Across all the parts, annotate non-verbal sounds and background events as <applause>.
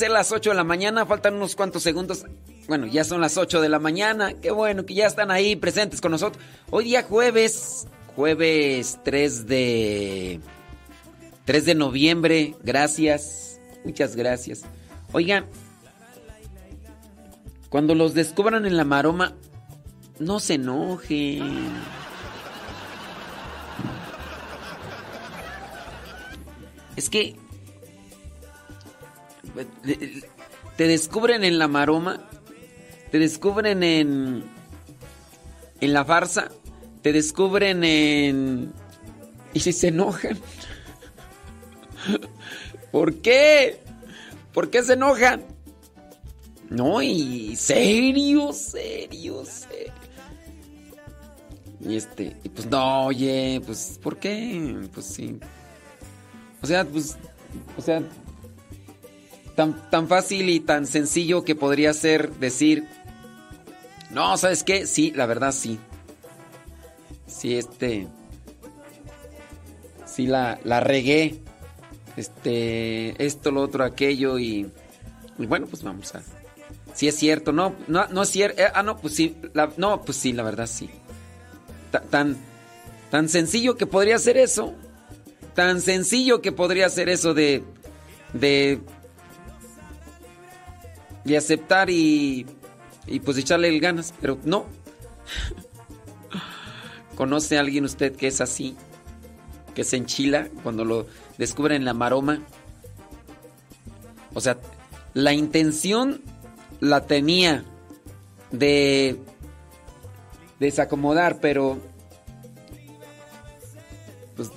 Ser las 8 de la mañana, faltan unos cuantos segundos. Bueno, ya son las 8 de la mañana. Qué bueno que ya están ahí presentes con nosotros. Hoy día jueves, jueves 3 de 3 de noviembre. Gracias. Muchas gracias. Oigan, cuando los descubran en la maroma, no se enojen. Es que te descubren en la maroma, te descubren en en la farsa, te descubren en y si se enojan. <laughs> ¿Por qué? ¿Por qué se enojan? No, y serio, serio, serio. Y este, y pues no, oye, pues ¿por qué? Pues sí. O sea, pues o sea, tan, fácil y tan sencillo que podría ser decir, no, ¿sabes qué? Sí, la verdad sí. Sí, este... Sí, la, la regué. Este, esto, lo otro, aquello y... Y bueno, pues vamos a... Si es cierto, no, no, no es cierto. Eh, ah, no, pues sí, no, pues sí, la verdad sí. tan, tan sencillo que podría ser eso. Tan sencillo que podría ser eso de, de y aceptar y, y pues echarle el ganas, pero no. <laughs> ¿Conoce a alguien usted que es así? Que se enchila cuando lo descubre en la maroma. O sea, la intención la tenía de desacomodar, pero pues,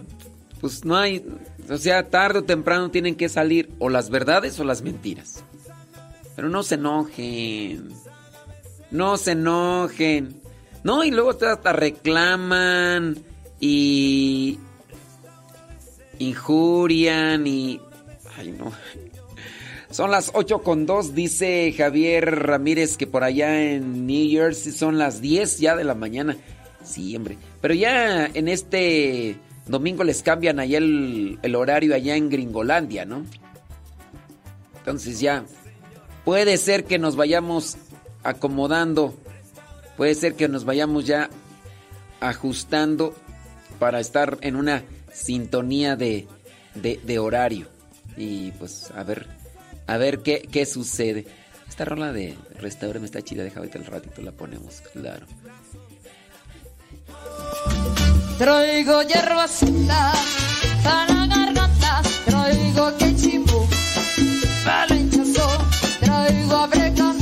pues no hay, o sea, tarde o temprano tienen que salir o las verdades o las mentiras. Pero no se enojen. No se enojen. No, y luego hasta reclaman y injurian y... Ay, no. Son las 8 con 2, dice Javier Ramírez que por allá en New Jersey son las 10 ya de la mañana. Sí, hombre. Pero ya en este domingo les cambian allá el, el horario allá en Gringolandia, ¿no? Entonces ya puede ser que nos vayamos acomodando, puede ser que nos vayamos ya ajustando para estar en una sintonía de, de, horario. Y pues a ver, a ver qué, qué sucede. Esta rola de me está chida, déjame que el ratito la ponemos, claro. Traigo hierbas para garganta, traigo que traigo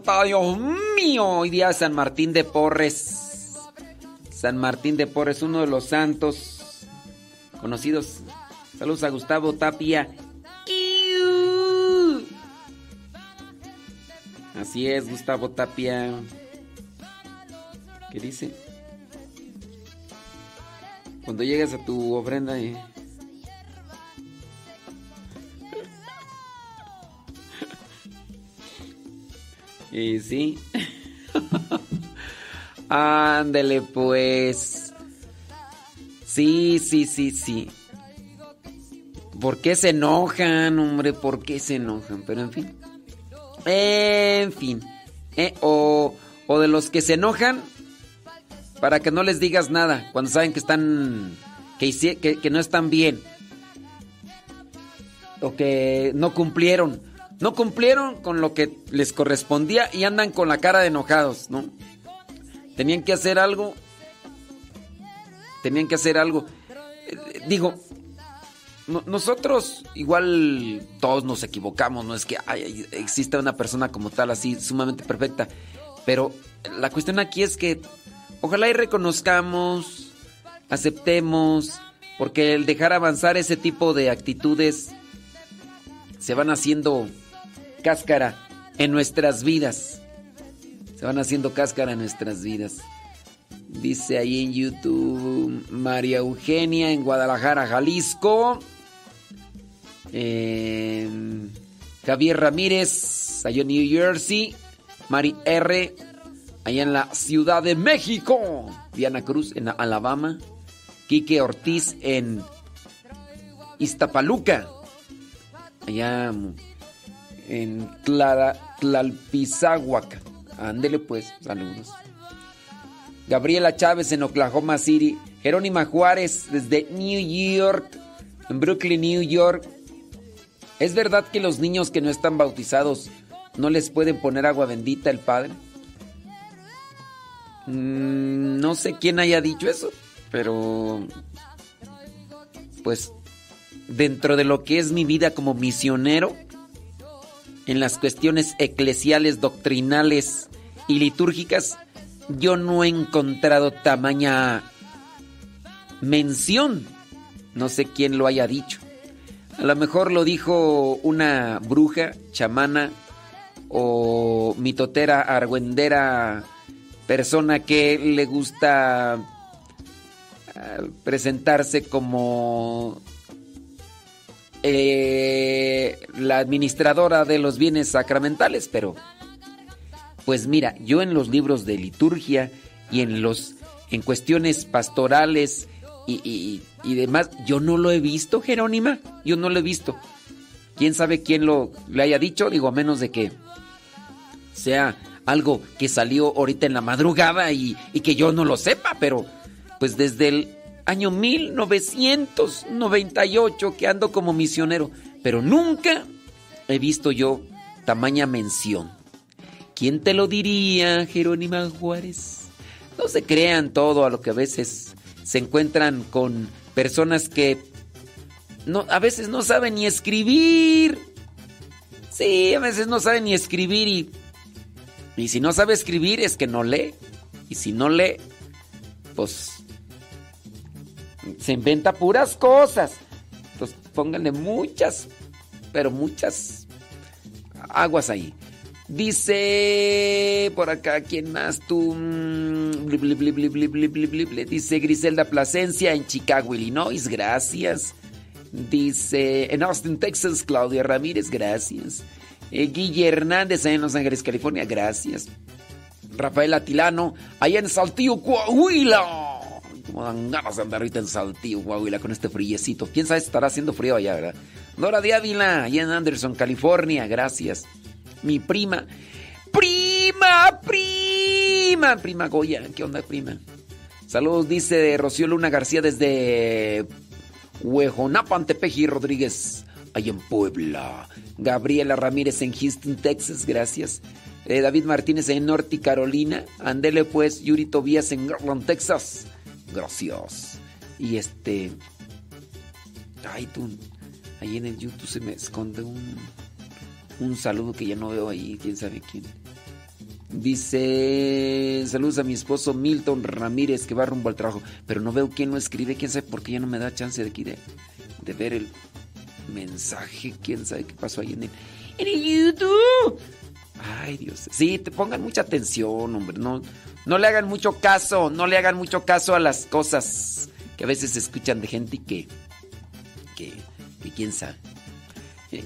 Dios mío. Hoy día San Martín de Porres. San Martín de Porres, uno de los santos conocidos. Saludos a Gustavo Tapia. Así es, Gustavo Tapia. ¿Qué dice? Cuando llegas a tu ofrenda... Eh, Y sí. <laughs> Ándele pues. Sí, sí, sí, sí. ¿Por qué se enojan, hombre? ¿Por qué se enojan? Pero en fin. En fin. Eh, o, o de los que se enojan para que no les digas nada cuando saben que están. que, que, que no están bien. O que no cumplieron. No cumplieron con lo que les correspondía y andan con la cara de enojados, ¿no? Tenían que hacer algo. Tenían que hacer algo. Eh, digo, nosotros igual todos nos equivocamos, no es que exista una persona como tal así sumamente perfecta, pero la cuestión aquí es que ojalá y reconozcamos, aceptemos, porque el dejar avanzar ese tipo de actitudes se van haciendo cáscara en nuestras vidas. Se van haciendo cáscara en nuestras vidas. Dice ahí en YouTube María Eugenia en Guadalajara, Jalisco. Javier Ramírez, allá en New Jersey. Mari R, allá en la Ciudad de México. Diana Cruz en Alabama. Quique Ortiz en Iztapaluca. Allá en Clara, Tlalpizahuaca. Ándele pues, saludos. Gabriela Chávez en Oklahoma City. Jerónima Juárez desde New York, en Brooklyn, New York. ¿Es verdad que los niños que no están bautizados no les pueden poner agua bendita el Padre? Mm, no sé quién haya dicho eso, pero pues dentro de lo que es mi vida como misionero, en las cuestiones eclesiales, doctrinales y litúrgicas, yo no he encontrado tamaña mención. No sé quién lo haya dicho. A lo mejor lo dijo una bruja, chamana o mitotera, argüendera, persona que le gusta eh, presentarse como eh, la administradora de los bienes sacramentales, pero pues mira, yo en los libros de liturgia y en los en cuestiones pastorales y, y, demás, yo no lo he visto, Jerónima, yo no lo he visto. ¿Quién sabe quién lo le haya dicho? Digo, a menos de que sea algo que salió ahorita en la madrugada y, y que yo no lo sepa, pero pues desde el año 1998 que ando como misionero, pero nunca he visto yo tamaña mención. ¿Quién te lo diría, Jerónima Juárez? No se crean todo a lo que a veces se encuentran con personas que no, a veces no saben ni escribir. Sí, a veces no saben ni escribir y, y si no sabe escribir es que no lee. Y si no lee, pues se inventa puras cosas. Entonces pónganle muchas, pero muchas aguas ahí. Dice por acá, ¿quién más? Tú. Dice Griselda Plasencia en Chicago, Illinois. Gracias. Dice en Austin, Texas, Claudia Ramírez. Gracias. Guille Hernández en Los Ángeles, California. Gracias. Rafael Atilano, allá en Saltillo, Coahuila. Como dan ganas de andar ahorita en Saltillo, Coahuila, con este friecito. ¿Quién sabe estará haciendo frío allá, verdad? Dora de Ávila, allá en Anderson, California. Gracias mi prima. ¡Prima! ¡Prima! Prima Goya. ¿Qué onda, prima? Saludos, dice Rocío Luna García desde Huejonapan, Tepeji Rodríguez, ahí en Puebla. Gabriela Ramírez en Houston, Texas, gracias. Eh, David Martínez en Norte Carolina. Andele pues, Yuri Tobías en Garland, Texas. Gracias. Y este. Ay, tú. Ahí en el YouTube se me esconde un un saludo que ya no veo ahí, quién sabe quién. Dice, saludos a mi esposo Milton Ramírez que va rumbo al trabajo, pero no veo quién lo escribe, quién sabe por qué ya no me da chance de aquí de, ver el mensaje, quién sabe qué pasó ahí en el, en el YouTube. Ay, Dios. Sí, te pongan mucha atención, hombre. No, no le hagan mucho caso, no le hagan mucho caso a las cosas que a veces se escuchan de gente que, que, que quién sabe.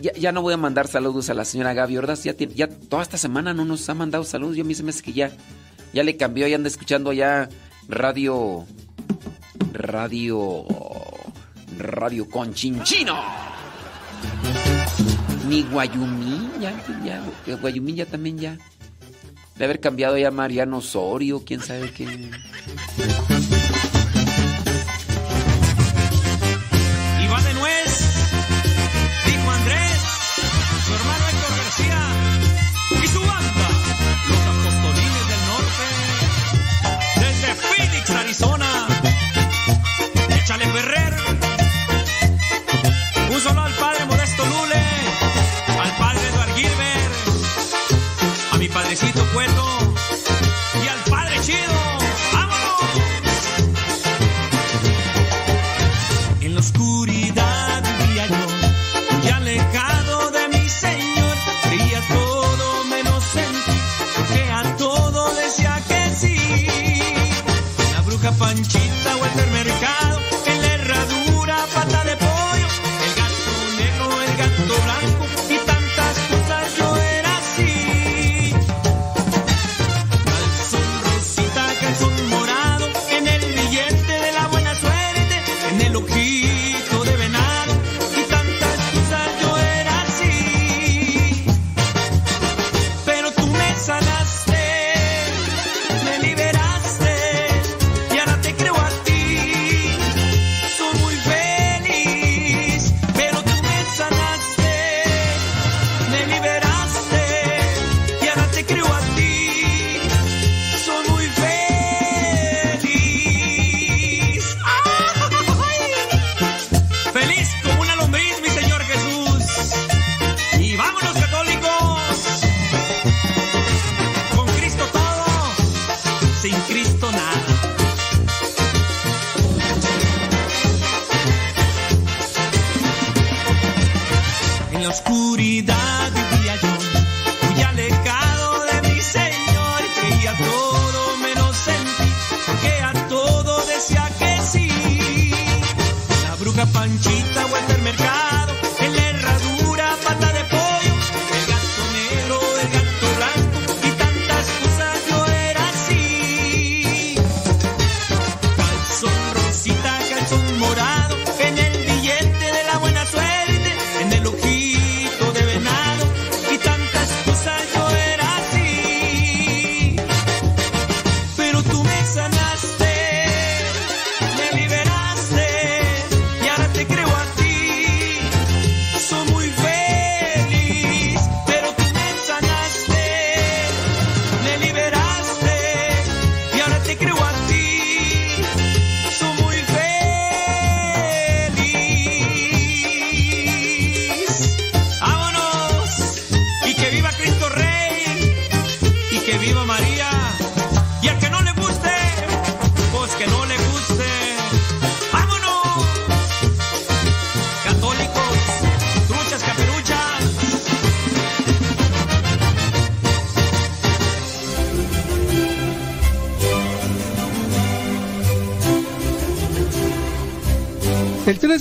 Ya, no voy a mandar saludos a la señora Gaby Ordaz. Ya, ya toda esta semana no nos ha mandado saludos. Yo a mí se me hace que ya, ya le cambió. Ya anda escuchando ya radio. Radio. Radio Conchinchino. Ni Guayumí, ya, ya. Guayumí ya también ya. De haber cambiado ya Mariano Osorio, quién sabe qué.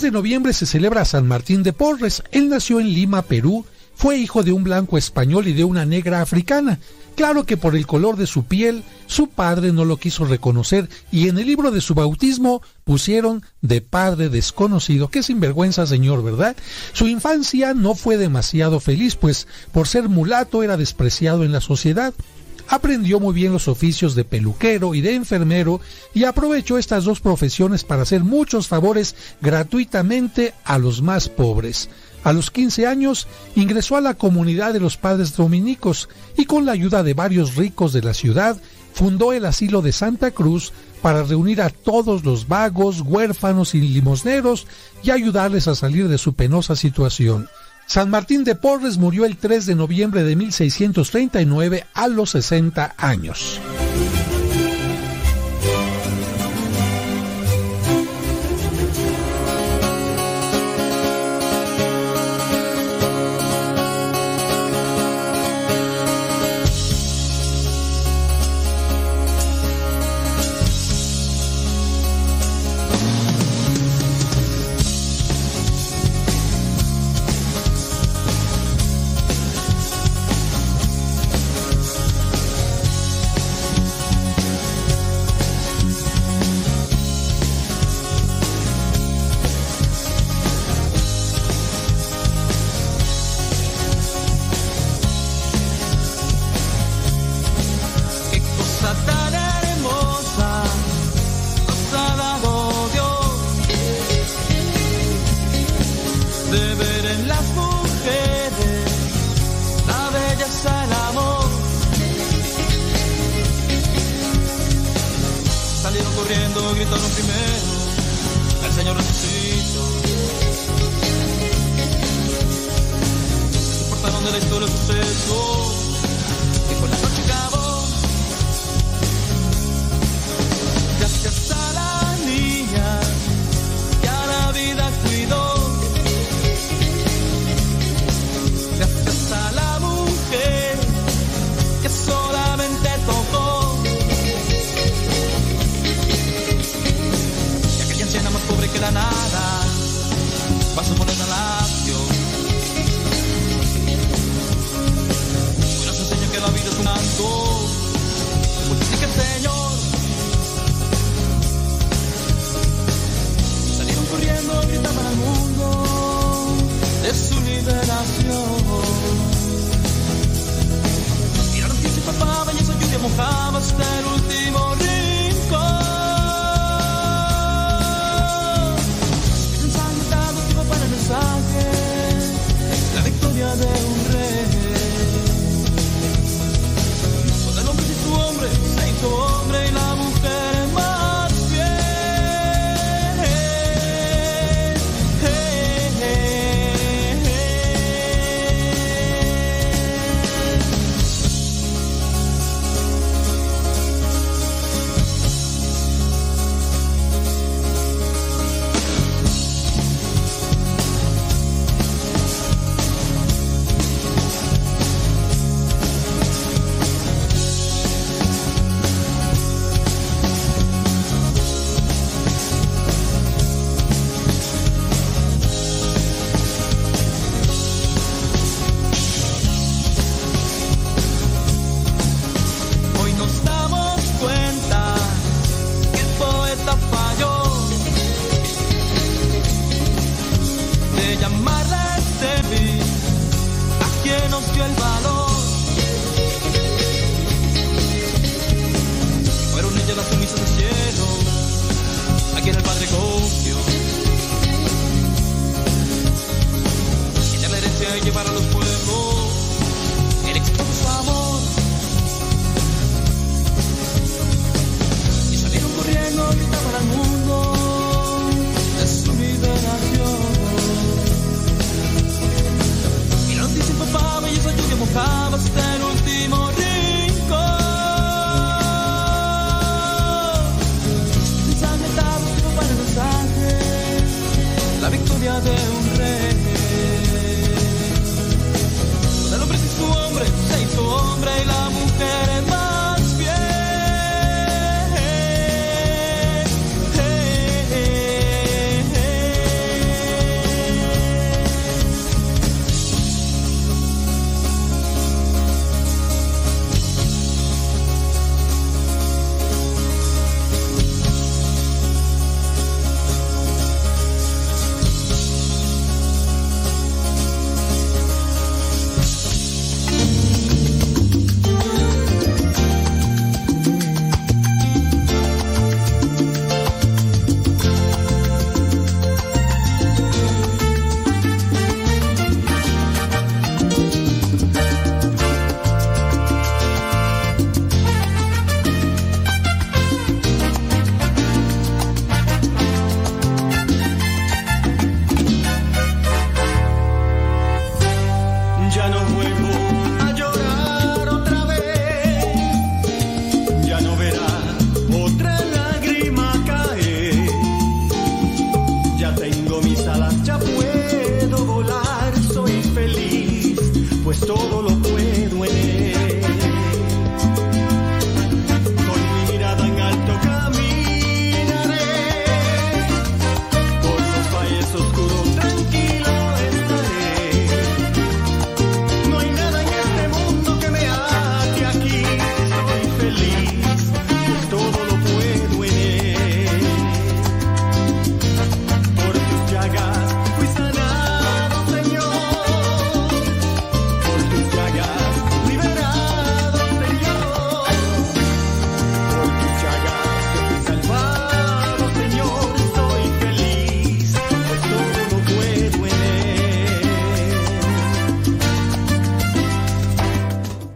De noviembre se celebra San Martín de Porres. Él nació en Lima, Perú. Fue hijo de un blanco español y de una negra africana. Claro que por el color de su piel, su padre no lo quiso reconocer y en el libro de su bautismo pusieron de padre desconocido. Qué sinvergüenza, señor, ¿verdad? Su infancia no fue demasiado feliz, pues por ser mulato era despreciado en la sociedad. Aprendió muy bien los oficios de peluquero y de enfermero y aprovechó estas dos profesiones para hacer muchos favores gratuitamente a los más pobres. A los 15 años ingresó a la comunidad de los padres dominicos y con la ayuda de varios ricos de la ciudad fundó el asilo de Santa Cruz para reunir a todos los vagos, huérfanos y limosneros y ayudarles a salir de su penosa situación. San Martín de Porres murió el 3 de noviembre de 1639 a los 60 años. della historia sucesos que con las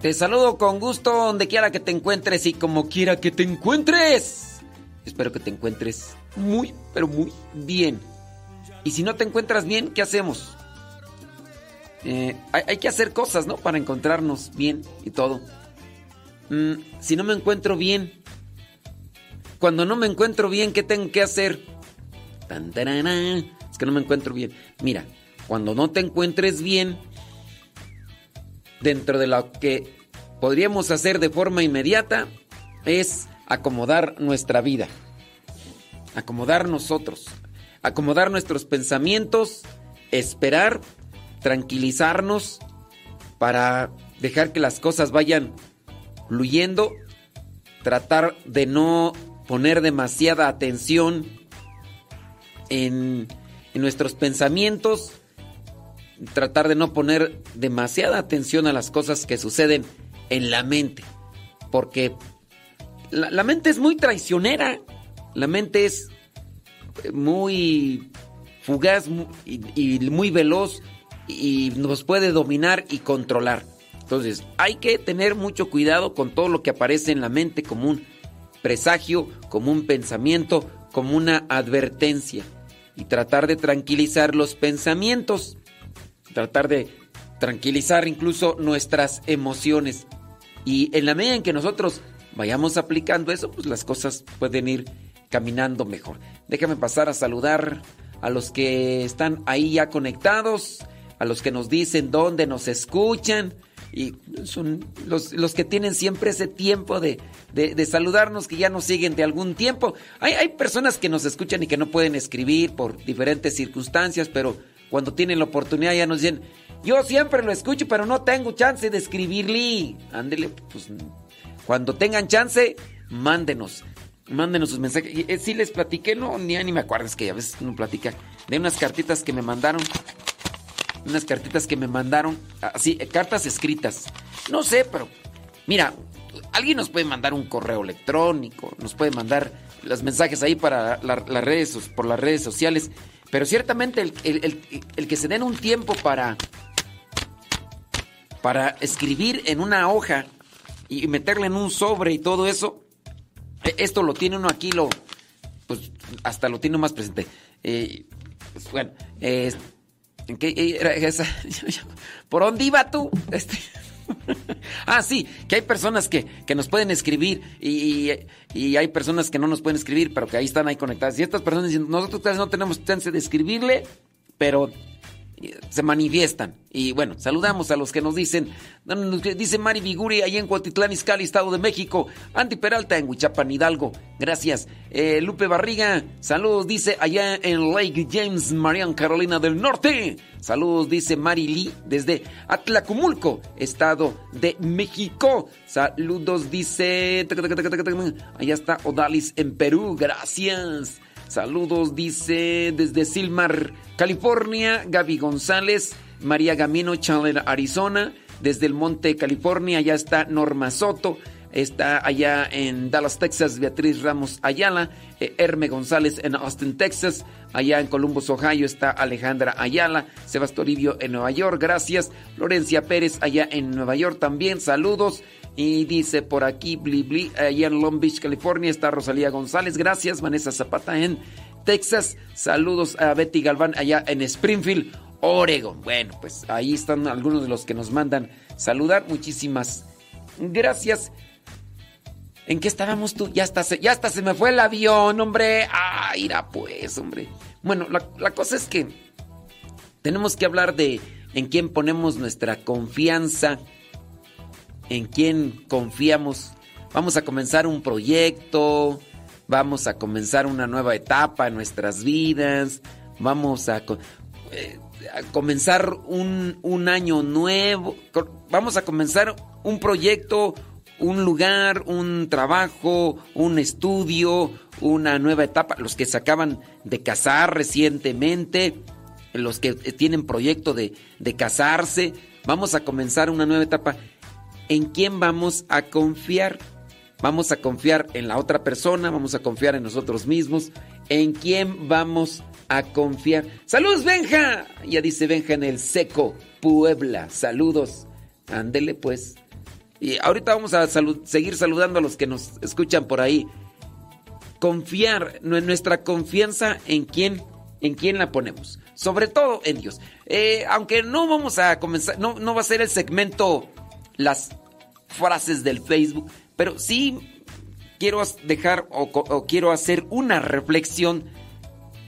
Te saludo con gusto donde quiera que te encuentres y como quiera que te encuentres. Espero que te encuentres muy, pero muy bien. Y si no te encuentras bien, ¿qué hacemos? Eh, hay, que hacer cosas, ¿no? Para encontrarnos bien y todo. Mm, si no me encuentro bien, cuando no me encuentro bien, ¿qué tengo que hacer? Es que no me encuentro bien. Mira, cuando no te encuentres bien, dentro de lo que podríamos hacer de forma inmediata, es acomodar nuestra vida. Acomodar nosotros. Acomodar nuestros pensamientos, esperar, tranquilizarnos para dejar que las cosas vayan fluyendo, tratar de no poner demasiada atención en, nuestros pensamientos, tratar de no poner demasiada atención a las cosas que suceden en la mente, porque la, mente es muy traicionera, la mente es muy fugaz y, y muy veloz y nos puede dominar y controlar. Entonces, hay que tener mucho cuidado con todo lo que aparece en la mente común presagio, como un pensamiento, como una advertencia. Y tratar de tranquilizar los pensamientos, tratar de tranquilizar incluso nuestras emociones. Y en la medida en que nosotros vayamos aplicando eso, pues las cosas pueden ir caminando mejor. Déjame pasar a saludar a los que están ahí ya conectados, a los que nos dicen dónde nos escuchan y son los, que tienen siempre ese tiempo de, saludarnos, que ya nos siguen de algún tiempo. Hay, hay personas que nos escuchan y que no pueden escribir por diferentes circunstancias, pero cuando tienen la oportunidad ya nos dicen, yo siempre lo escucho, pero no tengo chance de escribirle. Ándele, pues cuando tengan chance, mándenos. Mándenos sus mensajes. Si eh, sí les platiqué, no, ni, ni me acuerdo, es que a veces no platica. De unas cartitas que me mandaron unas cartitas que me mandaron, así, cartas escritas. No sé, pero mira, alguien nos puede mandar un correo electrónico, nos puede mandar los mensajes ahí para las redes, por las redes sociales, pero ciertamente el, que se den un tiempo para, para escribir en una hoja y meterle en un sobre y todo eso, e, esto lo tiene uno aquí, lo, pues hasta lo tiene más presente. Eh, pues, bueno, eh, qué era? <laughs> ¿Por dónde iba tú? Este. <laughs> ah, sí, que hay personas que, nos pueden escribir y, hay personas que no nos pueden escribir, pero que ahí están ahí conectadas. Y estas personas dicen, nosotros no tenemos chance de escribirle, pero se manifiestan. Y bueno, saludamos a los que nos dicen, dice Mari Viguri, ahí en Cuautitlán, Izcalli, Estado de México. Andy Peralta en Huichapan, Hidalgo. Gracias. Eh, Lupe Barriga, saludos, dice allá en Lake James, Marian, Carolina del Norte. Saludos, dice Mari Lee, desde Atlacumulco, Estado de México. Saludos, dice... Allá está Odalis en Perú, gracias. Saludos, dice desde Silmar, California, Gaby González, María Gamino, Chandler, Arizona. Desde el Monte, California, allá está Norma Soto. Está allá en Dallas, Texas, Beatriz Ramos Ayala. Eh, Herme González en Austin, Texas. Allá en Columbus, Ohio, está Alejandra Ayala. Sebastoribio en Nueva York, gracias. Florencia Pérez allá en Nueva York también, saludos. Y dice por aquí, bli, bli, allá en Long Beach, California, está Rosalía González. Gracias, Vanessa Zapata en Texas. Saludos a Betty Galván allá en Springfield, Oregon. Bueno, pues ahí están algunos de los que nos mandan saludar. Muchísimas gracias. ¿En qué estábamos tú? Ya hasta se, ya hasta se me fue el avión, hombre. Ah, irá pues, hombre. Bueno, la, la cosa es que tenemos que hablar de en quién ponemos nuestra confianza en quién confiamos. Vamos a comenzar un proyecto, vamos a comenzar una nueva etapa en nuestras vidas, vamos a, eh, comenzar un, año nuevo, vamos a comenzar un proyecto, un lugar, un trabajo, un estudio, una nueva etapa. Los que se acaban de casar recientemente, los que tienen proyecto de, de casarse, vamos a comenzar una nueva etapa. ¿En quién vamos a confiar? Vamos a confiar en la otra persona, vamos a confiar en nosotros mismos. ¿En quién vamos a confiar? Saludos, Benja. Ya dice Benja en el seco, Puebla. Saludos. Ándele pues. Y ahorita vamos a seguir saludando a los que nos escuchan por ahí. Confiar, nuestra confianza en quién, en quién la ponemos. Sobre todo en Dios. Eh, aunque no vamos a comenzar, no, no va a ser el segmento las frases del Facebook, pero sí quiero dejar o, quiero hacer una reflexión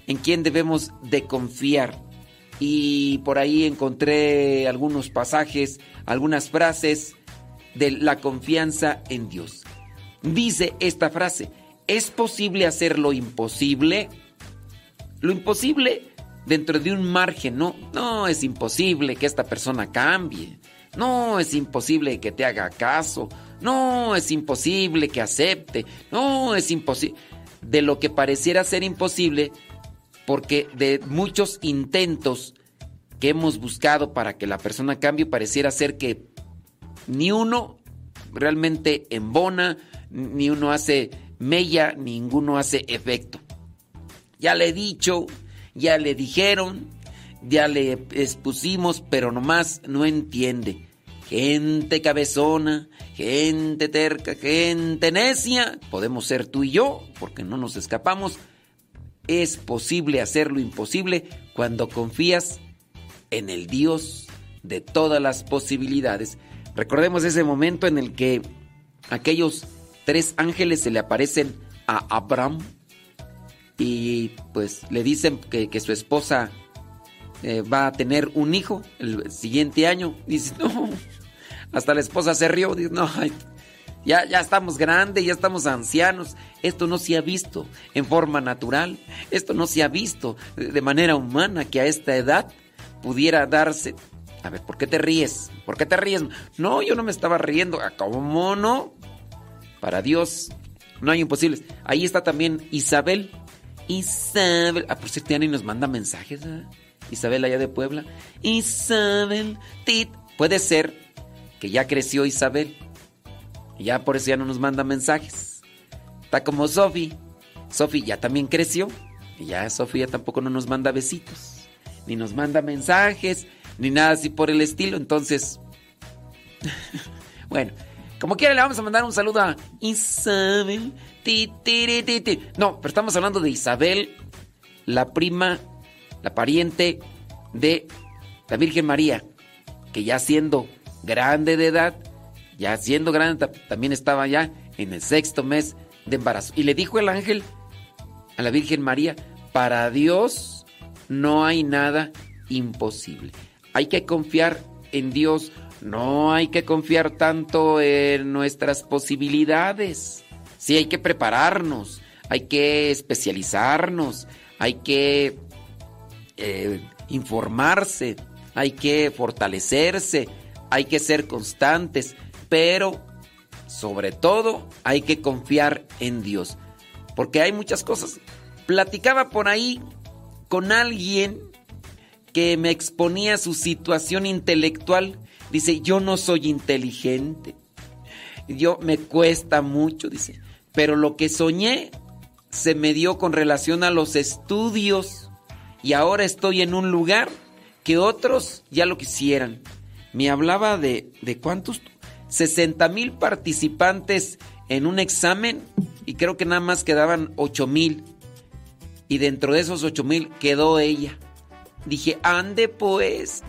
en quién debemos de confiar. Y por ahí encontré algunos pasajes, algunas frases de la confianza en Dios. Dice esta frase, ¿es posible hacer lo imposible? Lo imposible dentro de un margen, no, no es imposible que esta persona cambie, no es imposible que te haga caso, no es imposible que acepte, no es imposible. De lo que pareciera ser imposible, porque de muchos intentos que hemos buscado para que la persona cambie, pareciera ser que ni uno realmente embona, ni uno hace mella, ninguno hace efecto. Ya le he dicho, ya le dijeron, ya le expusimos, pero nomás no entiende. Gente cabezona, gente terca, gente necia, podemos ser tú y yo, porque no nos escapamos. Es posible hacer lo imposible cuando confías en el Dios de todas las posibilidades. Recordemos ese momento en el que aquellos tres ángeles se le aparecen a Abraham y pues le dicen que, su esposa eh, va a tener un hijo el siguiente año. Dice, no, hasta la esposa se rió, dice, no, ya, ya estamos grandes, ya estamos ancianos. Esto no se ha visto en forma natural, esto no se ha visto de manera humana que a esta edad pudiera darse a ver, ¿por qué te ríes? ¿Por qué te ríes? No, yo no me estaba riendo. Ah, ¿Cómo no? Para Dios no hay imposibles. Ahí está también Isabel. Isabel. Ah, por cierto, Ani nos manda mensajes. Isabel allá de Puebla. Isabel. Tit. Puede ser que ya creció Isabel. Y ya por eso ya no nos manda mensajes. Está como Sofi. Sofi ya también creció. Y ya Sofía tampoco no nos manda besitos. Ni nos manda mensajes ni nada así por el estilo. Entonces, <laughs> bueno, como quiera le vamos a mandar un saludo a Isabel. no, pero estamos hablando de Isabel, la prima, la pariente de la Virgen María, que ya siendo grande de edad, ya siendo grande, también estaba ya en el sexto mes de embarazo. Y le dijo el ángel a la Virgen María, para Dios no hay nada imposible. Hay que confiar en Dios, no hay que confiar tanto en nuestras posibilidades. Sí, hay que prepararnos, hay que especializarnos, hay que eh, informarse, hay que fortalecerse, hay que ser constantes, pero sobre todo hay que confiar en Dios, porque hay muchas cosas. Platicaba por ahí con alguien que me exponía su situación intelectual. Dice, yo no soy inteligente. Yo me cuesta mucho, dice. Pero lo que soñé se me dio con relación a los estudios. Y ahora estoy en un lugar que otros ya lo quisieran. Me hablaba de, de cuántos, 60 mil participantes en un examen y creo que nada más quedaban 8 mil. Y dentro de esos 8 mil quedó ella. Dije, ande pues.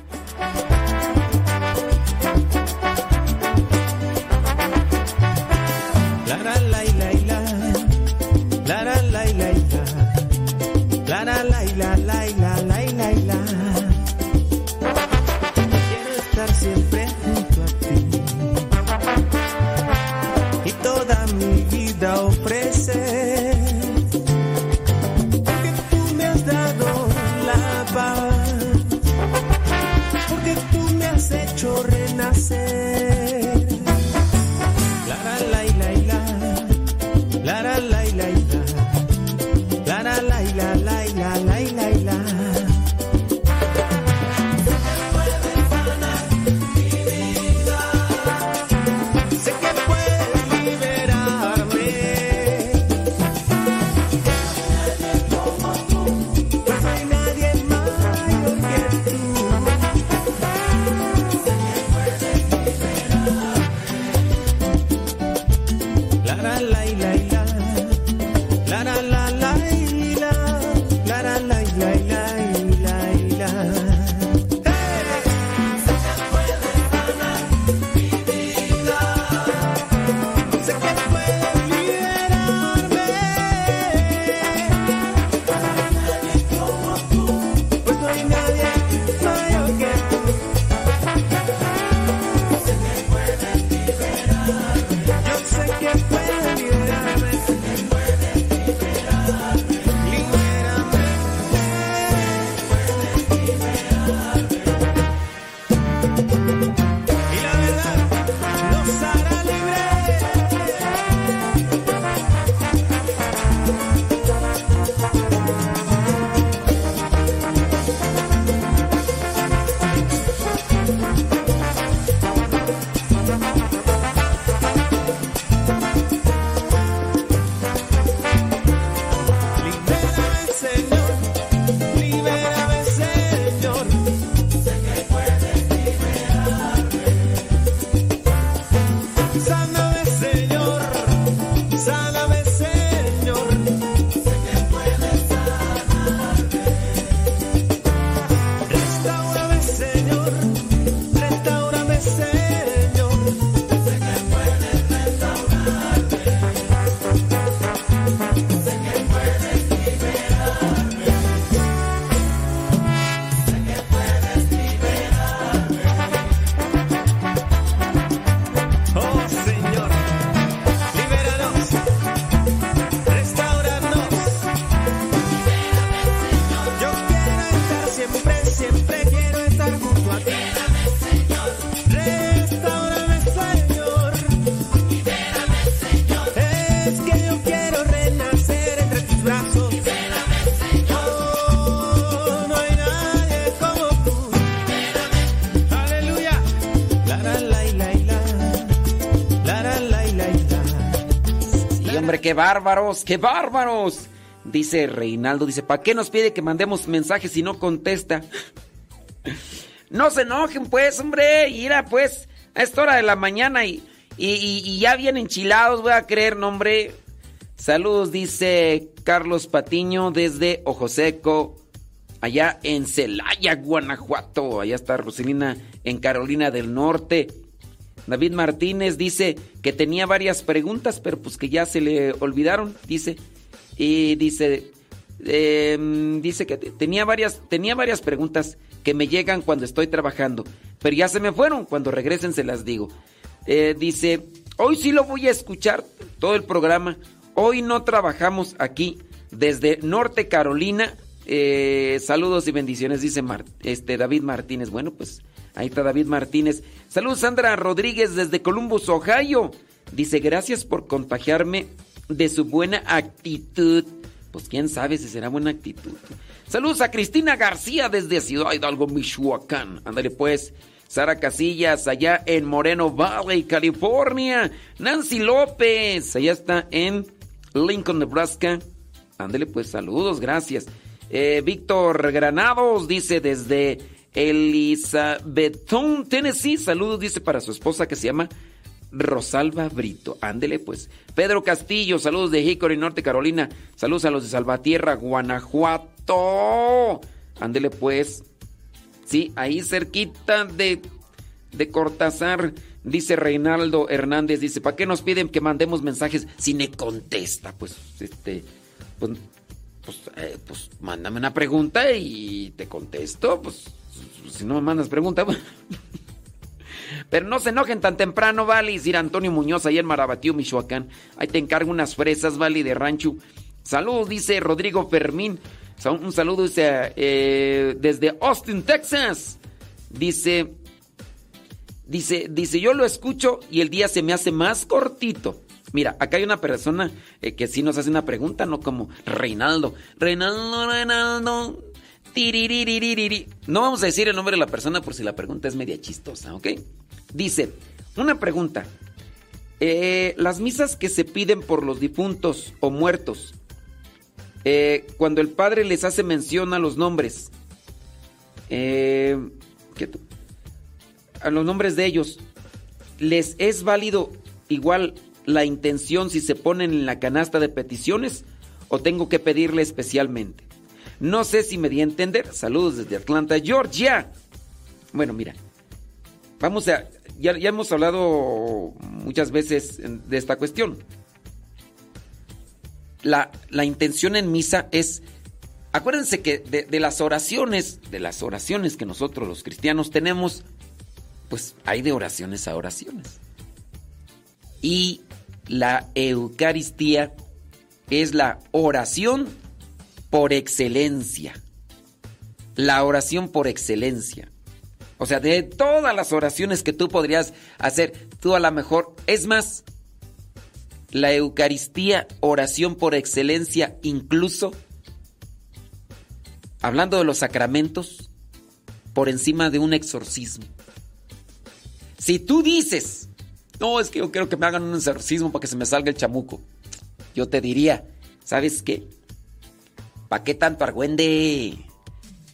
Bárbaros, qué bárbaros. Dice Reinaldo, dice, ¿para qué nos pide que mandemos mensajes si no contesta? <laughs> no se enojen, pues, hombre. Mira, pues, a esta hora de la mañana y, y, ya bien enchilados, voy a creer, no, hombre. Saludos, dice Carlos Patiño desde Ojo Seco, allá en Celaya, Guanajuato. Allá está Roselina en Carolina del Norte. David Martínez dice que tenía varias preguntas, pero pues que ya se le olvidaron, dice. Y dice, em, dice que tenía varias, tenía varias preguntas que me llegan cuando estoy trabajando, pero ya se me fueron. Cuando regresen se las digo. Eh, dice, hoy sí lo voy a escuchar todo el programa. Hoy no trabajamos aquí desde Norte Carolina. Eh, saludos y bendiciones, dice este David Martínez. Bueno, pues ahí está David Martínez. Saludos Sandra Rodríguez desde Columbus, Ohio. Dice, gracias por contagiarme de su buena actitud. Pues quién sabe si será buena actitud. Saludos a Cristina García desde Ciudad Hidalgo, Michoacán. Ándale pues. Sara Casillas, allá en Moreno Valley, California. Nancy López, allá está en Lincoln, Nebraska. Ándale pues, saludos, gracias. Eh, Víctor Granados dice desde Elizabethton, Tennessee. Saludos, dice para su esposa que se llama Rosalba Brito. Ándele pues. Pedro Castillo, saludos de Hickory, Norte Carolina. Saludos a los de Salvatierra, Guanajuato. Ándele pues. Sí, ahí cerquita de, de Cortázar. Dice Reinaldo Hernández, dice, ¿para qué nos piden que mandemos mensajes si me contesta? Pues, este, pues, pues, eh, pues mándame una pregunta y te contesto. Pues, si no me mandas pregunta, <laughs> Pero no se enojen tan temprano, vale. Ir Antonio Muñoz ahí en Marabatío, Michoacán. Ahí te encargo unas fresas, vale, de rancho. Saludos, dice Rodrigo Fermín. Un saludo dice, eh, desde Austin, Texas. Dice, dice, dice, yo lo escucho y el día se me hace más cortito. Mira, acá hay una persona eh, que sí nos hace una pregunta, no como Reinaldo. Reinaldo, Reinaldo. No vamos a decir el nombre de la persona por si la pregunta es media chistosa, ¿ok? Dice, una pregunta. Eh, las misas que se piden por los difuntos o muertos, eh, cuando el padre les hace mención a los nombres, eh, a los nombres de ellos, ¿les es válido igual la intención si se ponen en la canasta de peticiones o tengo que pedirle especialmente? No sé si me di a entender. Saludos desde Atlanta, Georgia. Bueno, mira, vamos a... Ya, hemos hablado muchas veces de esta cuestión. La, intención en misa es... Acuérdense que de, de las oraciones, de las oraciones que nosotros los cristianos tenemos, pues hay de oraciones a oraciones. Y la Eucaristía es la oración por excelencia. La oración por excelencia. O sea, de todas las oraciones que tú podrías hacer, tú a lo mejor, es más, la Eucaristía, oración por excelencia, incluso, hablando de los sacramentos, por encima de un exorcismo. Si tú dices, no, es que yo quiero que me hagan un exorcismo para que se me salga el chamuco, yo te diría, ¿sabes qué? ¿Para qué tanto argüende?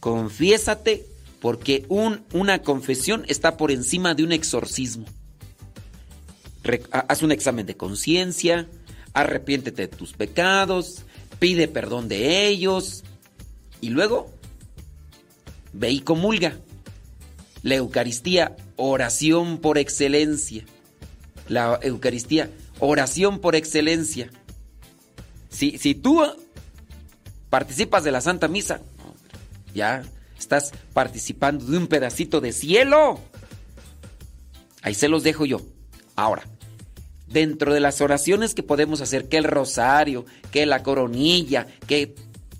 Confiésate porque un, una confesión está por encima de un exorcismo. haz un examen de conciencia, arrepiéntete de tus pecados, pide perdón de ellos y luego ve y comulga. La Eucaristía, oración por excelencia. La Eucaristía, oración por excelencia. Si, si tú participas de la Santa Misa. Ya estás participando de un pedacito de cielo. Ahí se los dejo yo. Ahora, dentro de las oraciones que podemos hacer, que el rosario, que la coronilla, que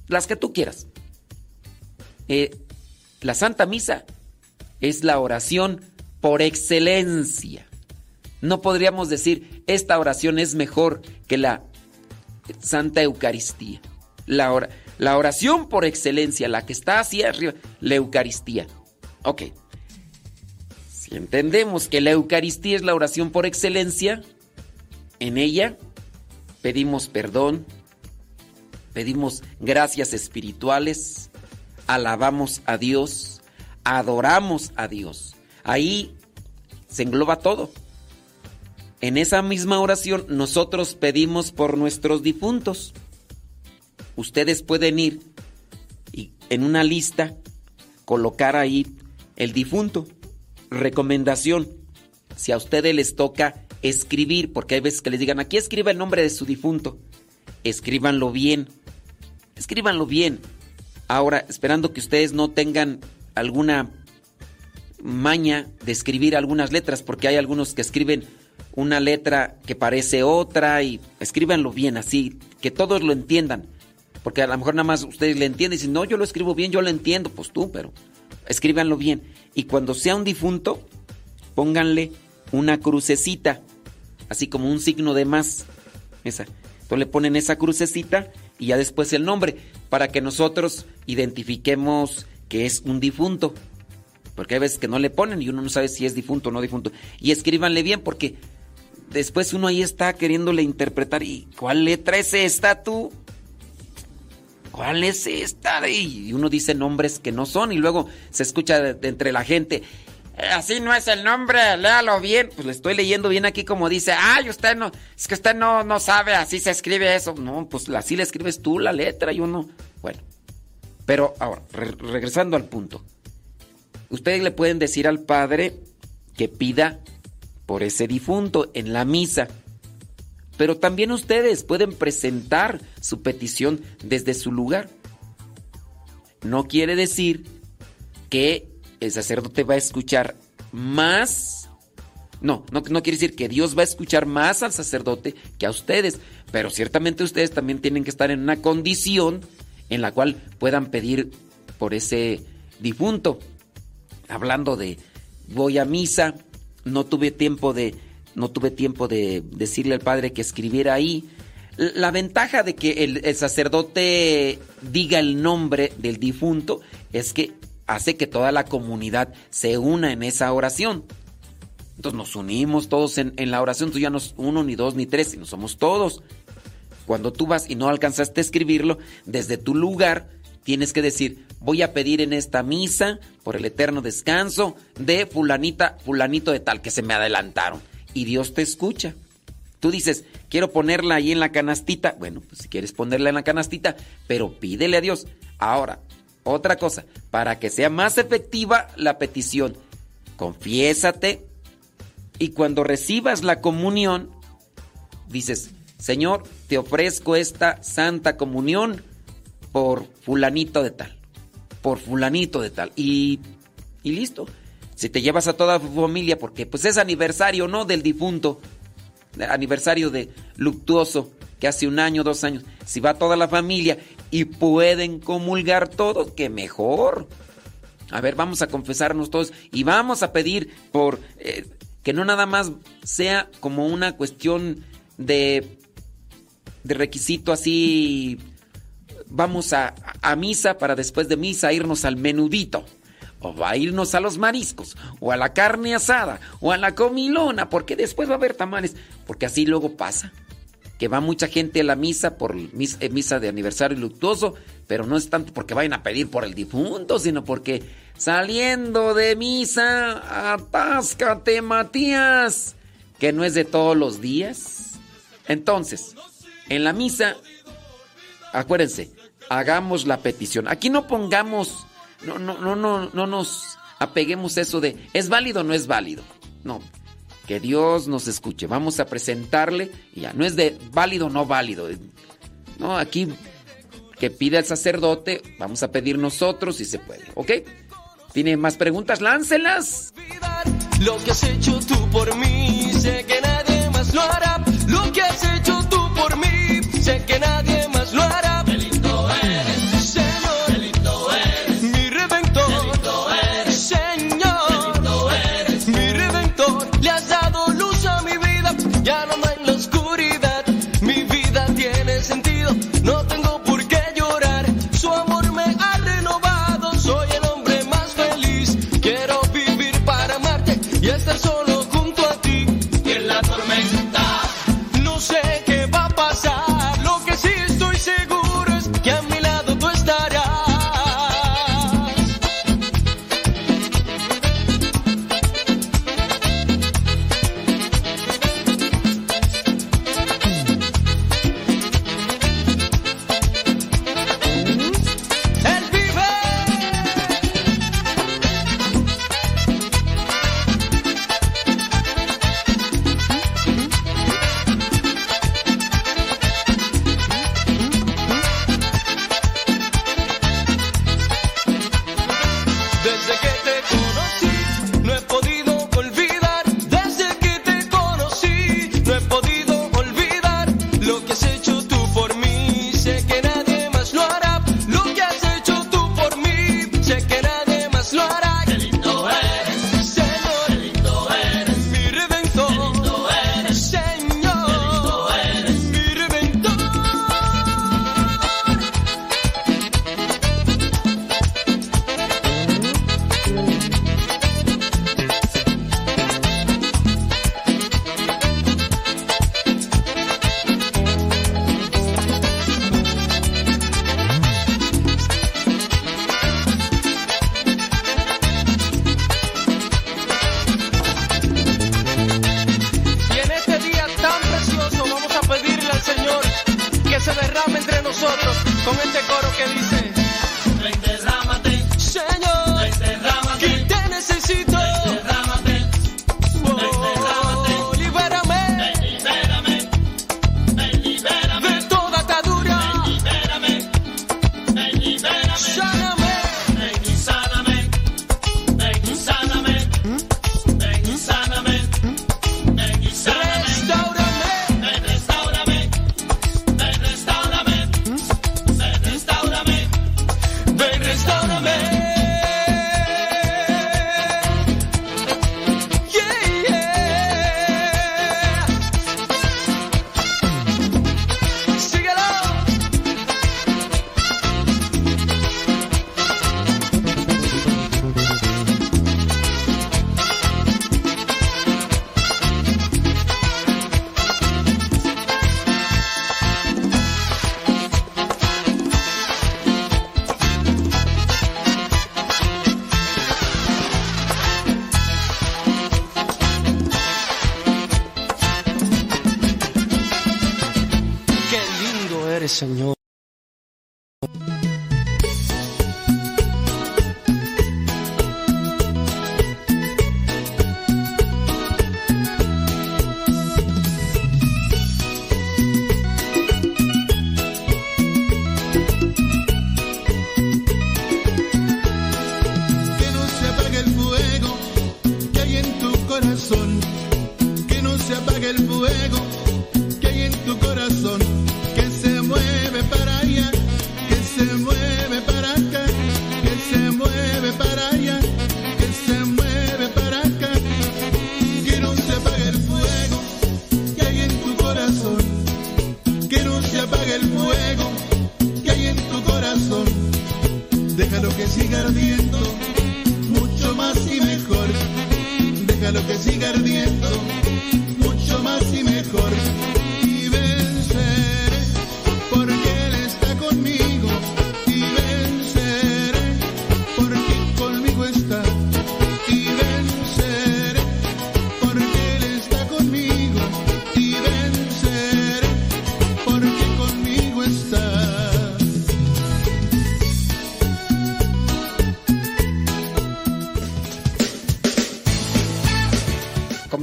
las que tú quieras. Eh, la Santa Misa es la oración por excelencia. No podríamos decir, esta oración es mejor que la Santa Eucaristía la, oración por excelencia, la que está hacia arriba, la Eucaristía. Ok. Si entendemos que la Eucaristía es la oración por excelencia, en ella pedimos perdón, pedimos gracias espirituales, alabamos a Dios, adoramos a Dios. Ahí se engloba todo. En esa misma oración nosotros pedimos por nuestros difuntos. Ustedes pueden ir y en una lista colocar ahí el difunto. Recomendación, si a ustedes les toca escribir, porque hay veces que les digan, aquí escriba el nombre de su difunto, escríbanlo bien, escríbanlo bien. Ahora, esperando que ustedes no tengan alguna maña de escribir algunas letras, porque hay algunos que escriben una letra que parece otra y escríbanlo bien así, que todos lo entiendan. Porque a lo mejor nada más ustedes le entienden y dicen, no, yo lo escribo bien, yo lo entiendo, pues tú, pero escríbanlo bien. Y cuando sea un difunto, pónganle una crucecita, así como un signo de más. Esa. Entonces le ponen esa crucecita y ya después el nombre, para que nosotros identifiquemos que es un difunto. Porque hay veces que no le ponen y uno no sabe si es difunto o no difunto. Y escríbanle bien porque después uno ahí está queriéndole interpretar. ¿Y cuál letra es esta tú? ¿Cuál es esta? Y uno dice nombres que no son y luego se escucha de, entre la gente. Eh, así no es el nombre, léalo bien. Pues le estoy leyendo bien aquí como dice, ay, usted no, es que usted no, no sabe, así se escribe eso. No, pues así le escribes tú la letra y uno, bueno. Pero ahora, regresando al punto. Ustedes le pueden decir al padre que pida por ese difunto en la misa. Pero también ustedes pueden presentar su petición desde su lugar. No quiere decir que el sacerdote va a escuchar más. No, no, quiere decir que Dios va a escuchar más al sacerdote que a ustedes. Pero ciertamente ustedes también tienen que estar en una condición en la cual puedan pedir por ese difunto. Hablando de voy a misa, no tuve tiempo de no tuve tiempo de decirle al padre que escribiera ahí. La ventaja de que el, sacerdote diga el nombre del difunto es que hace que toda la comunidad se una en esa oración. Entonces nos unimos todos en, la oración, tú ya no es uno, ni dos, ni tres, sino somos todos. Cuando tú vas y no alcanzaste a escribirlo, desde tu lugar tienes que decir, voy a pedir en esta misa por el eterno descanso de fulanita, fulanito de tal, que se me adelantaron y Dios te escucha. Tú dices, quiero ponerla ahí en la canastita. Bueno, pues si quieres ponerla en la canastita, pero pídele a Dios. Ahora, otra cosa, para que sea más efectiva la petición, confiésate y cuando recibas la comunión, dices, Señor, te ofrezco esta santa comunión por fulanito de tal, por fulanito de tal. Y, y listo si te llevas a toda tu familia, porque pues es aniversario, ¿no? Del difunto, aniversario de luctuoso, que hace un año, dos años, si va toda la familia y pueden comulgar todos, que mejor. A ver, vamos a confesarnos todos y vamos a pedir por eh, que no nada más sea como una cuestión de, de requisito así, vamos a, a misa para después de misa irnos al menudito o va a irnos a los mariscos, o a la carne asada, o a la comilona, porque después va a haber tamales, porque así luego pasa. Que va mucha gente a la misa por eh, misa, de aniversario luctuoso, pero no es tanto porque vayan a pedir por el difunto, sino porque saliendo de misa, atáscate Matías, que no es de todos los días. Entonces, en la misa, acuérdense, hagamos la petición. Aquí no pongamos no, no, no, no, no nos apeguemos eso de es válido o no es válido. No, que Dios nos escuche. Vamos a presentarle y ya, no es de válido o no válido. No, aquí que pide el sacerdote, vamos a pedir nosotros si se puede, ¿ok? ¿Tiene más preguntas? Láncelas. Lo que has hecho tú por mí, sé que nadie más lo hará. Lo que has hecho tú por mí, sé que nadie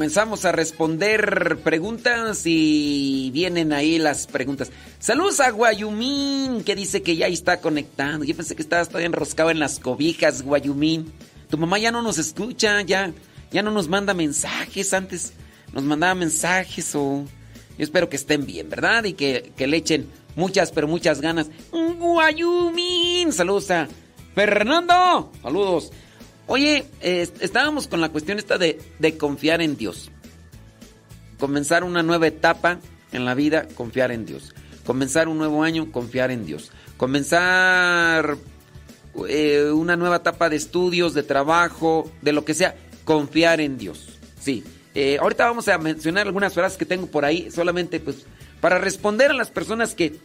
Comenzamos a responder preguntas y vienen ahí las preguntas. Saludos a Guayumín, que dice que ya está conectado. Yo pensé que estabas todavía enroscado en las cobijas, Guayumín. Tu mamá ya no nos escucha, ya, ya no nos manda mensajes. Antes nos mandaba mensajes o... Yo espero que estén bien, ¿verdad? Y que, que le echen muchas, pero muchas ganas. Guayumín, saludos a Fernando. Saludos. Oye, estábamos con la cuestión esta de, de confiar en Dios. Comenzar una nueva etapa en la vida, confiar en Dios. Comenzar un nuevo año, confiar en Dios. Comenzar eh, una nueva etapa de estudios, de trabajo, de lo que sea, confiar en Dios. Sí. Eh, ahorita vamos a mencionar algunas frases que tengo por ahí, solamente pues para responder a las personas que,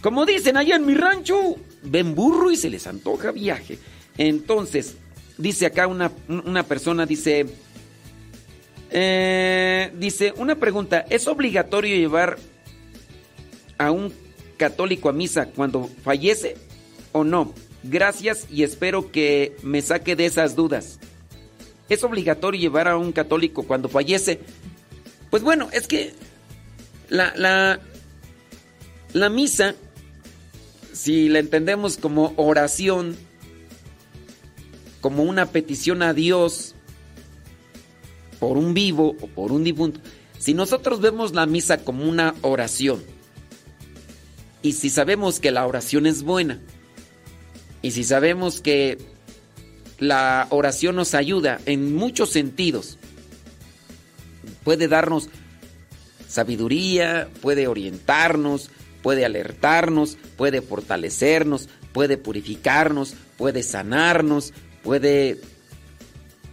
como dicen allá en mi rancho, ven burro y se les antoja viaje. Entonces, dice acá una, una persona, dice, eh, dice, una pregunta, ¿es obligatorio llevar a un católico a misa cuando fallece o no? Gracias y espero que me saque de esas dudas. ¿Es obligatorio llevar a un católico cuando fallece? Pues bueno, es que la, la, la misa, si la entendemos como oración, como una petición a Dios por un vivo o por un difunto, si nosotros vemos la misa como una oración, y si sabemos que la oración es buena, y si sabemos que la oración nos ayuda en muchos sentidos, puede darnos sabiduría, puede orientarnos, puede alertarnos, puede fortalecernos, puede purificarnos, puede sanarnos, puede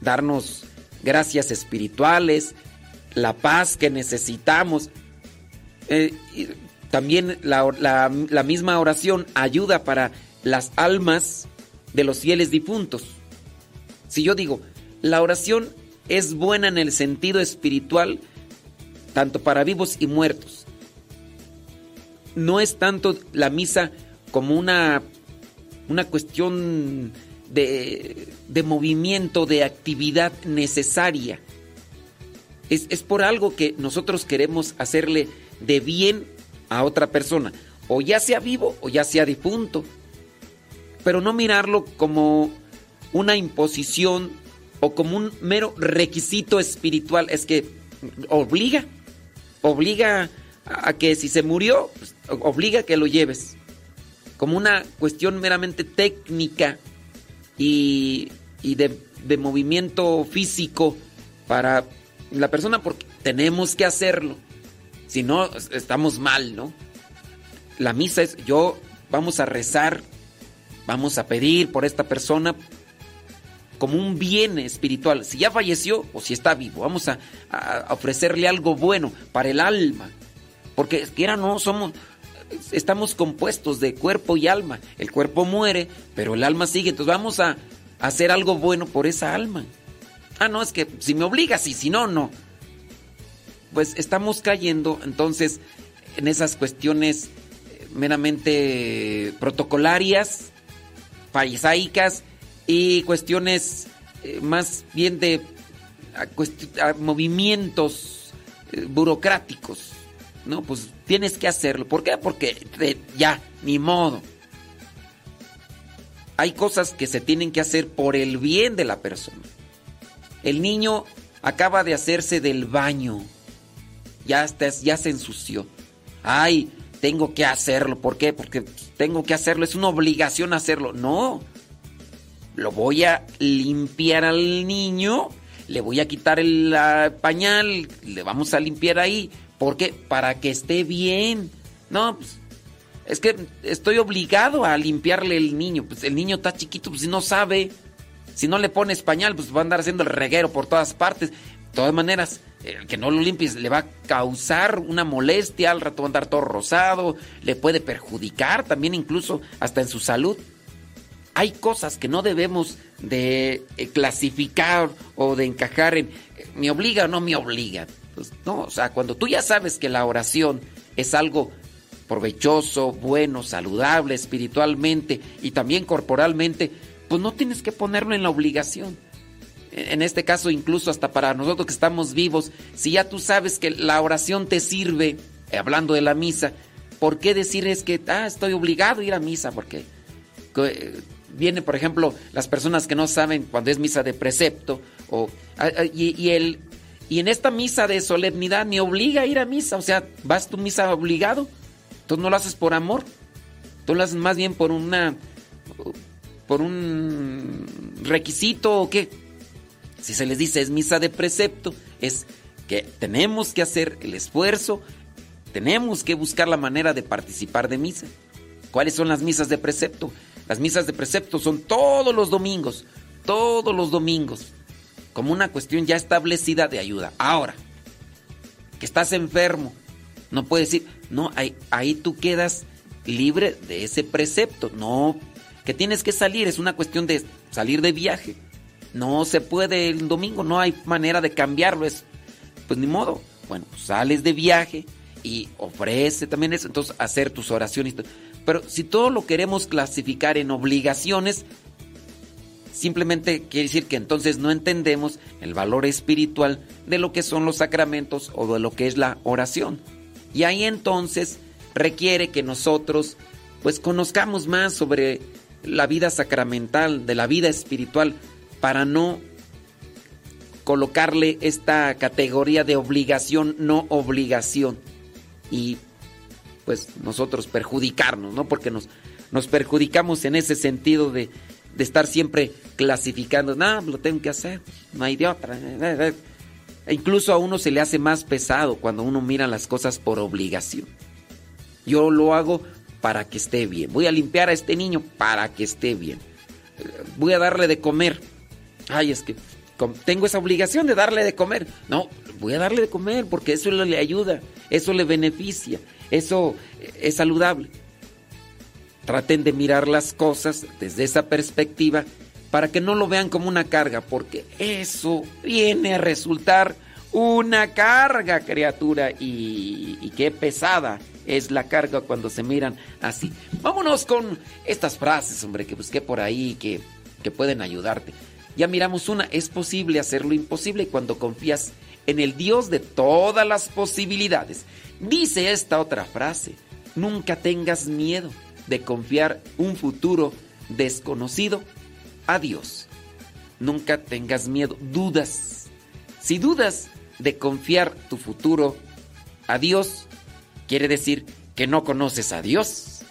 darnos gracias espirituales, la paz que necesitamos. Eh, también la, la, misma oración ayuda para las almas de los fieles difuntos. Si yo digo, la oración es buena en el sentido espiritual, tanto para vivos y muertos. no es tanto la misa como una, una cuestión de, de movimiento, de actividad necesaria. Es, es por algo que nosotros queremos hacerle de bien a otra persona, o ya sea vivo o ya sea difunto, pero no mirarlo como una imposición o como un mero requisito espiritual, es que obliga, obliga a que si se murió, pues, obliga a que lo lleves, como una cuestión meramente técnica y, y de, de movimiento físico para la persona, porque tenemos que hacerlo, si no, estamos mal, ¿no? La misa es, yo vamos a rezar, vamos a pedir por esta persona como un bien espiritual. Si ya falleció o si está vivo, vamos a, a ofrecerle algo bueno para el alma. Porque quiera no, somos, estamos compuestos de cuerpo y alma. El cuerpo muere, pero el alma sigue. Entonces vamos a, hacer algo bueno por esa alma. Ah, no, es que si me obligas y si no, no. Pues estamos cayendo entonces en esas cuestiones meramente protocolarias, farisaicas y cuestiones eh, más bien de movimientos eh, burocráticos. No, pues tienes que hacerlo. ¿Por qué? Porque ya, ni modo. Hay cosas que se tienen que hacer por el bien de la persona. El niño acaba de hacerse del baño. Ya, está- ya se ensució. Ay, tengo que hacerlo. ¿Por qué? Porque tengo que hacerlo. Es una obligación hacerlo. No. Lo voy a limpiar al niño. Le voy a quitar el pañal. Le vamos a limpiar ahí. ¿Por qué? Para que esté bien. No, pues. Es que estoy obligado a limpiarle el niño. Pues el niño está chiquito, pues si no sabe. Si no le pones pañal, pues va a andar haciendo el reguero por todas partes. De todas maneras, el que no lo limpies le va a causar una molestia, al rato va a andar todo rosado, le puede perjudicar también incluso hasta en su salud. Hay cosas que no debemos de eh, clasificar o de encajar en eh, me obliga o no me obliga. Pues no, o sea, cuando tú ya sabes que la oración es algo provechoso, bueno, saludable espiritualmente y también corporalmente, pues no tienes que ponerlo en la obligación. En este caso, incluso hasta para nosotros que estamos vivos, si ya tú sabes que la oración te sirve, eh, hablando de la misa, ¿por qué decir es que ah, estoy obligado a ir a misa? Porque eh, viene, por ejemplo, las personas que no saben cuando es misa de precepto, o, y, y el, y en esta misa de solemnidad me obliga a ir a misa, o sea, vas tu misa obligado, tú no lo haces por amor, tú lo haces más bien por una por un requisito o qué. Si se les dice es misa de precepto, es que tenemos que hacer el esfuerzo, tenemos que buscar la manera de participar de misa. ¿Cuáles son las misas de precepto? Las misas de precepto son todos los domingos, todos los domingos, como una cuestión ya establecida de ayuda. Ahora, que estás enfermo, no puedes decir, no, ahí, ahí tú quedas libre de ese precepto, no, que tienes que salir, es una cuestión de salir de viaje. No se puede el domingo, no hay manera de cambiarlo, es pues ni modo. Bueno, sales de viaje y ofrece también eso, entonces hacer tus oraciones. Pero si todo lo queremos clasificar en obligaciones, simplemente quiere decir que entonces no entendemos el valor espiritual de lo que son los sacramentos o de lo que es la oración. Y ahí entonces requiere que nosotros pues conozcamos más sobre la vida sacramental, de la vida espiritual, para no colocarle esta categoría de obligación, no obligación. Y pues nosotros perjudicarnos, ¿no? Porque nos, nos perjudicamos en ese sentido de, de estar siempre clasificando, no, lo tengo que hacer, no hay de otra. E incluso a uno se le hace más pesado cuando uno mira las cosas por obligación. Yo lo hago para que esté bien. Voy a limpiar a este niño para que esté bien. Voy a darle de comer. Ay, es que tengo esa obligación de darle de comer. No, voy a darle de comer porque eso le ayuda, eso le beneficia, eso es saludable. Traten de mirar las cosas desde esa perspectiva para que no lo vean como una carga, porque eso viene a resultar una carga, criatura, y, y qué pesada es la carga cuando se miran así. Vámonos con estas frases, hombre, que busqué por ahí, que, que pueden ayudarte. Ya miramos una, es posible hacer lo imposible cuando confías en el Dios de todas las posibilidades. Dice esta otra frase, nunca tengas miedo de confiar un futuro desconocido a Dios. Nunca tengas miedo, dudas. Si dudas de confiar tu futuro a Dios, quiere decir que no conoces a Dios.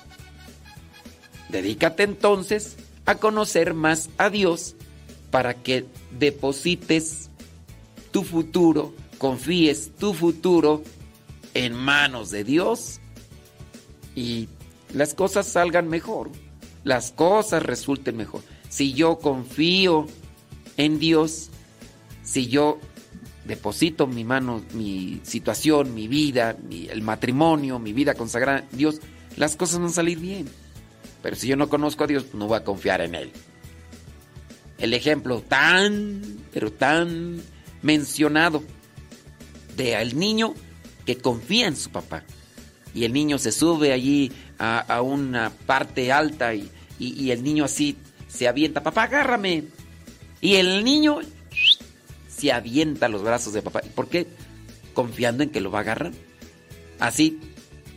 Dedícate entonces a conocer más a Dios para que deposites tu futuro, confíes tu futuro en manos de Dios y las cosas salgan mejor, las cosas resulten mejor. Si yo confío en Dios, si yo deposito mi mano, mi situación, mi vida, el matrimonio, mi vida consagrada a Dios, las cosas van a salir bien. Pero si yo no conozco a Dios, no voy a confiar en Él. El ejemplo tan, pero tan mencionado de al niño que confía en su papá. Y el niño se sube allí a, una parte alta y, y el niño así se avienta, papá, agárrame. Y el niño se avienta a los brazos de papá. ¿Por qué? Confiando en que lo va a agarrar. Así,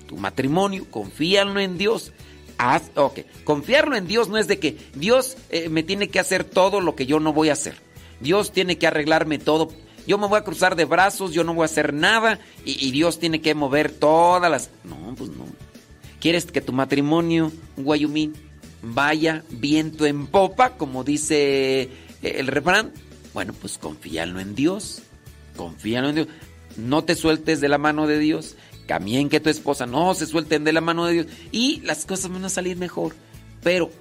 tu matrimonio, confíalo en Dios. Haz, ok, confiarlo en Dios no es de que Dios eh, me tiene que hacer todo lo que yo no voy a hacer. Dios tiene que arreglarme todo. Yo me voy a cruzar de brazos, yo no voy a hacer nada y, Dios tiene que mover todas las... No, pues no. ¿Quieres que tu matrimonio, Guayumín, vaya viento en popa, como dice eh, el refrán? Bueno, pues confíalo en Dios. Confíalo en Dios. No te sueltes de la mano de Dios. También que tu esposa no se suelten de la mano de Dios. Y las cosas van a salir mejor. Pero,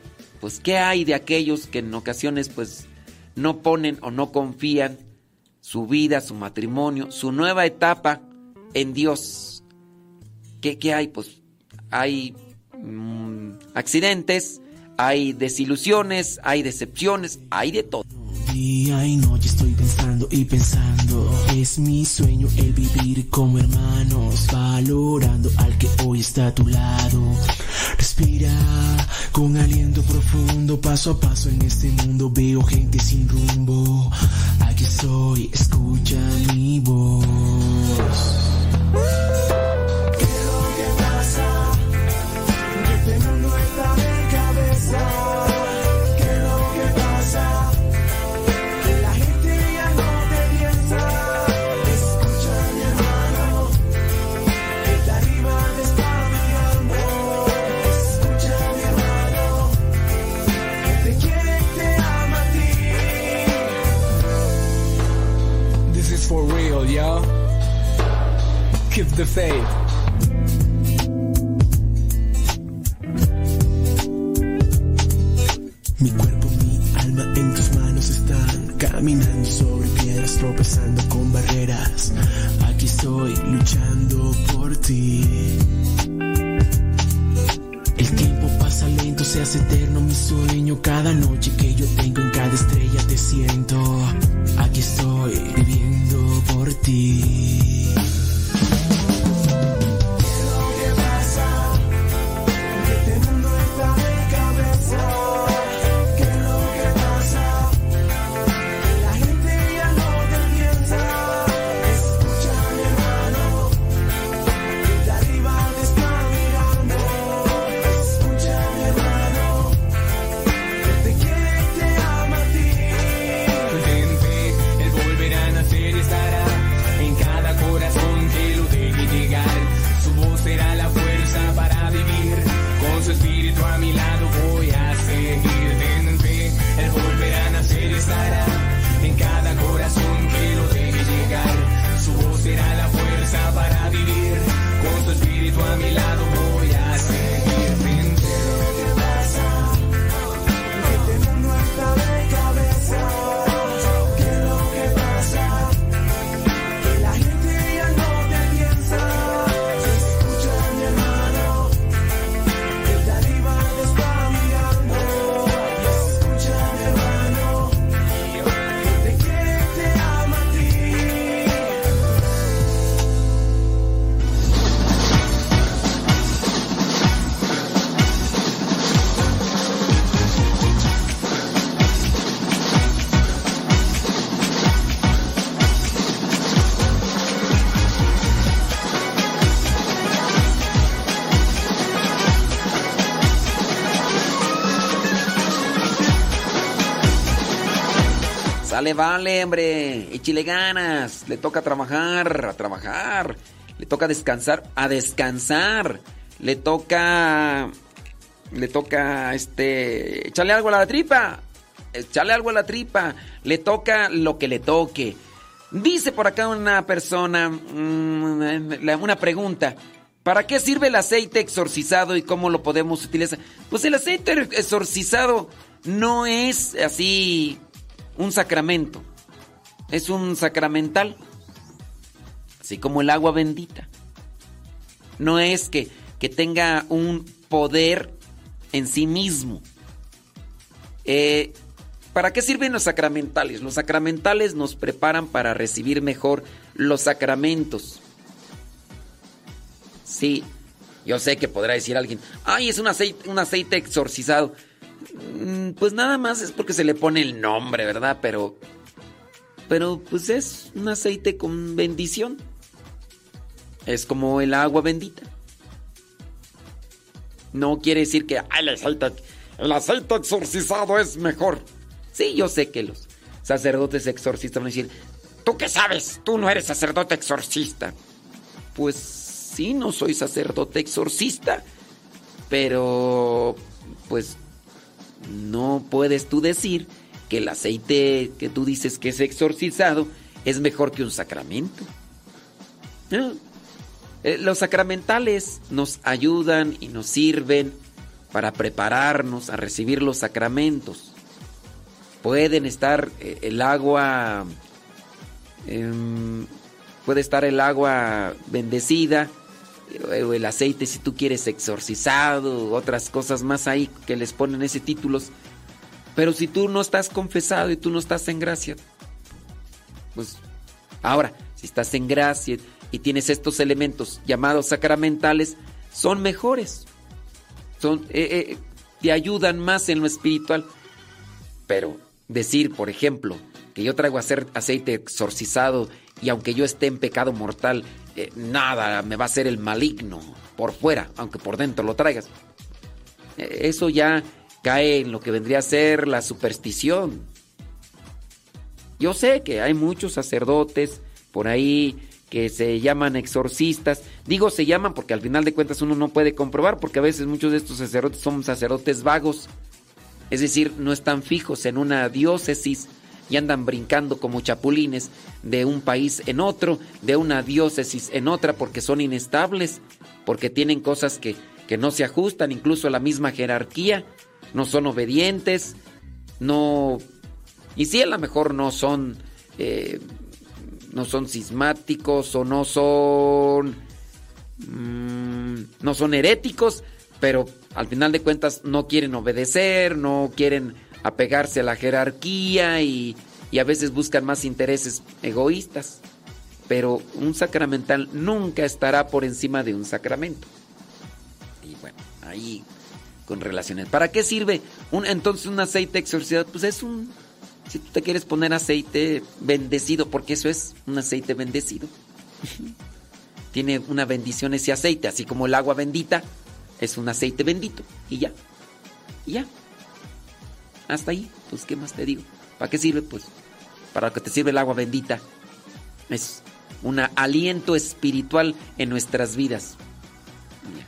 pues, ¿qué hay de aquellos que en ocasiones, pues, no ponen o no confían su vida, su matrimonio, su nueva etapa en Dios? ¿Qué, qué hay? Pues, hay mm, accidentes, hay desilusiones, hay decepciones, hay de todo. Día y noche estoy pensando y pensando. Es mi sueño el vivir como hermanos, valorando al que hoy está a tu lado. Respira con aliento profundo, paso a paso en este mundo veo gente sin rumbo. Aquí estoy, escucha mi voz. Sale, vale, hombre. Échile ganas. Le toca trabajar, a trabajar. Le toca descansar, a descansar. Le toca. Le toca, este. Echarle algo a la tripa. Echarle algo a la tripa. Le toca lo que le toque. Dice por acá una persona. mm, Una pregunta. ¿Para qué sirve el aceite exorcizado y cómo lo podemos utilizar? Pues el aceite exorcizado no es así un sacramento. Es un sacramental. Así como el agua bendita. No es que, que tenga un poder en sí mismo. Eh, ¿Para qué sirven los sacramentales? Los sacramentales nos preparan para recibir mejor los sacramentos. Sí, yo sé que podrá decir alguien, ay, es un aceite, un aceite exorcizado. Mm, Pues nada más es porque se le pone el nombre, ¿verdad? Pero, pero pues es un aceite con bendición. Es como el agua bendita. No quiere decir que "Ay, el aceite, el aceite exorcizado es mejor. Sí, yo sé que los sacerdotes exorcistas van a decir, ¿tú qué sabes? Tú no eres sacerdote exorcista. Pues sí, no soy sacerdote exorcista, pero pues no puedes tú decir que el aceite que tú dices que es exorcizado es mejor que un sacramento. No. Eh, Los sacramentales nos ayudan y nos sirven para prepararnos a recibir los sacramentos. Pueden estar eh, el agua, em, puede estar el agua bendecida, eh, el aceite si tú quieres exorcizado, otras cosas más ahí que les ponen ese títulos. Pero si tú no estás confesado y tú no estás en gracia, pues ahora, si estás en gracia y tienes estos elementos llamados sacramentales, son mejores. Son, eh, eh, te ayudan más en lo espiritual. Pero decir, por ejemplo, que yo traigo aceite exorcizado y aunque yo esté en pecado mortal, eh, nada me va a hacer el maligno por fuera, aunque por dentro lo traigas. Eh, Eso ya cae en lo que vendría a ser la superstición. Yo sé que hay muchos sacerdotes por ahí que se llaman exorcistas. Digo se llaman porque al final de cuentas uno no puede comprobar porque a veces muchos de estos sacerdotes son sacerdotes vagos. Es decir, no están fijos en una diócesis y andan brincando como chapulines de un país en otro, de una diócesis en otra porque son inestables, porque tienen cosas que, que no se ajustan, incluso a la misma jerarquía, no son obedientes, no... Y sí, a lo mejor no son... eh, no son cismáticos o no son... mm, no son heréticos, pero al final de cuentas no quieren obedecer, no quieren apegarse a la jerarquía y, y a veces buscan más intereses egoístas. Pero un sacramental nunca estará por encima de un sacramento. Y bueno, ahí con relaciones. ¿Para qué sirve un, entonces un aceite exorcizado? Pues es un... Si tú te quieres poner aceite bendecido, porque eso es un aceite bendecido. <laughs> Tiene una bendición ese aceite, así como el agua bendita es un aceite bendito. Y ya. Y ya. Hasta ahí. Pues, ¿qué más te digo? ¿Para qué sirve? Pues, para que te sirve el agua bendita. Es un aliento espiritual en nuestras vidas. Ya.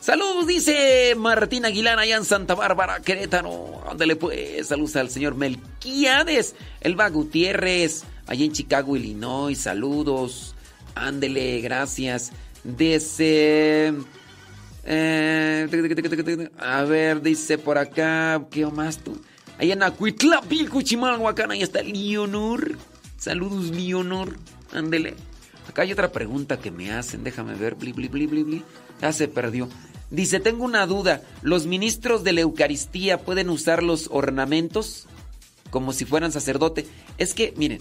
Saludos, dice Martín Aguilar allá en Santa Bárbara, Querétaro. Ándale pues, saludos al señor Melquiades, Elba Gutiérrez, allá en Chicago, Illinois. Saludos, ándele, gracias. Dice... eh, a ver, dice por acá, ¿qué más tú? Allá en Acuitlapilco, Chimalhuacán, ahí está Leonor. Saludos, Leonor. Ándele. Acá hay otra pregunta que me hacen, déjame ver, bli. Ya se perdió. Dice, tengo una duda. ¿Los ministros de la Eucaristía pueden usar los ornamentos como si fueran sacerdote? Es que, miren,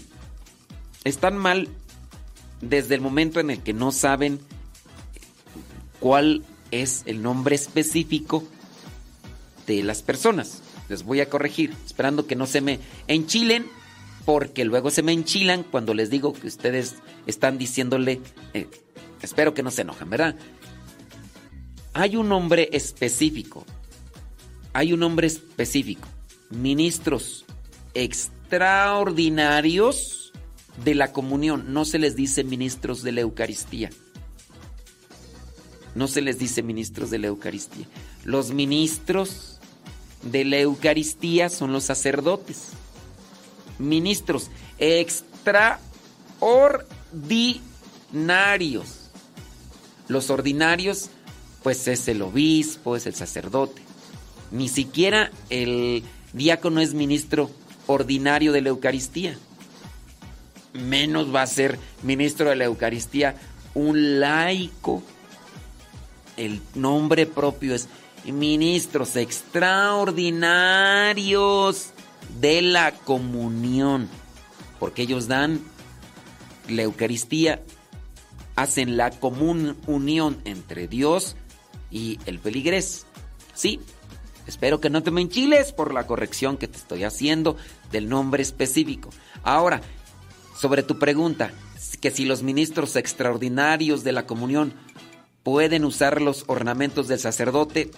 están mal desde el momento en el que no saben cuál es el nombre específico de las personas. Les voy a corregir, esperando que no se me enchilen, porque luego se me enchilan cuando les digo que ustedes están diciéndole, eh, espero que no se enojen, ¿verdad? Hay un nombre específico, hay un nombre específico, ministros ex- extraordinarios de la comunión. No se les dice ministros de la Eucaristía. No se les dice ministros de la Eucaristía. Los ministros de la Eucaristía son los sacerdotes. Ministros extraordinarios. Los ordinarios, pues es el obispo, es el sacerdote. Ni siquiera el diácono es ministro ordinario de la Eucaristía. Menos va a ser ministro de la Eucaristía un laico. El nombre propio es ministros extraordinarios de la comunión. Porque ellos dan la Eucaristía, hacen la común unión entre Dios y el peligrés. Sí, espero que no te me enchiles por la corrección que te estoy haciendo del nombre específico. Ahora, sobre tu pregunta, que si los ministros extraordinarios de la comunión pueden usar los ornamentos del sacerdote,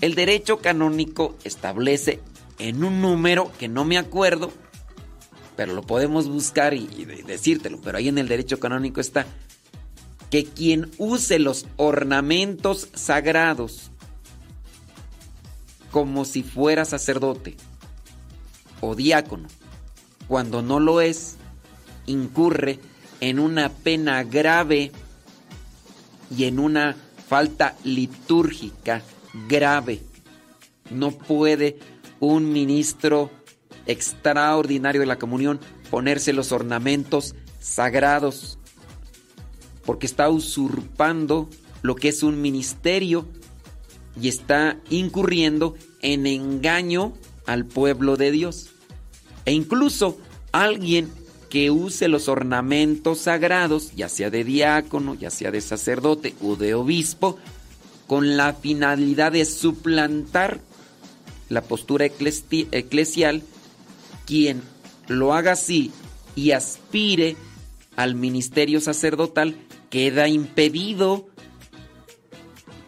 el derecho canónico establece en un número que no me acuerdo, pero lo podemos buscar y, decírtelo, pero ahí en el derecho canónico está que quien use los ornamentos sagrados como si fuera sacerdote o diácono, cuando no lo es, incurre en una pena grave y en una falta litúrgica grave. No puede un ministro extraordinario de la comunión ponerse los ornamentos sagrados porque está usurpando lo que es un ministerio y está incurriendo en engaño al pueblo de Dios. E incluso alguien que use los ornamentos sagrados, ya sea de diácono, ya sea de sacerdote o de obispo, con la finalidad de suplantar la postura eclesi eclesial, quien lo haga así y aspire al ministerio sacerdotal, queda impedido,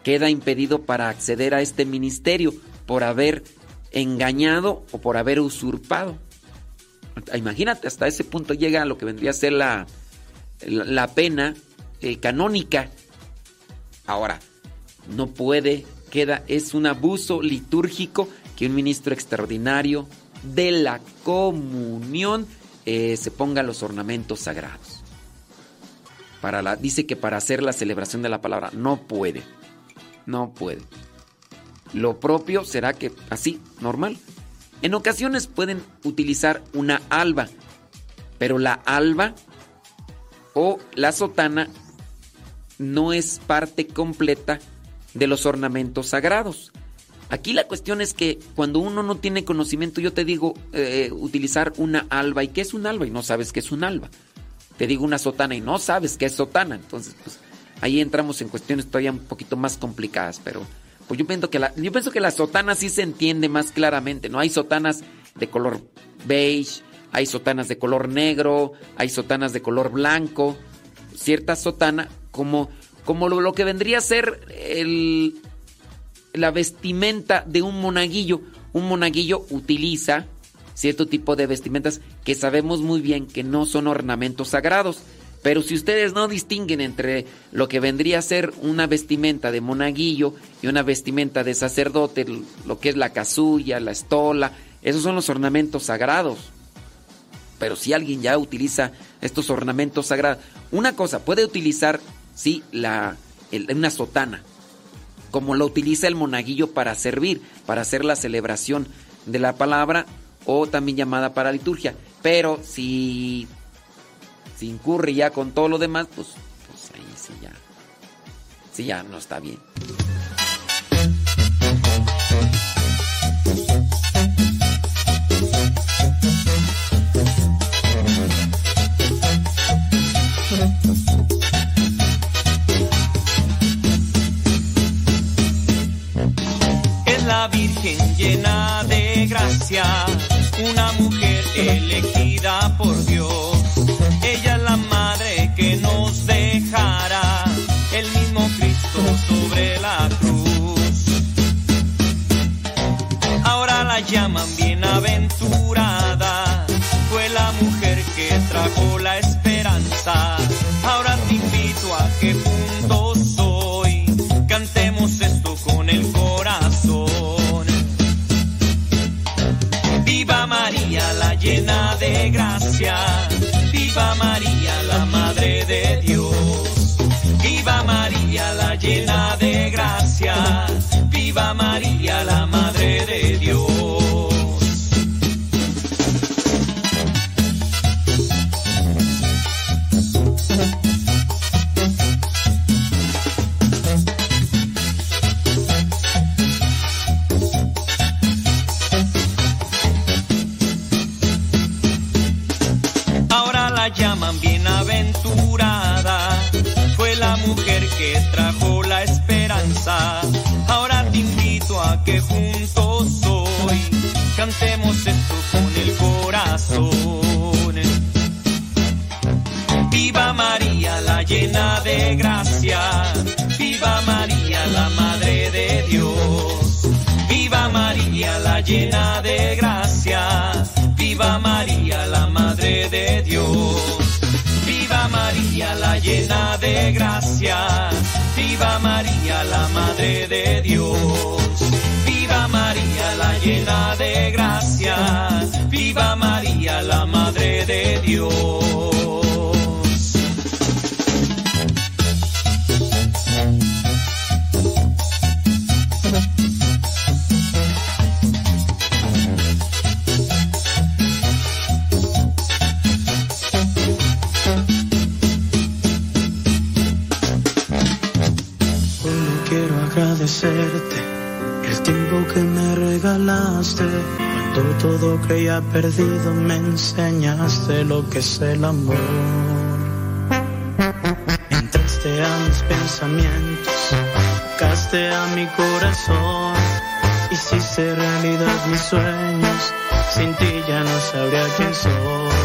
queda impedido para acceder a este ministerio por haber engañado o por haber usurpado. Imagínate, hasta ese punto llega lo que vendría a ser la, la, pena eh, canónica. Ahora, no puede, queda, es un abuso litúrgico que un ministro extraordinario de la comunión eh, se ponga los ornamentos sagrados. Para la, dice que para hacer la celebración de la palabra no puede. No puede. Lo propio será que así, normal. En ocasiones pueden utilizar una alba, pero la alba o la sotana no es parte completa de los ornamentos sagrados. Aquí la cuestión es que cuando uno no tiene conocimiento, yo te digo eh, utilizar una alba. ¿Y qué es un alba? Y no sabes qué es un alba. Te digo una sotana y no sabes qué es sotana. Entonces, pues ahí entramos en cuestiones todavía un poquito más complicadas. Pero pues yo pienso que la, yo pienso que sotana sí se entiende más claramente. No hay sotanas de color beige, hay sotanas de color negro, hay sotanas de color blanco. Cierta sotana como, como lo, lo que vendría a ser el la vestimenta de un monaguillo. Un monaguillo utiliza cierto tipo de vestimentas que sabemos muy bien que no son ornamentos sagrados. Pero si ustedes no distinguen entre lo que vendría a ser una vestimenta de monaguillo y una vestimenta de sacerdote, lo que es la casulla, la estola, esos son los ornamentos sagrados. Pero si alguien ya utiliza estos ornamentos sagrados, una cosa, puede utilizar, sí, la, una sotana, como lo utiliza el monaguillo para servir, para hacer la celebración de la palabra o también llamada para liturgia. Pero si, si incurre ya con todo lo demás, pues, pues ahí sí ya, sí ya no está bien. Que es el amor. Entraste a mis pensamientos, tocaste a mi corazón. Hiciste realidad mis sueños, sin ti ya no sabría quién soy.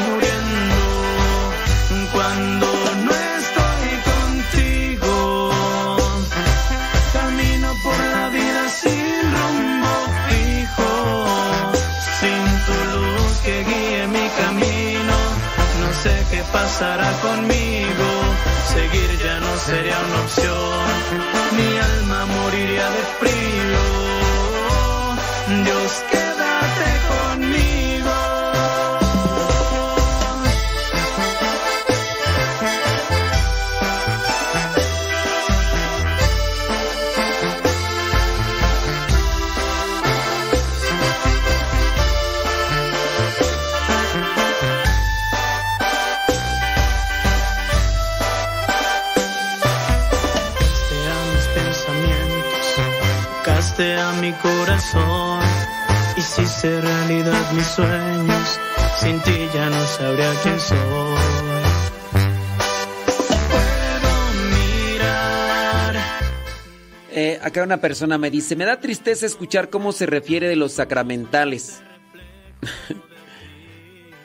pasará conmigo, seguir ya no sería una opción. Mi alma moriría de frío. Tocaste a mi corazón, hiciste realidad mis sueños, sin ti ya no sabría quién soy. Eh, acá una persona me dice, me da tristeza escuchar cómo se refiere de los sacramentales. <laughs>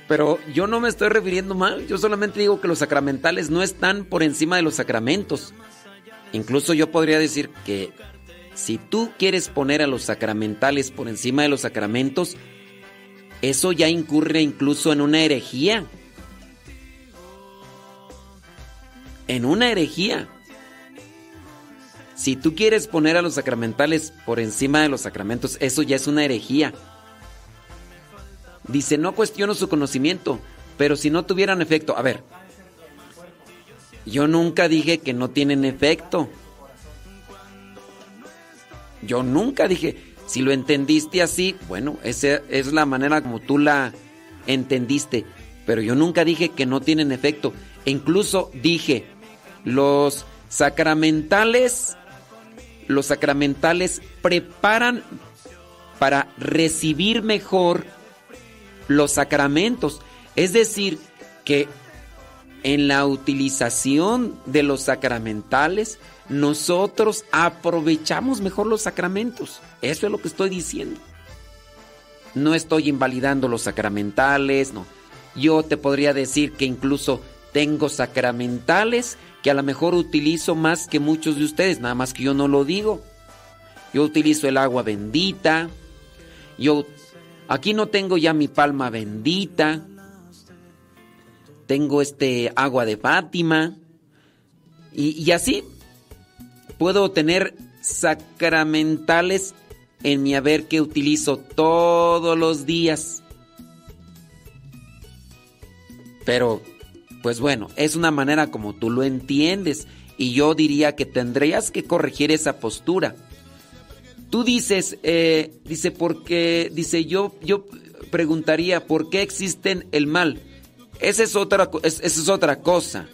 Pero yo no me estoy refiriendo mal, yo solamente digo que los sacramentales no están por encima de los sacramentos. Incluso yo podría decir que si tú quieres poner a los sacramentales por encima de los sacramentos, eso ya incurre incluso en una herejía. En una herejía. Si tú quieres poner a los sacramentales por encima de los sacramentos, eso ya es una herejía. Dice, no cuestiono su conocimiento, pero si no tuvieran efecto, a ver, yo nunca dije que no tienen efecto. Yo nunca dije, si lo entendiste así, bueno, esa es la manera como tú la entendiste, pero yo nunca dije que no tienen efecto. E incluso dije, los sacramentales, los sacramentales preparan para recibir mejor los sacramentos. Es decir, que en la utilización de los sacramentales, nosotros aprovechamos mejor los sacramentos. Eso es lo que estoy diciendo. No estoy invalidando los sacramentales, no. Yo te podría decir que incluso tengo sacramentales que a lo mejor utilizo más que muchos de ustedes, nada más que yo no lo digo. Yo utilizo el agua bendita. Yo aquí no tengo ya mi palma bendita. Tengo este agua de Fátima. Y, así puedo tener sacramentales en mi haber que utilizo todos los días. Pero, pues bueno, es una manera como tú lo entiendes. Y yo diría que tendrías que corregir esa postura. Tú dices, eh, dice, porque, dice, yo, yo preguntaría, ¿por qué existen el mal? Esa es otra, esa es otra cosa.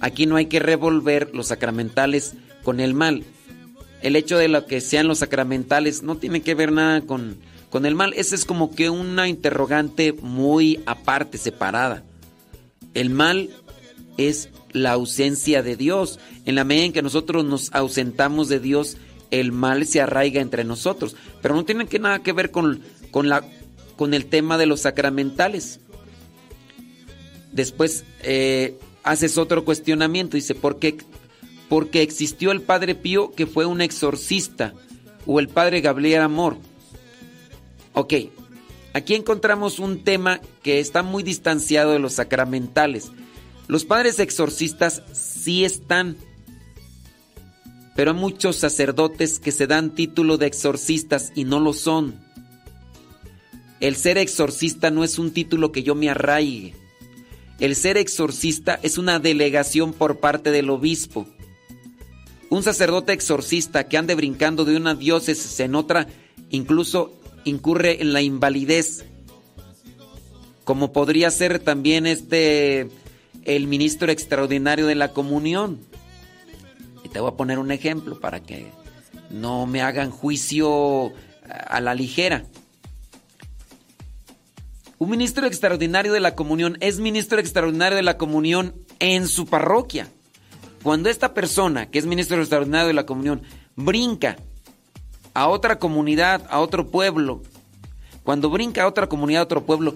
Aquí no hay que revolver los sacramentales con el mal. El hecho de lo que sean los sacramentales no tiene que ver nada con, con el mal. Esa es como que una interrogante muy aparte, separada. El mal es la ausencia de Dios. En la medida en que nosotros nos ausentamos de Dios, el mal se arraiga entre nosotros. Pero no tiene que nada que ver con, con, la, con el tema de los sacramentales. Después eh, haces otro cuestionamiento. Dice, ¿por qué? Porque existió el Padre Pío que fue un exorcista o el Padre Gabriel Amor. Ok, aquí encontramos un tema que está muy distanciado de los sacramentales. Los padres exorcistas sí están, pero hay muchos sacerdotes que se dan título de exorcistas y no lo son. El ser exorcista no es un título que yo me arraigue. El ser exorcista es una delegación por parte del obispo. Un sacerdote exorcista que ande brincando de una diócesis en otra, incluso incurre en la invalidez. Como podría ser también este el ministro extraordinario de la comunión. Y te voy a poner un ejemplo para que no me hagan juicio a la ligera. Un ministro extraordinario de la comunión es ministro extraordinario de la comunión en su parroquia. Cuando esta persona, que es ministro extraordinario de la comunión, brinca a otra comunidad, a otro pueblo, cuando brinca a otra comunidad, a otro pueblo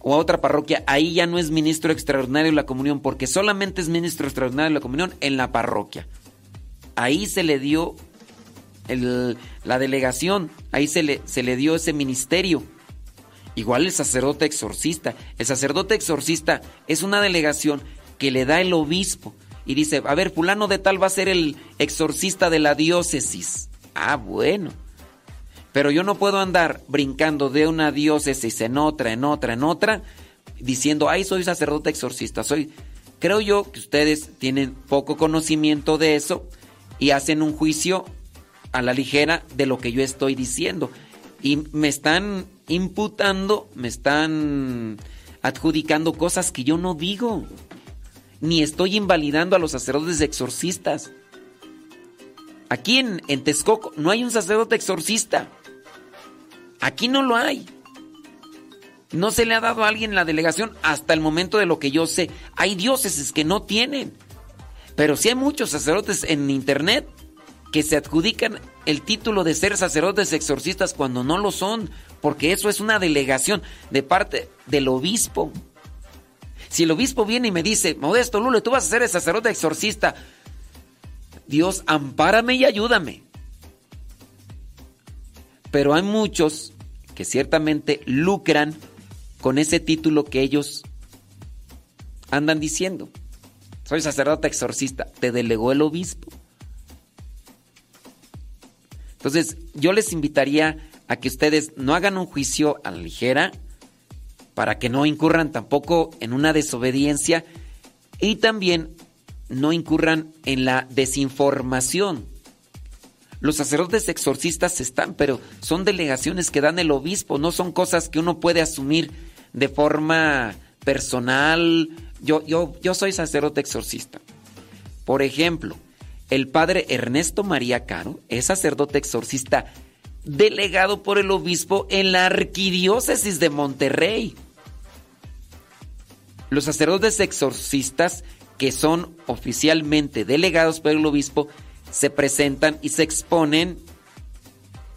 o a otra parroquia, ahí ya no es ministro extraordinario de la comunión, porque solamente es ministro extraordinario de la comunión en la parroquia. Ahí se le dio la delegación, ahí se le, se le dio ese ministerio. Igual el sacerdote exorcista. El sacerdote exorcista es una delegación que le da el obispo y dice, a ver, fulano de tal va a ser el exorcista de la diócesis. Ah, bueno. Pero yo no puedo andar brincando de una diócesis en otra, en otra, en otra, diciendo, ay, soy sacerdote exorcista. Soy. Creo yo que ustedes tienen poco conocimiento de eso y hacen un juicio a la ligera de lo que yo estoy diciendo. Y me están imputando, me están adjudicando cosas que yo no digo. Ni estoy invalidando a los sacerdotes exorcistas. Aquí en, en Texcoco no hay un sacerdote exorcista. Aquí no lo hay. No se le ha dado a alguien la delegación hasta el momento de lo que yo sé. Hay diócesis que no tienen. Pero sí hay muchos sacerdotes en internet que se adjudican el título de ser sacerdotes exorcistas cuando no lo son, porque eso es una delegación de parte del obispo. Si el obispo viene y me dice, Modesto Lule, tú vas a ser el sacerdote exorcista, Dios, ampárame y ayúdame. Pero hay muchos que ciertamente lucran con ese título que ellos andan diciendo. Soy sacerdote exorcista, te delegó el obispo. Entonces, yo les invitaría a que ustedes no hagan un juicio a la ligera para que no incurran tampoco en una desobediencia y también no incurran en la desinformación. Los sacerdotes exorcistas están, pero son delegaciones que dan el obispo, no son cosas que uno puede asumir de forma personal. Yo, yo, yo soy sacerdote exorcista. Por ejemplo, el padre Ernesto María Caro es sacerdote exorcista delegado por el obispo en la arquidiócesis de Monterrey. Los sacerdotes exorcistas que son oficialmente delegados por el obispo se presentan y se exponen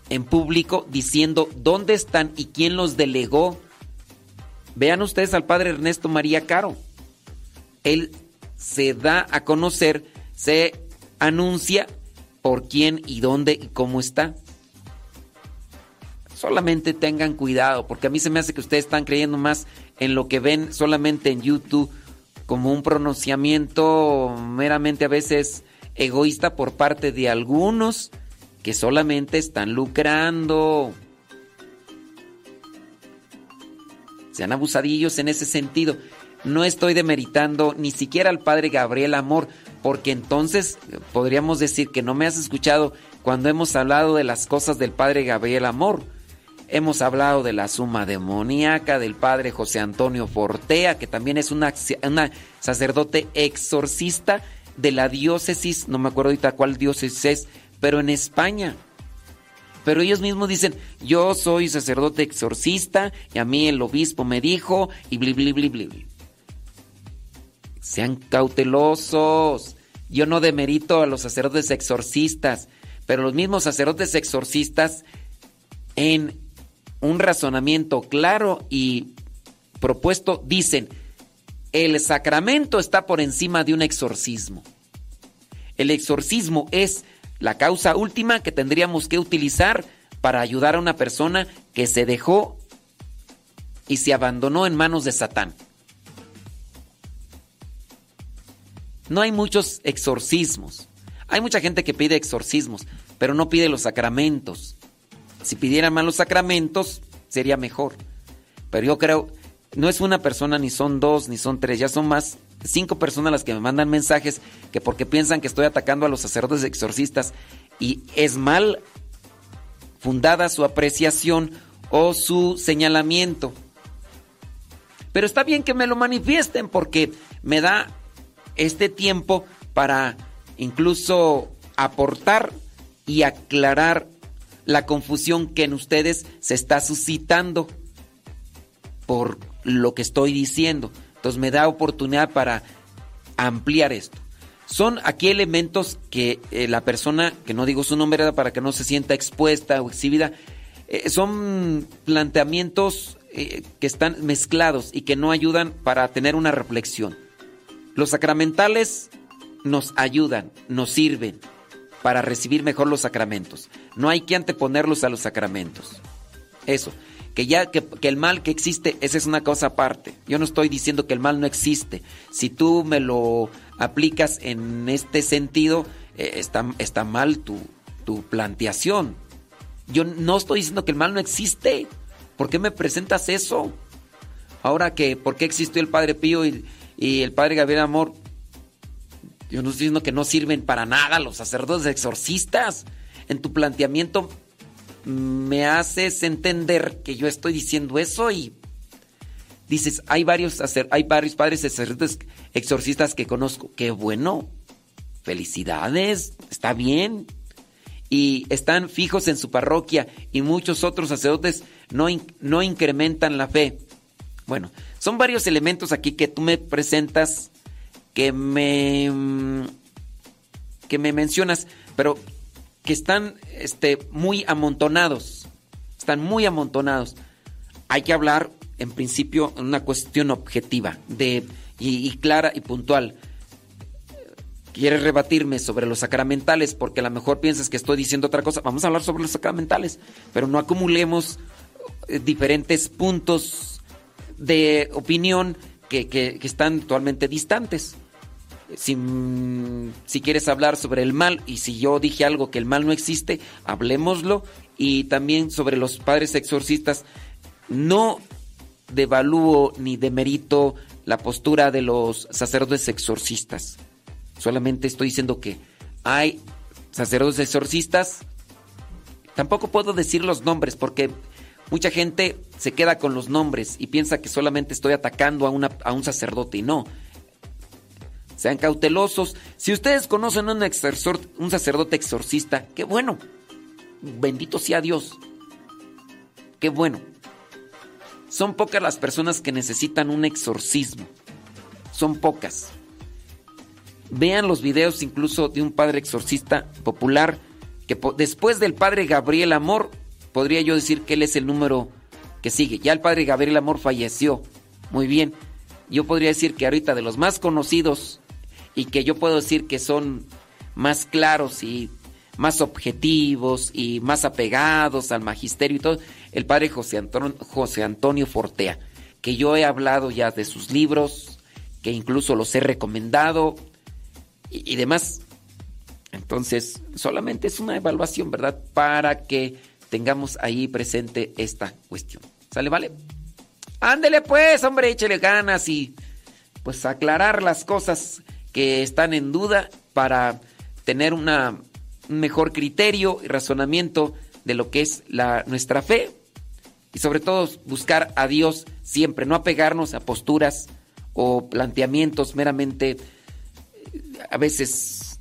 en público diciendo dónde están y quién los delegó. Vean ustedes al padre Ernesto María Caro. Él se da a conocer, se anuncia por quién y dónde y cómo está. Solamente tengan cuidado, porque a mí se me hace que ustedes están creyendo más en lo que ven solamente en YouTube como un pronunciamiento meramente a veces egoísta por parte de algunos que solamente están lucrando. Sean abusadillos en ese sentido. No estoy demeritando ni siquiera al padre Gabriel Amor, porque entonces podríamos decir que no me has escuchado cuando hemos hablado de las cosas del padre Gabriel Amor. Hemos hablado de la suma demoníaca del padre José Antonio Fortea, que también es una, sacerdote exorcista de la diócesis, no me acuerdo ahorita cuál diócesis es, pero en España. Pero ellos mismos dicen, yo soy sacerdote exorcista y a mí el obispo me dijo y bli, bli, bli, bli. Sean cautelosos. Yo no demerito a los sacerdotes exorcistas, pero los mismos sacerdotes exorcistas en un razonamiento claro y propuesto dicen, el sacramento está por encima de un exorcismo. El exorcismo es la causa última que tendríamos que utilizar para ayudar a una persona que se dejó y se abandonó en manos de Satán. No hay muchos exorcismos. Hay mucha gente que pide exorcismos, pero no pide los sacramentos. Si pidieran más los sacramentos, sería mejor. Pero yo creo, no es una persona, ni son dos, ni son tres, ya son más cinco personas las que me mandan mensajes que porque piensan que estoy atacando a los sacerdotes exorcistas y es mal fundada su apreciación o su señalamiento. Pero está bien que me lo manifiesten porque me da este tiempo para incluso aportar y aclarar la confusión que en ustedes se está suscitando por lo que estoy diciendo. Entonces me da oportunidad para ampliar esto. Son aquí elementos que eh, la persona, que no digo su nombre para que no se sienta expuesta o exhibida, eh, son planteamientos eh, que están mezclados y que no ayudan para tener una reflexión. Los sacramentales nos ayudan, nos sirven para recibir mejor los sacramentos. No hay que anteponerlos a los sacramentos. Eso que ya que, el mal que existe, esa es una cosa aparte. Yo no estoy diciendo que el mal no existe. Si tú me lo aplicas en este sentido, eh, está, está mal tu, tu planteación. Yo no estoy diciendo que el mal no existe. ¿Por qué me presentas eso? Ahora que, ¿por qué existió el Padre Pío y, y el Padre Gabriel Amor? Yo no estoy diciendo que no sirven para nada los sacerdotes exorcistas. En tu planteamiento me haces entender que yo estoy diciendo eso y dices, hay varios, hay varios padres sacerdotes exorcistas que conozco. Qué bueno. Felicidades, está bien. Y están fijos en su parroquia y muchos otros sacerdotes no, no incrementan la fe. Bueno, son varios elementos aquí que tú me presentas que me que me mencionas, pero que están este, muy amontonados. Están muy amontonados. Hay que hablar, en principio, una cuestión objetiva de, y, y clara y puntual. ¿Quieres rebatirme sobre los sacramentales? Porque a lo mejor piensas que estoy diciendo otra cosa. Vamos a hablar sobre los sacramentales, pero no acumulemos eh, diferentes puntos de opinión que, que, están totalmente distantes si, si, quieres hablar sobre el mal y si yo dije algo que el mal no existe, hablemoslo. Y también sobre los padres exorcistas, no devalúo ni demerito la postura de los sacerdotes exorcistas. Solamente estoy diciendo que hay sacerdotes exorcistas. Tampoco puedo decir los nombres porque mucha gente se queda con los nombres y piensa que solamente estoy atacando a, a un sacerdote y no sean cautelosos. Si ustedes conocen un, un sacerdote exorcista, qué bueno. Bendito sea Dios. Qué bueno. Son pocas las personas que necesitan un exorcismo. Son pocas. vean los videos incluso de un padre exorcista popular que después del padre Gabriel Amor, podría yo decir que él es el número que sigue. Ya el padre Gabriel Amor falleció. Muy bien. Yo podría decir que ahorita de los más conocidos y que yo puedo decir que son más claros y más objetivos y más apegados al magisterio y todo, el padre José Antonio, José Antonio Fortea, que yo he hablado ya de sus libros, que incluso los he recomendado y, y demás. Entonces, solamente es una evaluación, ¿verdad? Para que tengamos ahí presente esta cuestión. ¿Sale, vale? Ándele pues, hombre, échele ganas y pues aclarar las cosas que están en duda para tener una, un mejor criterio y razonamiento de lo que es la, nuestra fe y sobre todo buscar a Dios siempre, no apegarnos a posturas o planteamientos meramente eh, a veces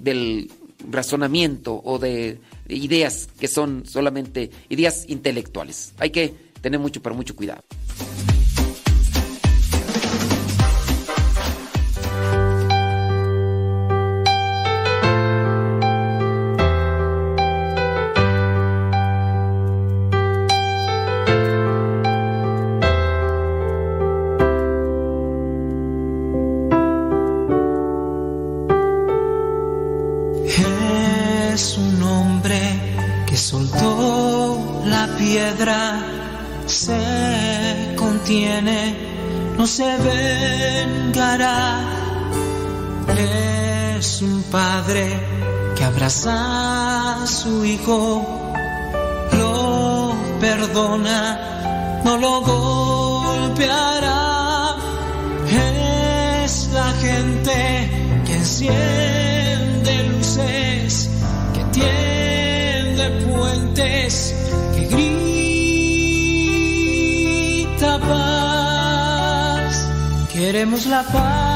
del razonamiento o de ideas que son solamente ideas intelectuales. Hay que tener mucho, pero mucho cuidado. Padre que abraza a su hijo, lo perdona, no lo golpeará. Es la gente que enciende luces, que tiende puentes, que grita paz. Queremos la paz,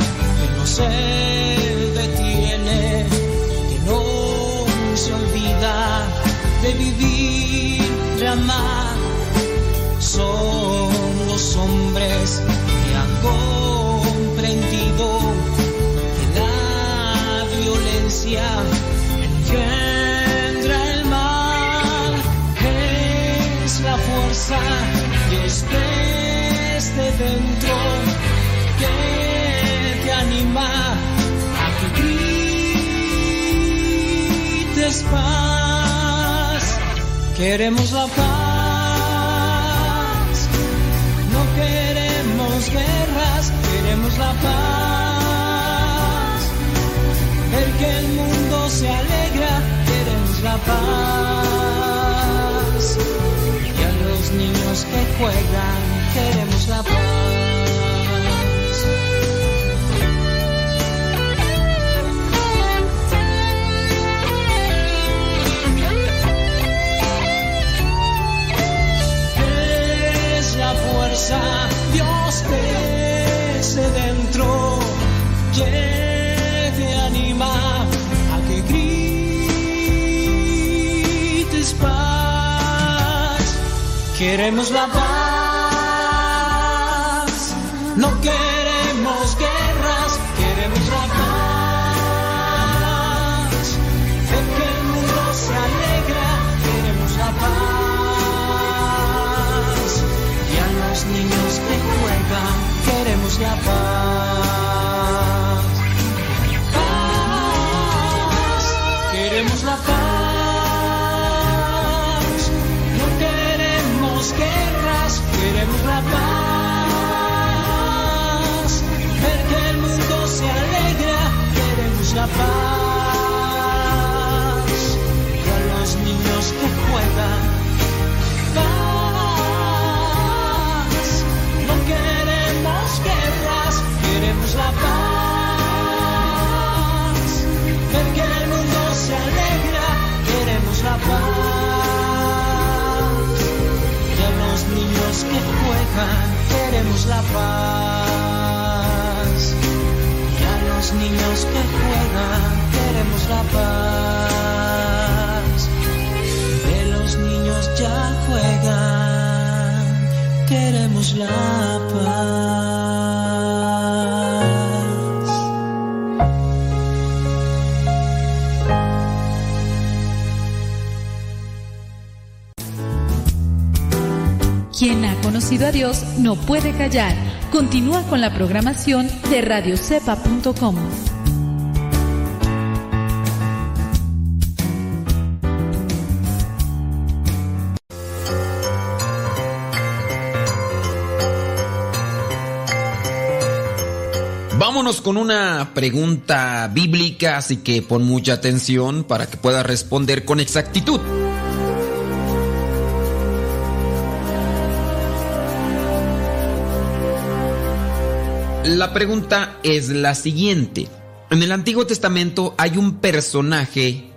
se detiene, que no se olvida de vivir, de amar. Son los hombres que han comprendido que la violencia paz. Queremos la paz, no queremos guerras, queremos la paz. Ver que el mundo se alegra, queremos la paz. Y a los niños que juegan, queremos la paz. Queremos la paz, no queremos guerras, queremos la paz. Ver que el mundo se alegra, queremos la paz. Y a los niños que juegan, queremos la paz. la paz y a los niños que juegan. Paz, no queremos guerras, queremos la paz. Ver que el mundo se alegra, queremos la paz. Y a los niños que juegan, queremos la paz. Y a los niños que los niños ya juegan, queremos la paz. Quien ha conocido a Dios no puede callar. Continúa con la programación de radiocepa.com. Vámonos con una pregunta bíblica, así que pon mucha atención para que puedas responder con exactitud. La pregunta es la siguiente. En el Antiguo Testamento hay un personaje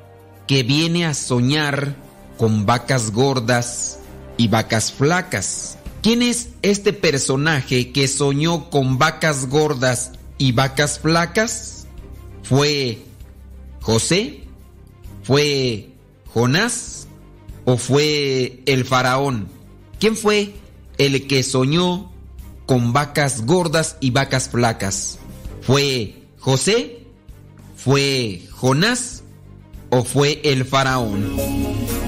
que viene a soñar con vacas gordas y vacas flacas. ¿Quién es este personaje que soñó con vacas gordas y vacas flacas? ¿Fue José? ¿Fue Jonás? ¿O fue el faraón? ¿Quién fue el que soñó con vacas gordas y vacas flacas? ¿Fue José? ¿Fue Jonás? ¿O fue el faraón?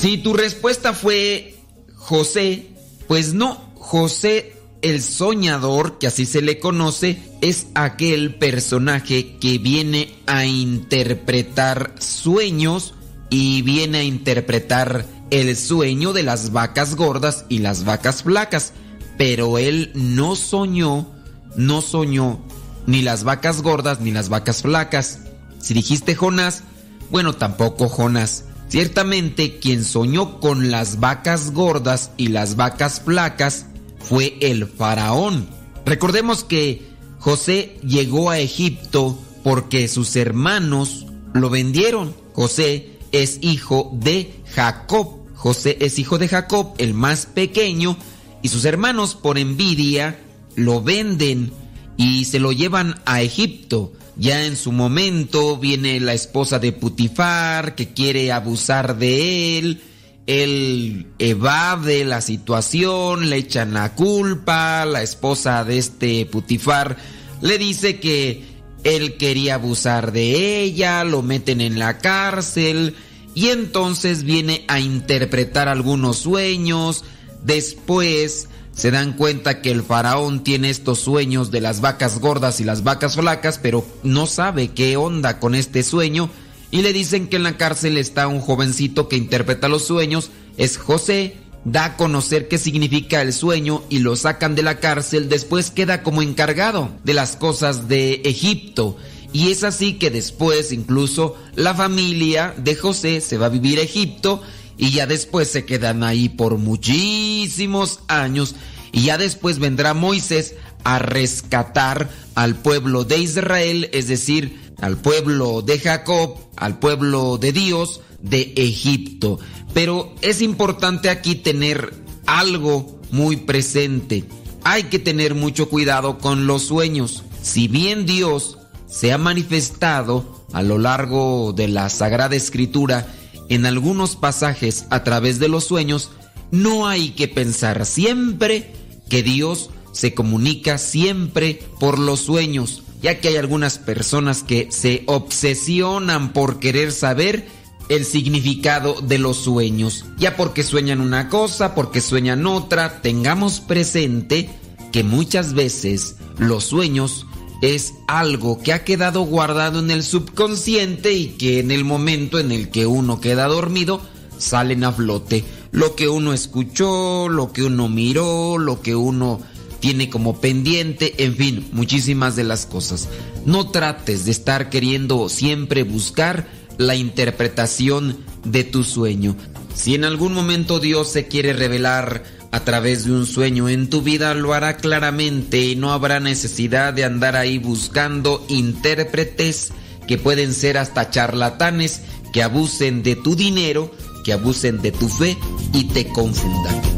Si tu respuesta fue José, pues no, José el soñador, que así se le conoce, es aquel personaje que viene a interpretar sueños y viene a interpretar el sueño de las vacas gordas y las vacas flacas. Pero él no soñó, no soñó ni las vacas gordas ni las vacas flacas. Si dijiste Jonás, bueno, tampoco Jonás. Ciertamente quien soñó con las vacas gordas y las vacas flacas fue el faraón. Recordemos que José llegó a Egipto porque sus hermanos lo vendieron. José es hijo de Jacob. José es hijo de Jacob, el más pequeño, y sus hermanos por envidia lo venden y se lo llevan a Egipto. Ya en su momento viene la esposa de Putifar que quiere abusar de él. Él evade la situación, le echan la culpa. La esposa de este Putifar le dice que él quería abusar de ella, lo meten en la cárcel y entonces viene a interpretar algunos sueños. Después se dan cuenta que el faraón tiene estos sueños de las vacas gordas y las vacas flacas, pero no sabe qué onda con este sueño y le dicen que en la cárcel está un jovencito que interpreta los sueños, es José, da a conocer qué significa el sueño y lo sacan de la cárcel, después queda como encargado de las cosas de Egipto. Y es así que después incluso la familia de José se va a vivir a Egipto y ya después se quedan ahí por muchísimos años y ya después vendrá Moisés a rescatar al pueblo de Israel, es decir, al pueblo de Jacob, al pueblo de Dios de Egipto. Pero es importante aquí tener algo muy presente. Hay que tener mucho cuidado con los sueños. Si bien Dios se ha manifestado a lo largo de la Sagrada Escritura en algunos pasajes a través de los sueños, no hay que pensar siempre que Dios se comunica siempre por los sueños, ya que hay algunas personas que se obsesionan por querer saber el significado de los sueños, ya porque sueñan una cosa, porque sueñan otra, tengamos presente que muchas veces los sueños es algo que ha quedado guardado en el subconsciente y que en el momento en el que uno queda dormido salen a flote. Lo que uno escuchó, lo que uno miró, lo que uno tiene como pendiente, en fin, muchísimas de las cosas. No trates de estar queriendo siempre buscar la interpretación de tu sueño. Si en algún momento Dios se quiere revelar a través de un sueño en tu vida, lo hará claramente y no habrá necesidad de andar ahí buscando intérpretes que pueden ser hasta charlatanes que abusen de tu dinero, que abusen de tu fe y te confundan.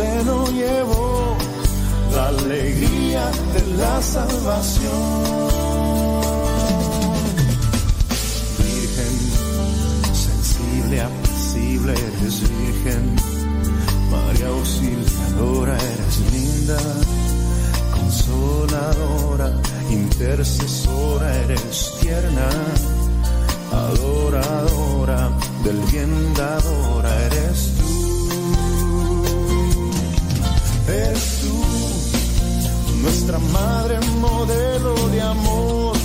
Tu seno llevó la alegría de la salvación. Virgen, sensible, apacible, eres virgen. María auxiliadora, eres linda, consoladora, intercesora, eres tierna, adoradora, del bien dadora, eres tú. Eres tú, nuestra madre modelo de amor,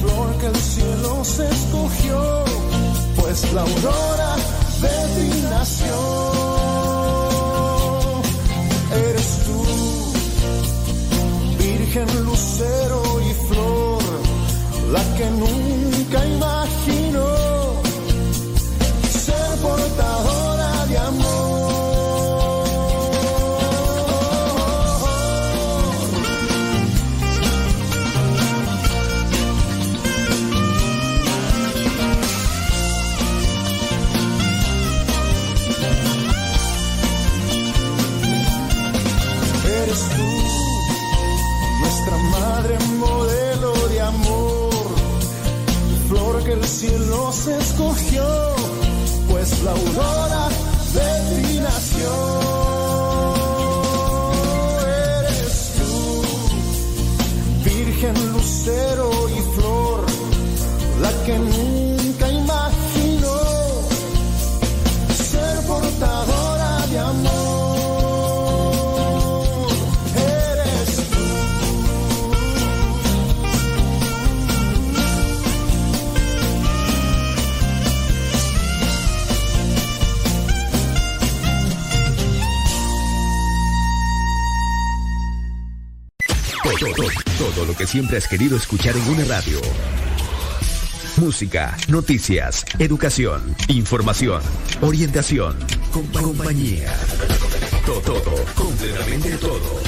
flor que el cielo se escogió, pues la aurora de ti nació. Eres tú, virgen lucero y flor, la que nunca imaginó virgen que siempre has querido escuchar en una radio. Música, noticias, educación, información, orientación, compa- compañía. Todo, todo, completamente todo.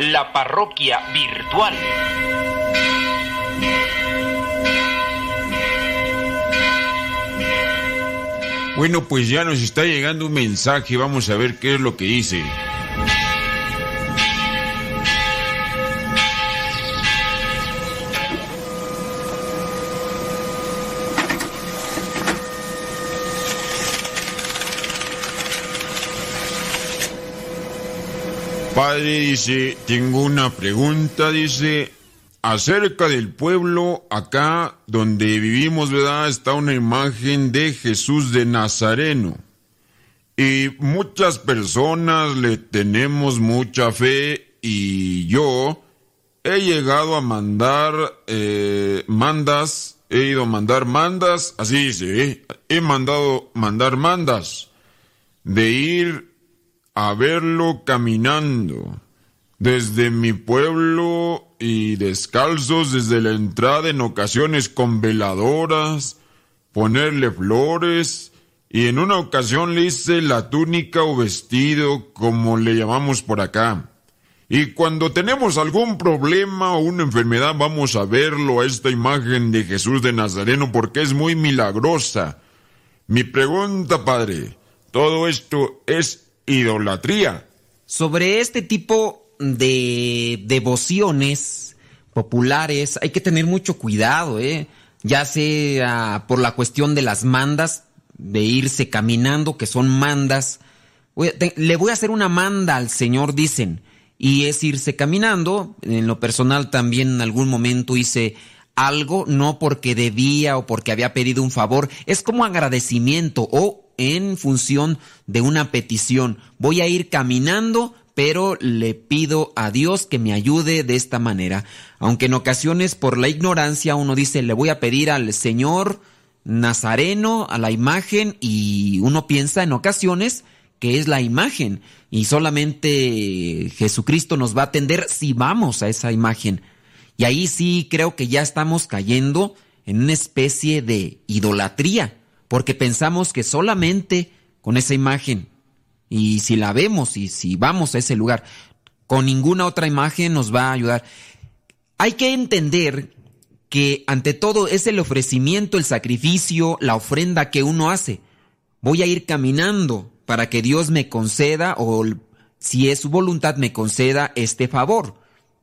La parroquia virtual. Bueno, pues ya nos está llegando un mensaje, vamos a ver qué es lo que dice. Padre dice, tengo una pregunta, dice, acerca del pueblo acá donde vivimos, ¿verdad? Está una imagen de Jesús de Nazareno. Y muchas personas le tenemos mucha fe y yo he llegado a mandar eh, mandas, he ido a mandar mandas, así dice, ¿eh? he mandado mandar mandas de ir a verlo caminando desde mi pueblo y descalzos desde la entrada en ocasiones con veladoras, ponerle flores y en una ocasión le hice la túnica o vestido como le llamamos por acá. Y cuando tenemos algún problema o una enfermedad, vamos a verlo a esta imagen de Jesús de Nazareno porque es muy milagrosa. Mi pregunta, padre, ¿todo esto es idolatría? Sobre este tipo de devociones populares hay que tener mucho cuidado, ¿eh? ya sea por la cuestión de las mandas, de irse caminando, que son mandas. Le voy a hacer una manda al Señor, dicen, y es irse caminando. En lo personal también en algún momento hice algo, no porque debía o porque había pedido un favor, es como agradecimiento o en función de una petición. Voy a ir caminando, pero le pido a Dios que me ayude de esta manera. Aunque en ocasiones por la ignorancia uno dice, le voy a pedir al Señor Nazareno, a la imagen, y uno piensa en ocasiones que es la imagen, y solamente Jesucristo nos va a atender si vamos a esa imagen. Y ahí sí creo que ya estamos cayendo en una especie de idolatría, porque pensamos que solamente con esa imagen, y si la vemos y si vamos a ese lugar, con ninguna otra imagen nos va a ayudar. Hay que entender que ante todo es el ofrecimiento, el sacrificio, la ofrenda que uno hace. Voy a ir caminando para que Dios me conceda o si es su voluntad me conceda este favor.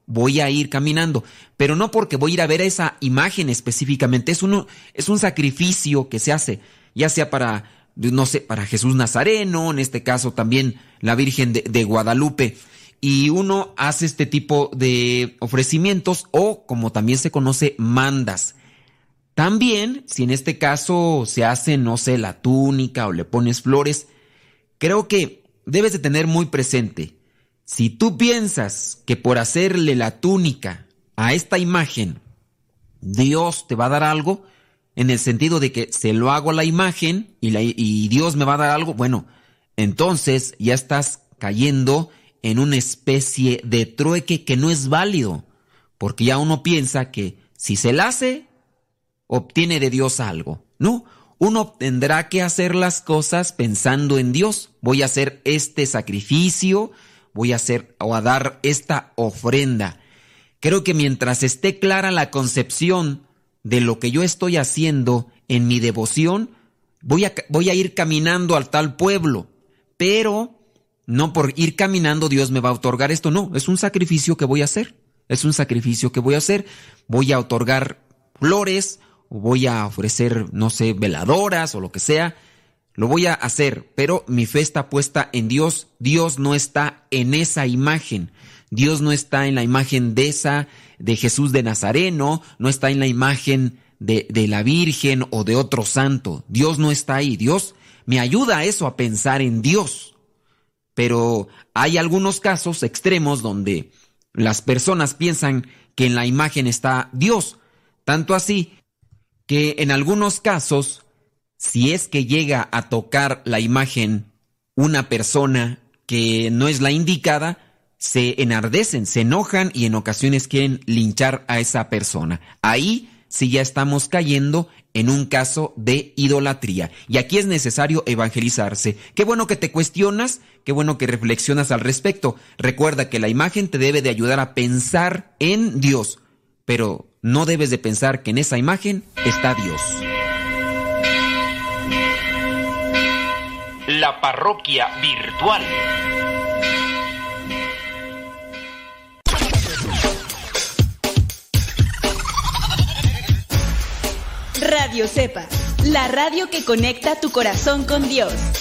Voy a ir caminando, pero no porque voy a ir a ver esa imagen específicamente, es, uno, es un sacrificio que se hace, ya sea para, no sé, para Jesús Nazareno, en este caso también la Virgen de, Guadalupe y uno hace este tipo de ofrecimientos o como también se conoce mandas. También, si en este caso se hace, no sé, la túnica o le pones flores, creo que debes de tener muy presente, si tú piensas que por hacerle la túnica a esta imagen, Dios te va a dar algo, en el sentido de que se lo hago a la imagen y, Dios me va a dar algo, bueno, entonces ya estás cayendo en una especie de trueque que no es válido, porque ya uno piensa que si se la hace, obtiene de Dios algo. No, uno tendrá que hacer las cosas pensando en Dios. Voy a hacer este sacrificio, voy a hacer o a dar esta ofrenda. Creo que mientras esté clara la concepción de lo que yo estoy haciendo en mi devoción, voy a, ir caminando al tal pueblo, pero no por ir caminando Dios me va a otorgar esto, no, es un sacrificio que voy a hacer, es un sacrificio que voy a hacer, voy a otorgar flores, voy a ofrecer, no sé, veladoras o lo que sea, lo voy a hacer, pero mi fe está puesta en Dios, Dios no está en esa imagen, Dios no está en la imagen de esa, de Jesús de Nazareno, no está en la imagen de, la Virgen o de otro santo, Dios no está ahí, Dios me ayuda a eso, a pensar en Dios. Pero hay algunos casos extremos donde las personas piensan que en la imagen está Dios, tanto así que en algunos casos, si es que llega a tocar la imagen una persona que no es la indicada, se enardecen, se enojan y en ocasiones quieren linchar a esa persona. Ahí sí ya estamos cayendo en un caso de idolatría. Y aquí es necesario evangelizarse. Qué bueno que te cuestionas, qué bueno que reflexionas al respecto. Recuerda que la imagen te debe de ayudar a pensar en Dios, pero no debes de pensar que en esa imagen está Dios. La parroquia virtual. Radio Cepa, la radio que conecta tu corazón con Dios.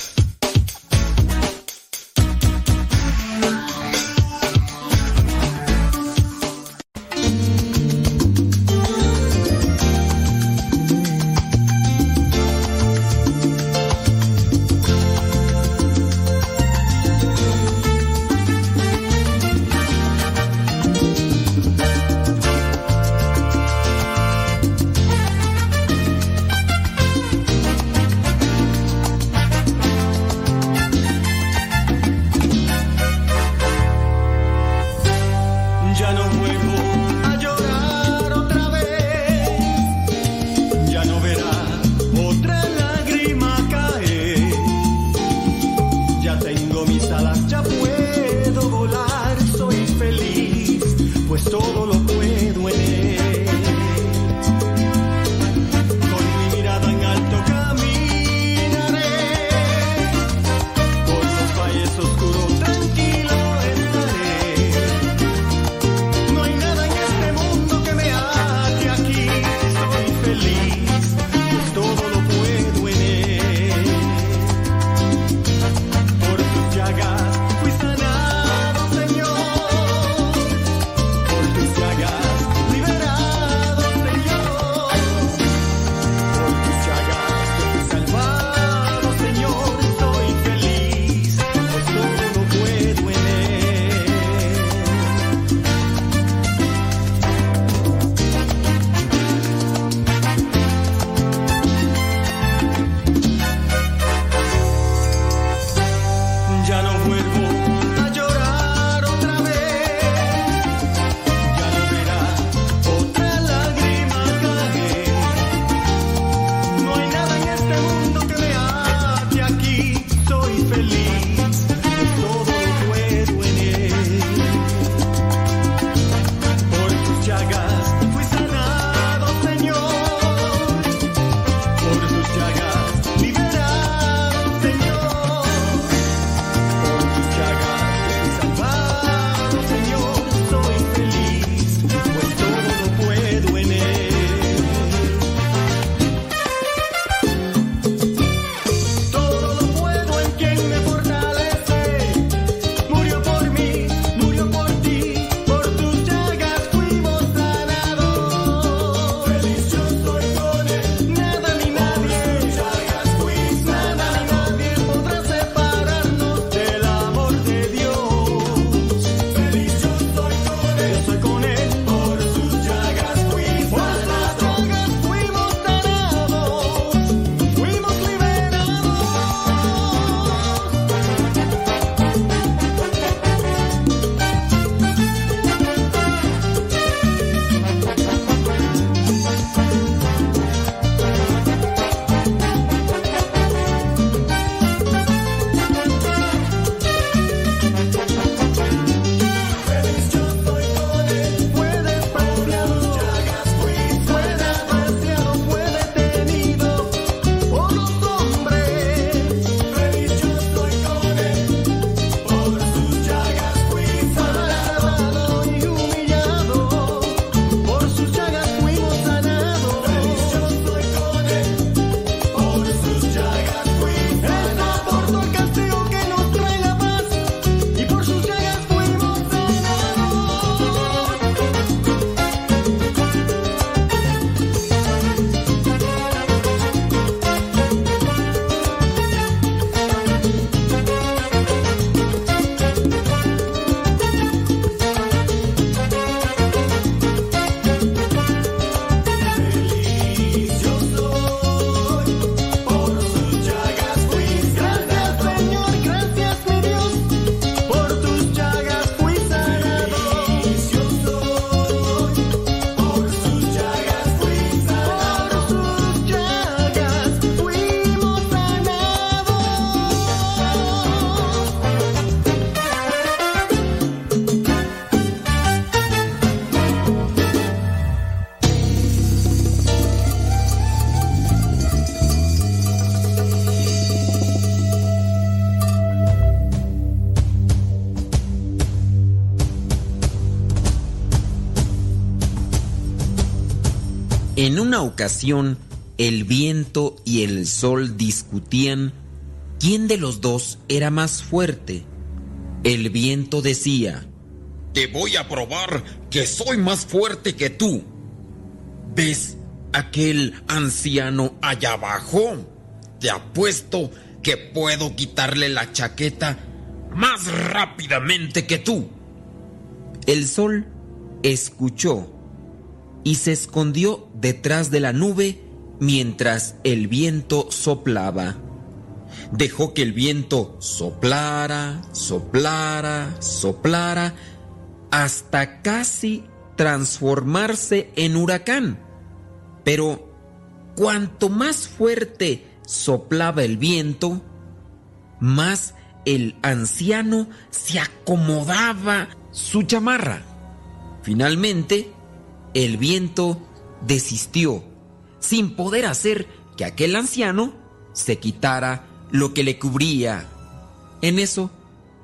En una ocasión, el viento y el sol discutían quién de los dos era más fuerte. El viento decía, Te voy a probar que soy más fuerte que tú. ¿Ves aquel anciano allá abajo? Te apuesto que puedo quitarle la chaqueta más rápidamente que tú. El sol escuchó y se escondió detrás de la nube mientras el viento soplaba. Dejó que el viento soplara, soplara, soplara, hasta casi transformarse en huracán. Pero cuanto más fuerte soplaba el viento, más el anciano se acomodaba su chamarra. Finalmente, el viento desistió, sin poder hacer que aquel anciano se quitara lo que le cubría. En eso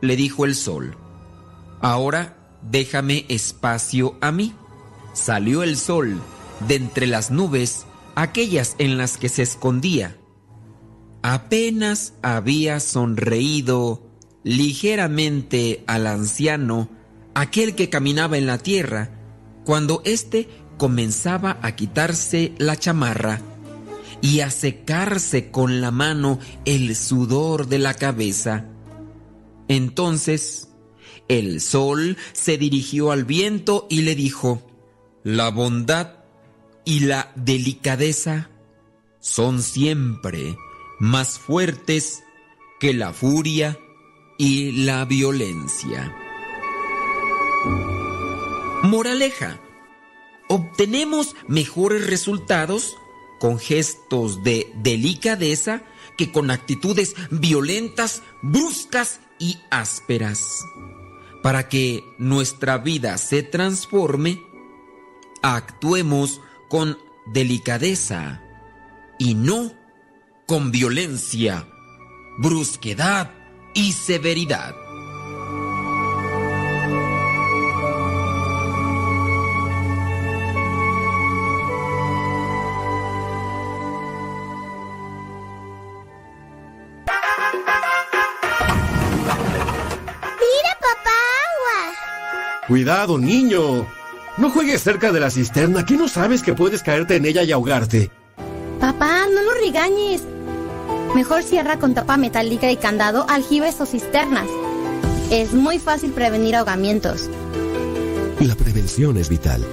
le dijo el sol, ahora déjame espacio a mí. Salió el sol de entre las nubes, aquellas en las que se escondía. Apenas había sonreído ligeramente al anciano, aquel que caminaba en la tierra, cuando éste comenzaba a quitarse la chamarra y a secarse con la mano el sudor de la cabeza. Entonces el sol se dirigió al viento y le dijo, la bondad y la delicadeza son siempre más fuertes que la furia y la violencia. Moraleja. Obtenemos mejores resultados con gestos de delicadeza que con actitudes violentas, bruscas y ásperas. Para que nuestra vida se transforme, actuemos con delicadeza y no con violencia, brusquedad y severidad. Cuidado, niño. No juegues cerca de la cisterna, que no sabes que puedes caerte en ella y ahogarte. Papá, no lo regañes. Mejor cierra con tapa metálica y candado aljibes o cisternas. Es muy fácil prevenir ahogamientos. La prevención es vital.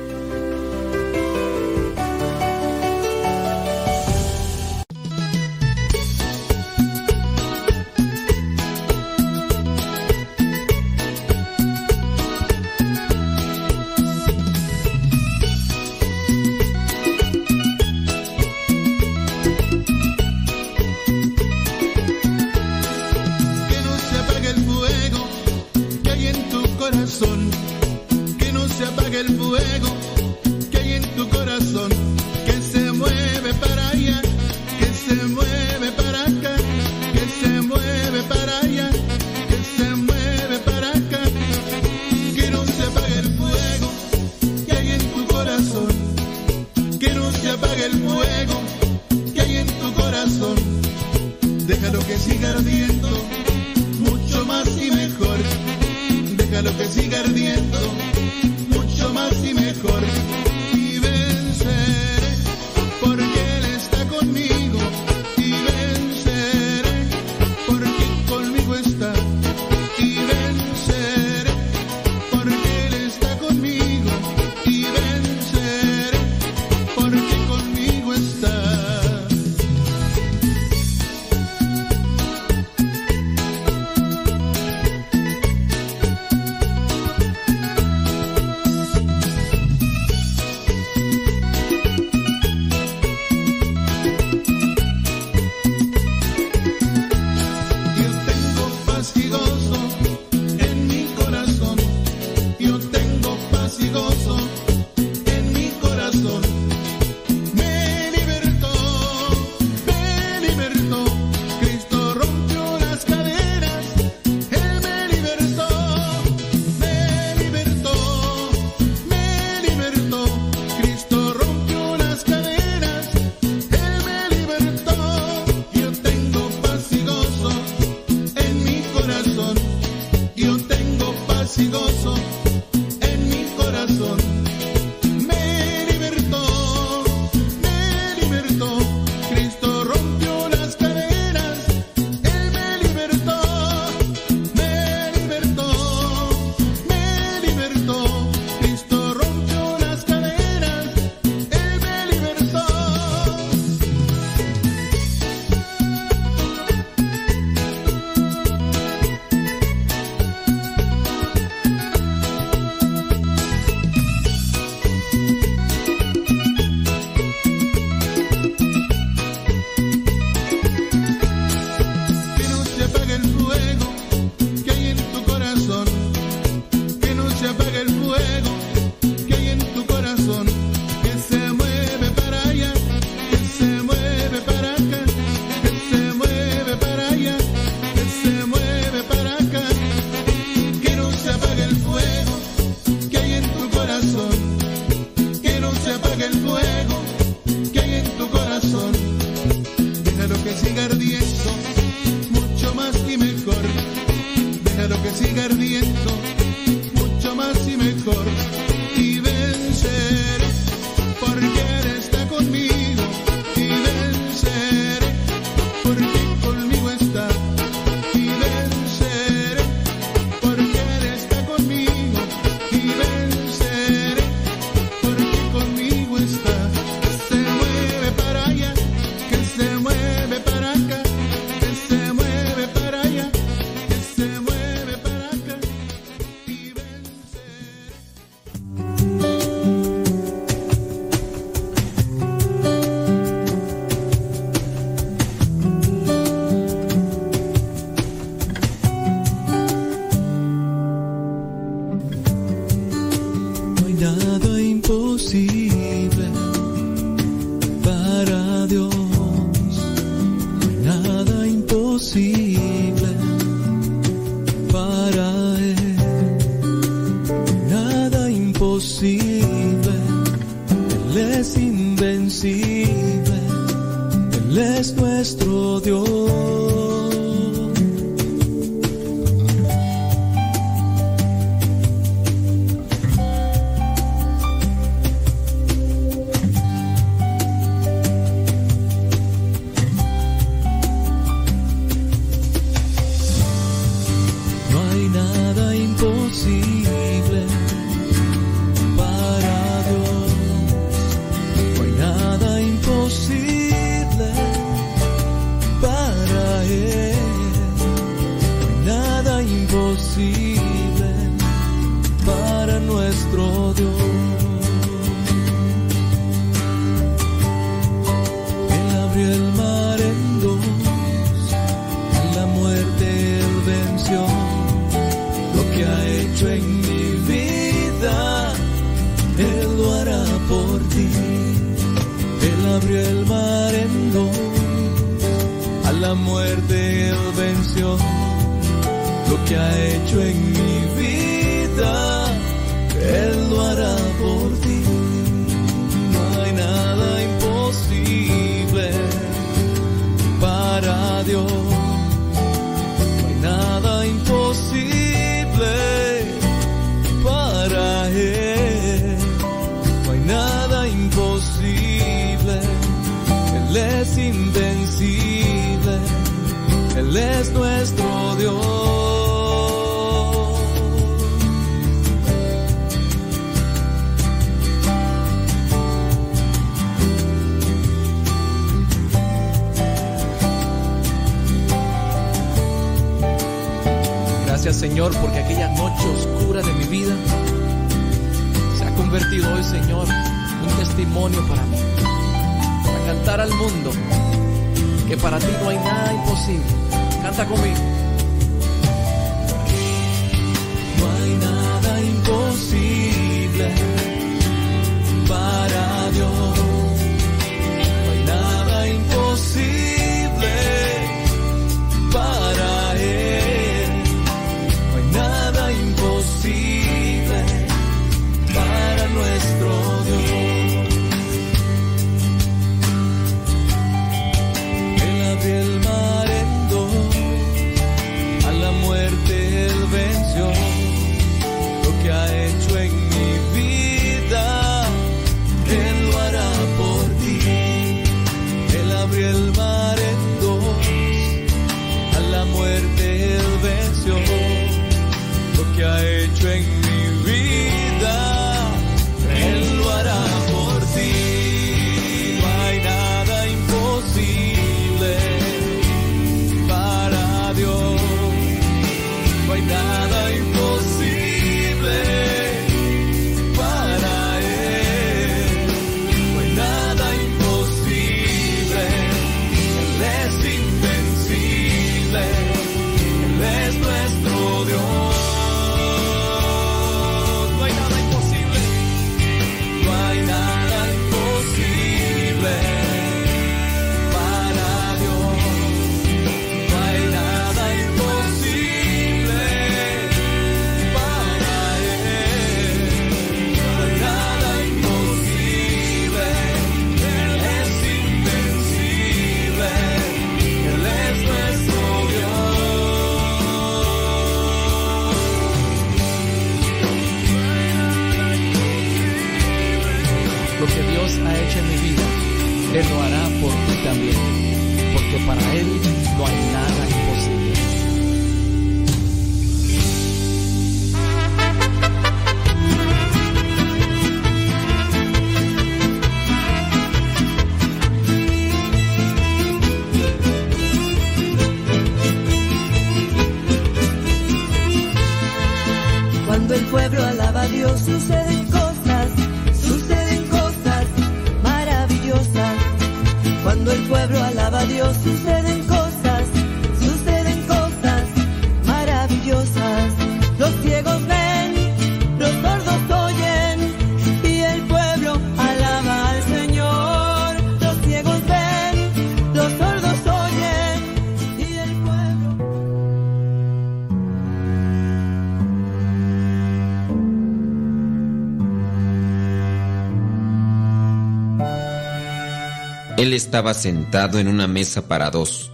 Él estaba sentado en una mesa para dos.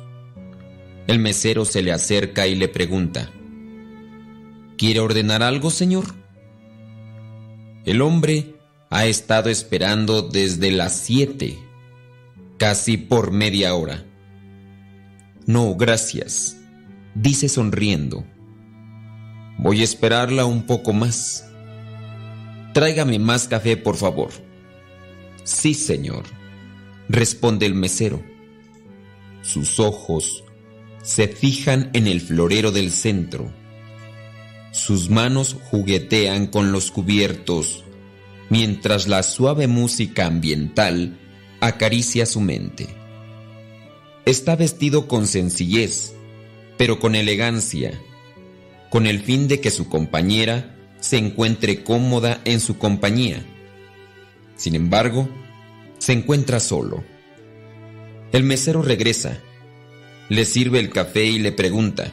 El mesero se le acerca y le pregunta, ¿Quiere ordenar algo, señor? El hombre ha estado esperando desde las siete, casi por media hora. No, gracias, dice sonriendo. Voy a esperarla un poco más. Tráigame más café, por favor. Sí, señor responde el mesero. Sus ojos se fijan en el florero del centro. Sus manos juguetean con los cubiertos, mientras la suave música ambiental acaricia su mente. Está vestido con sencillez, pero con elegancia, con el fin de que su compañera se encuentre cómoda en su compañía. Sin embargo, se encuentra solo. El mesero regresa, le sirve el café y le pregunta,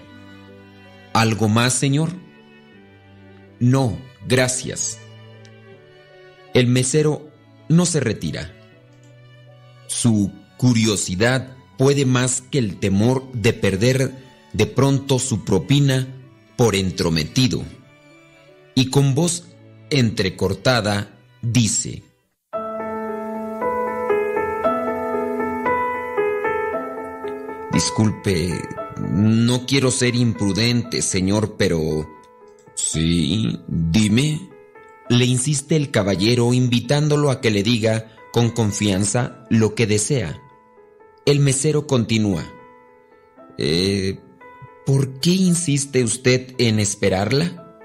¿Algo más, señor? No, gracias. El mesero no se retira. Su curiosidad puede más que el temor de perder de pronto su propina por entrometido. Y con voz entrecortada dice, Disculpe, no quiero ser imprudente, señor, pero... Sí, dime. Le insiste el caballero invitándolo a que le diga con confianza lo que desea. El mesero continúa. Eh, ¿Por qué insiste usted en esperarla?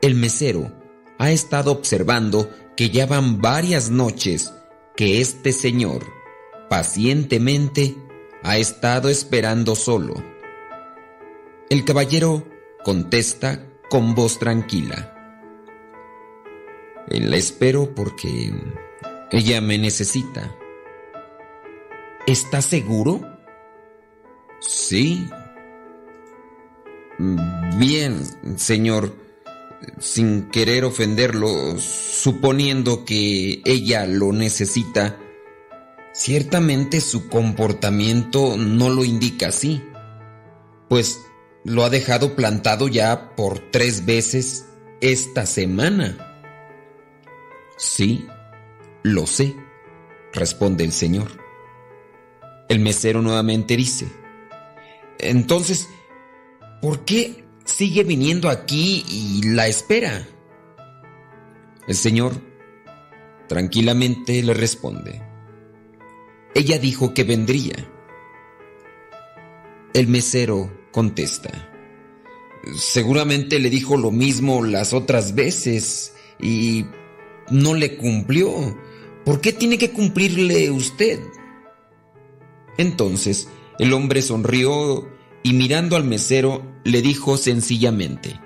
El mesero ha estado observando que ya van varias noches que este señor pacientemente ha estado esperando solo. El caballero contesta con voz tranquila. La espero porque ella me necesita. ¿Está seguro? Sí. Bien, señor, sin querer ofenderlo, suponiendo que ella lo necesita, ciertamente su comportamiento no lo indica así, pues lo ha dejado plantado ya por tres veces esta semana. Sí, lo sé, responde el señor. El mesero nuevamente dice, entonces, ¿por qué sigue viniendo aquí y la espera? El señor tranquilamente le responde, ella dijo que vendría. El mesero contesta, seguramente le dijo lo mismo las otras veces y no le cumplió. ¿Por qué tiene que cumplirle usted? Entonces el hombre sonrió y mirando al mesero le dijo sencillamente,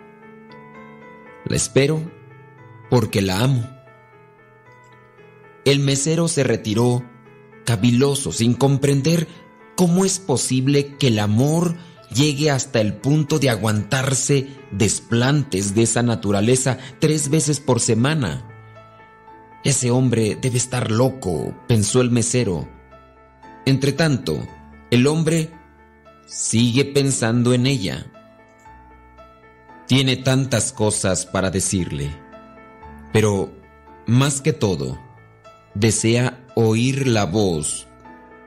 La espero porque la amo. El mesero se retiró caviloso sin comprender cómo es posible que el amor llegue hasta el punto de aguantarse desplantes de esa naturaleza tres veces por semana. Ese hombre debe estar loco, pensó el mesero. Entretanto, el hombre sigue pensando en ella. Tiene tantas cosas para decirle, pero más que todo, desea oír la voz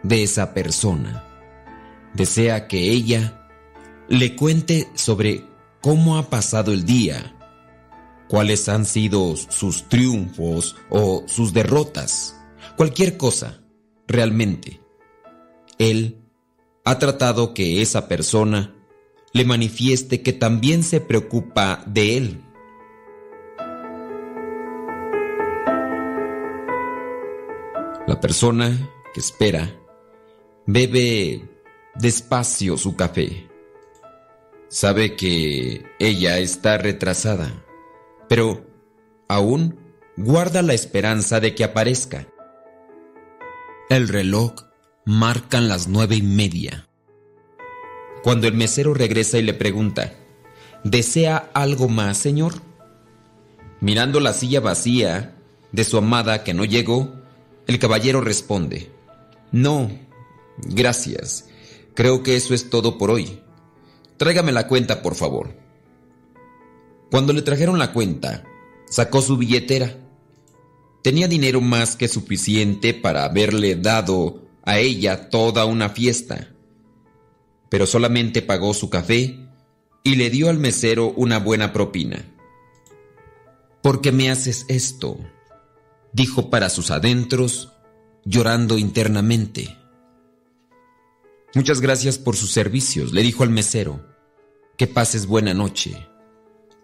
de esa persona. Desea que ella le cuente sobre cómo ha pasado el día, cuáles han sido sus triunfos o sus derrotas, cualquier cosa, realmente. Él ha tratado que esa persona le manifieste que también se preocupa de él. La persona que espera bebe despacio su café. Sabe que ella está retrasada, pero aún guarda la esperanza de que aparezca. El reloj marcan las nueve y media. Cuando el mesero regresa y le pregunta, ¿desea algo más, señor? Mirando la silla vacía de su amada que no llegó, el caballero responde, No, gracias. Creo que eso es todo por hoy. Tráigame la cuenta, por favor. Cuando le trajeron la cuenta, sacó su billetera. Tenía dinero más que suficiente para haberle dado a ella toda una fiesta. Pero solamente pagó su café y le dio al mesero una buena propina. ¿Por qué me haces esto? Dijo para sus adentros, llorando internamente. Muchas gracias por sus servicios, le dijo al mesero. Que pases buena noche.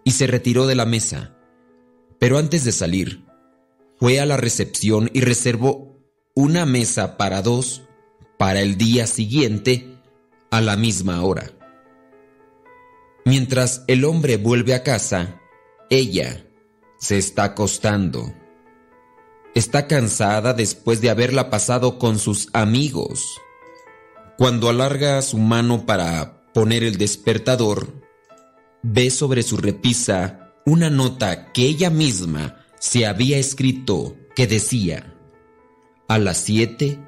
Y se retiró de la mesa. Pero antes de salir, fue a la recepción y reservó una mesa para dos para el día siguiente a la misma hora. Mientras el hombre vuelve a casa, ella se está acostando. Está cansada después de haberla pasado con sus amigos. Cuando alarga su mano para poner el despertador, ve sobre su repisa una nota que ella misma se había escrito que decía, a las siete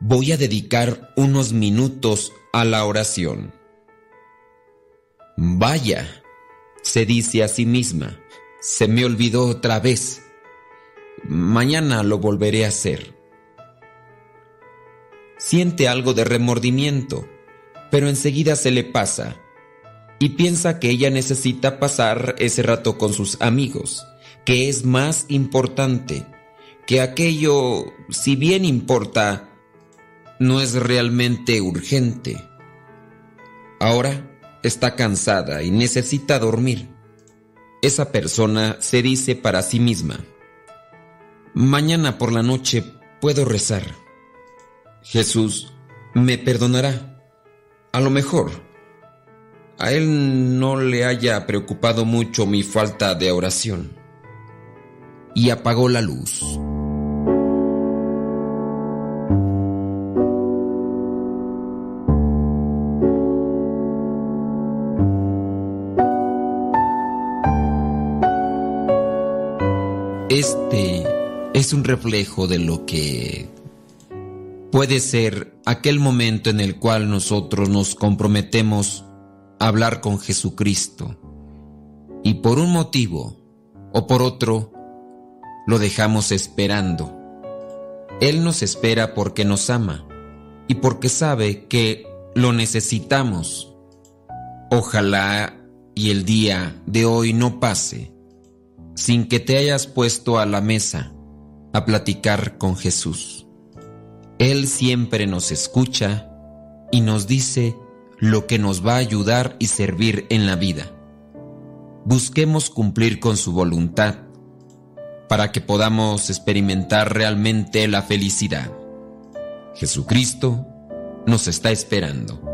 voy a dedicar unos minutos a la oración. Vaya, se dice a sí misma, se me olvidó otra vez. Mañana lo volveré a hacer. Siente algo de remordimiento, pero enseguida se le pasa y piensa que ella necesita pasar ese rato con sus amigos, que es más importante, que aquello, si bien importa, no es realmente urgente. Ahora está cansada y necesita dormir. Esa persona se dice para sí misma, mañana por la noche puedo rezar. Jesús me perdonará. A lo mejor a él no le haya preocupado mucho mi falta de oración. Y apagó la luz. Es un reflejo de lo que puede ser aquel momento en el cual nosotros nos comprometemos a hablar con Jesucristo y por un motivo o por otro lo dejamos esperando. Él nos espera porque nos ama y porque sabe que lo necesitamos. Ojalá y el día de hoy no pase sin que te hayas puesto a la mesa a platicar con Jesús. Él siempre nos escucha y nos dice lo que nos va a ayudar y servir en la vida. Busquemos cumplir con su voluntad para que podamos experimentar realmente la felicidad. Jesucristo nos está esperando.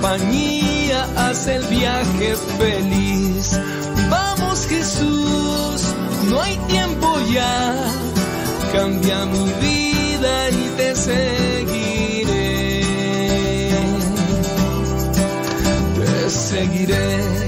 Compañía hace el viaje feliz. Vamos Jesús, no hay tiempo ya, cambia mi vida y te seguiré. Te seguiré.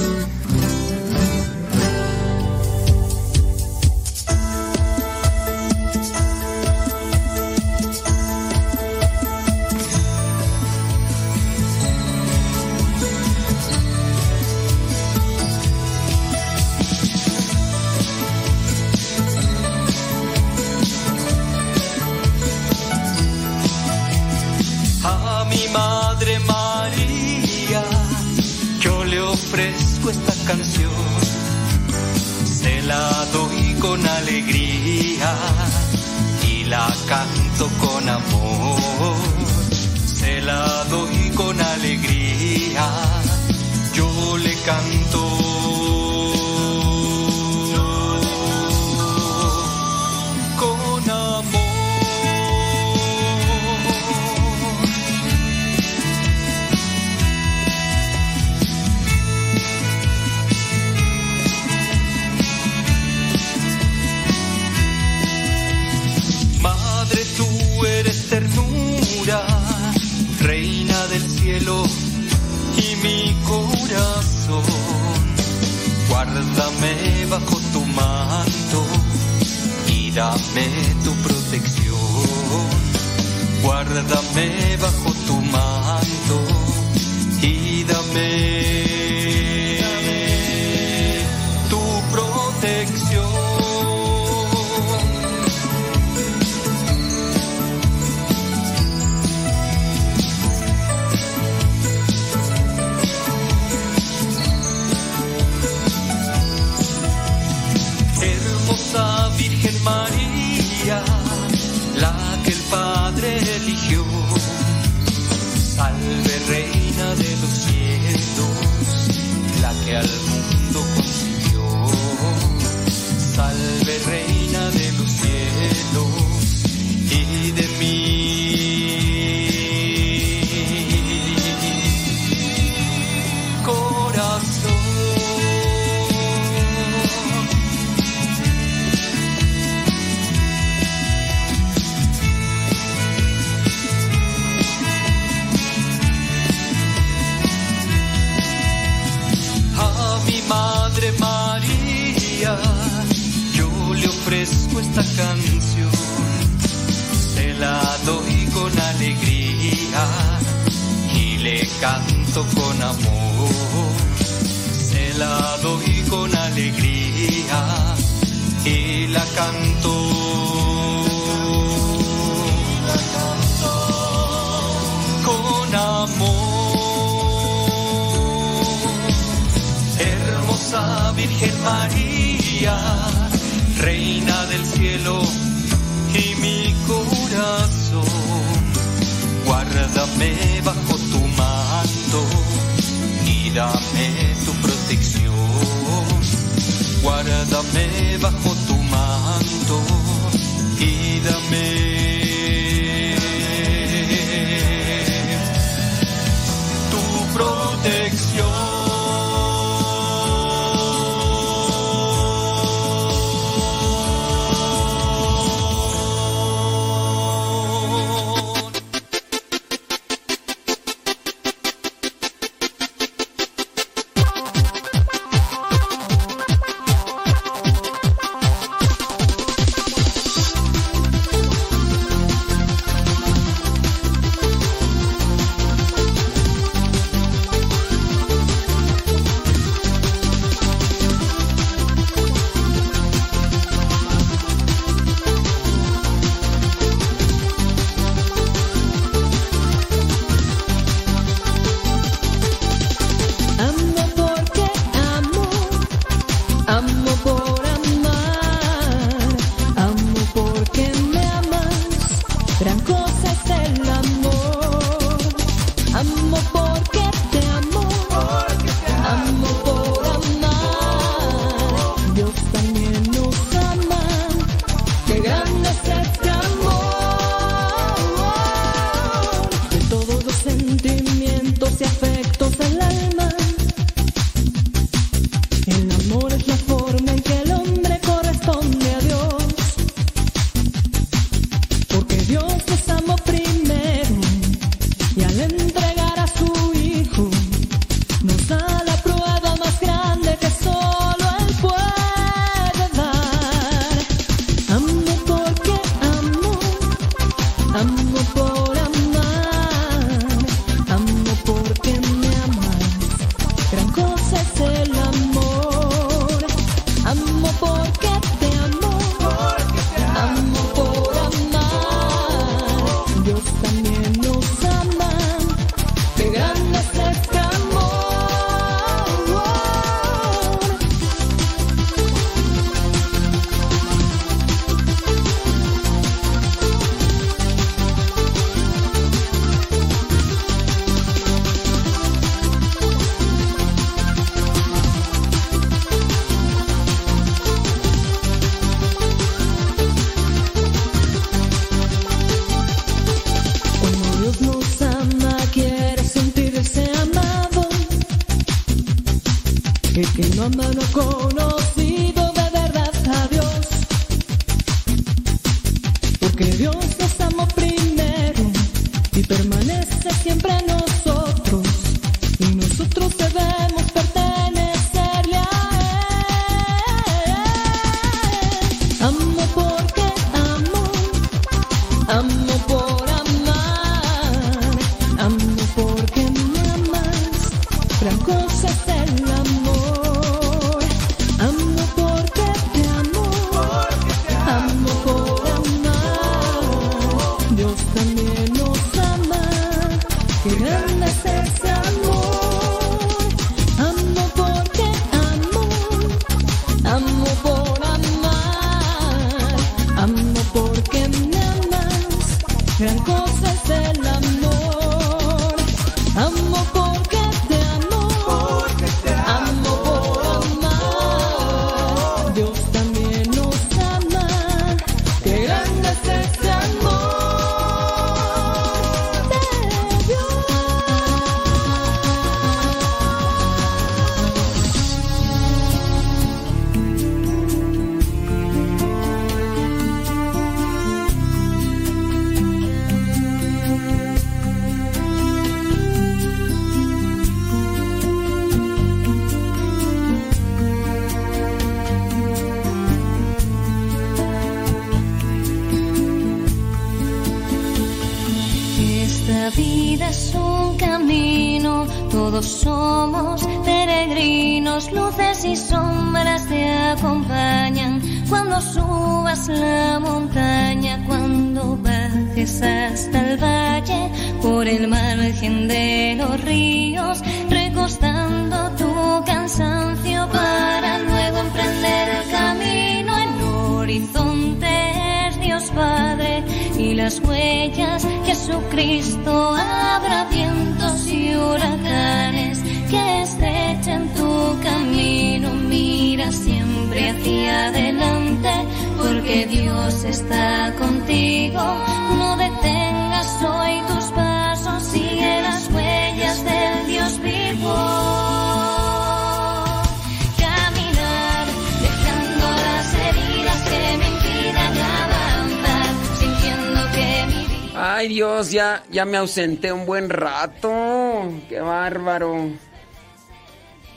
Ausenté un buen rato. Qué bárbaro.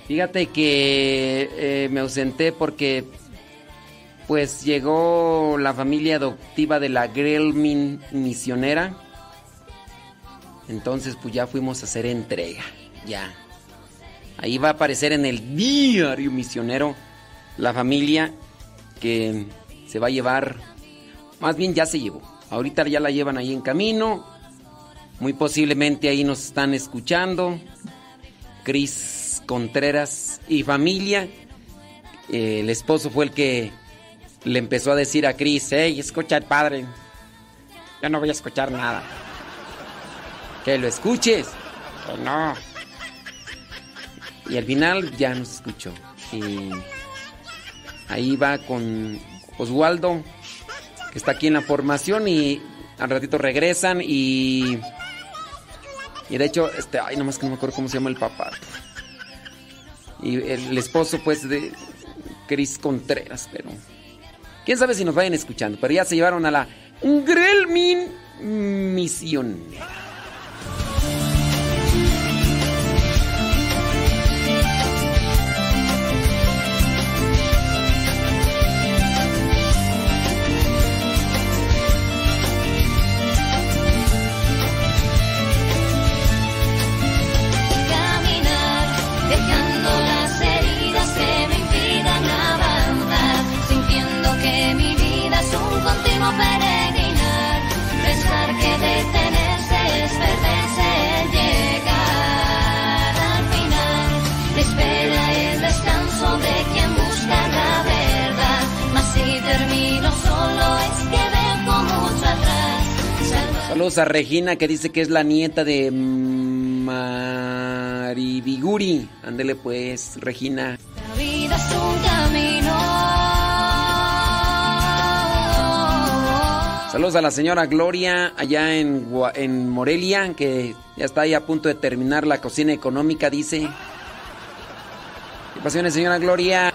Fíjate que eh, me ausenté porque pues llegó la familia adoptiva de la Grelmin misionera. Entonces pues ya fuimos a hacer entrega. Ya. Ahí va a aparecer en el diario misionero la familia que se va a llevar. Más bien ya se llevó. Ahorita ya la llevan ahí en camino. Muy posiblemente ahí nos están escuchando. Cris Contreras y familia. Eh, el esposo fue el que le empezó a decir a Cris, hey, escucha al padre. Yo no voy a escuchar nada. Que lo escuches. Que no. Y al final ya nos escuchó. Y ahí va con Oswaldo, que está aquí en la formación y al ratito regresan y... Y de hecho, este, ay, nomás que no me acuerdo cómo se llama el papá. Y el esposo, pues, de Cris Contreras, pero... Quién sabe si nos vayan escuchando, pero ya se llevaron a la Grelmin Misionera. Saludos a Regina que dice que es la nieta de Maribiguri. Ándele pues, Regina. La vida es un camino. Saludos a la señora Gloria allá en, en Morelia, que ya está ahí a punto de terminar la cocina económica, dice. ¿Qué pasiones, señora Gloria?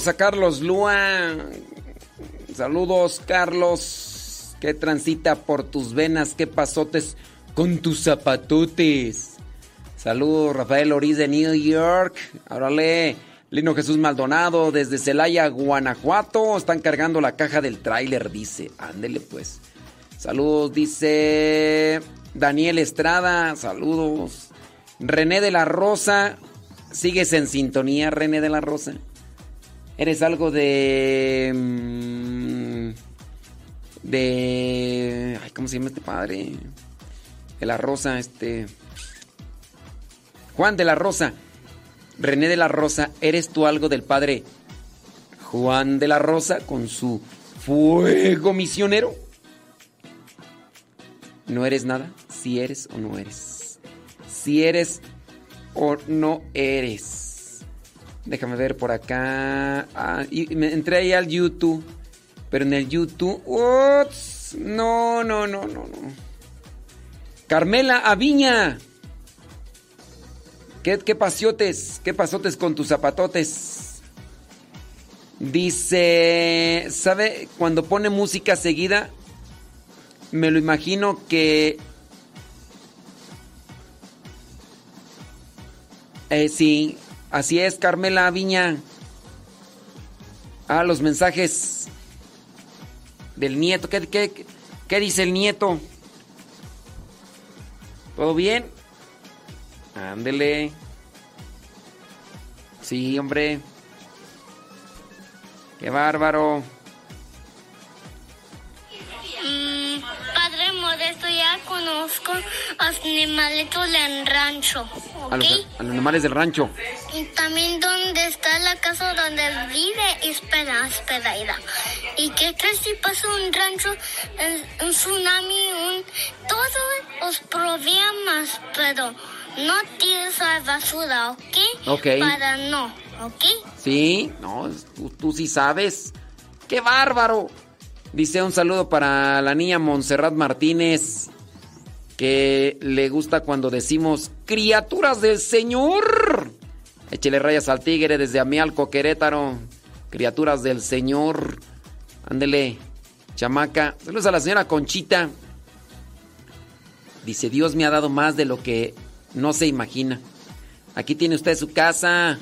Saludos a Carlos Lua. Saludos, Carlos. Que transita por tus venas, qué pasotes con tus zapatotes. Saludos, Rafael Oriz de New York. Órale. Lino Jesús Maldonado desde Celaya, Guanajuato. Están cargando la caja del tráiler, dice. Ándele pues. Saludos, dice Daniel Estrada. Saludos. René de la Rosa. ¿Sigues en sintonía, René de la Rosa? Eres algo de. mm, De. Ay, ¿cómo se llama este padre? De la Rosa, este. Juan de la Rosa. René de la Rosa, ¿eres tú algo del padre Juan de la Rosa con su fuego misionero? ¿No eres nada? Si eres o no eres. Si eres o no eres. Déjame ver por acá. Ah, y me entré ahí al YouTube. Pero en el YouTube. ¡Ups! No, no, no, no, no. Carmela Aviña. ¿Qué, qué pasiotes? ¿Qué pasotes con tus zapatotes? Dice. ¿Sabe? Cuando pone música seguida. Me lo imagino que. Eh, sí, así es, Carmela Viña. Ah, los mensajes del nieto. ¿Qué, qué, qué dice el nieto? ¿Todo bien? Ándele. Sí, hombre. Qué bárbaro. Conozco a los animalitos del rancho, A ¿ok? los, a los animales del rancho. Y también donde está la casa donde vive Esperanza Pereira. ¿Y qué crees si pasa un rancho, un, un tsunami, un, todos los problemas, pero no tires la basura, ¿ok? Ok. Para no, ¿ok? Sí, no, tú, tú sí sabes. ¡Qué bárbaro! Dice un saludo para la niña Montserrat Martínez, que le gusta cuando decimos criaturas del Señor. Échele rayas al tigre desde Amialco, Querétaro. Criaturas del Señor. Ándele, chamaca. Saludos a la señora Conchita. Dice, Dios me ha dado más de lo que no se imagina. Aquí tiene usted su casa.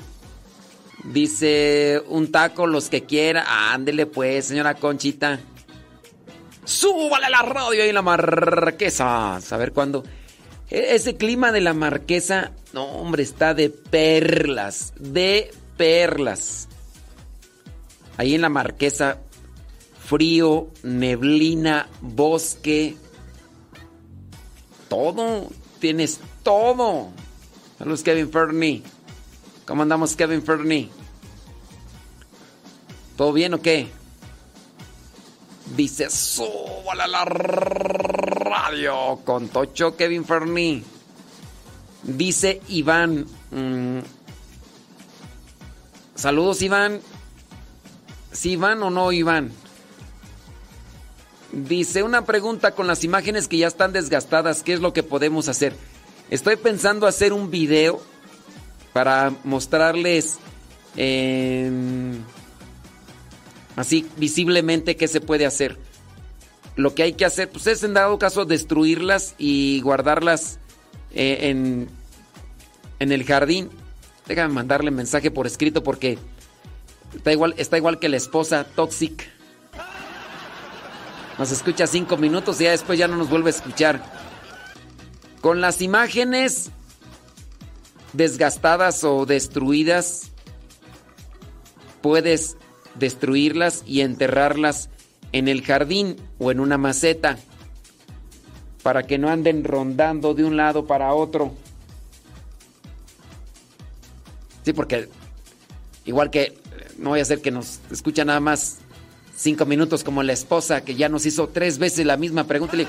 Dice un taco, los que quiera. Ándele pues, señora Conchita. Súbale la radio ahí en la marquesa. A ver cuándo. E- Ese clima de la marquesa, no, hombre, está de perlas. De perlas. Ahí en la marquesa, frío, neblina, bosque. Todo. Tienes todo. Saludos, Kevin Fernie. ¿Cómo andamos, Kevin Fernie? ¿Todo bien o qué? Dice, súbale a la radio con Tocho Kevin Fernie. Dice Iván. mm, saludos, Iván. ¿Sí, Iván o no, Iván? Dice una pregunta con las imágenes que ya están desgastadas, ¿qué es lo que podemos hacer? Estoy pensando hacer un video para mostrarles em, así visiblemente qué se puede hacer. Lo que hay que hacer pues, es en dado caso destruirlas y guardarlas eh, en, en el jardín. Déjame mandarle mensaje por escrito porque está igual, está igual que la esposa Toxic. Nos escucha cinco minutos y ya después ya no nos vuelve a escuchar. Con las imágenes desgastadas o destruidas, puedes destruirlas y enterrarlas en el jardín o en una maceta para que no anden rondando de un lado para otro. Sí, porque igual que no voy a hacer que nos escucha nada más cinco minutos como la esposa que ya nos hizo tres veces la misma pregunta. Le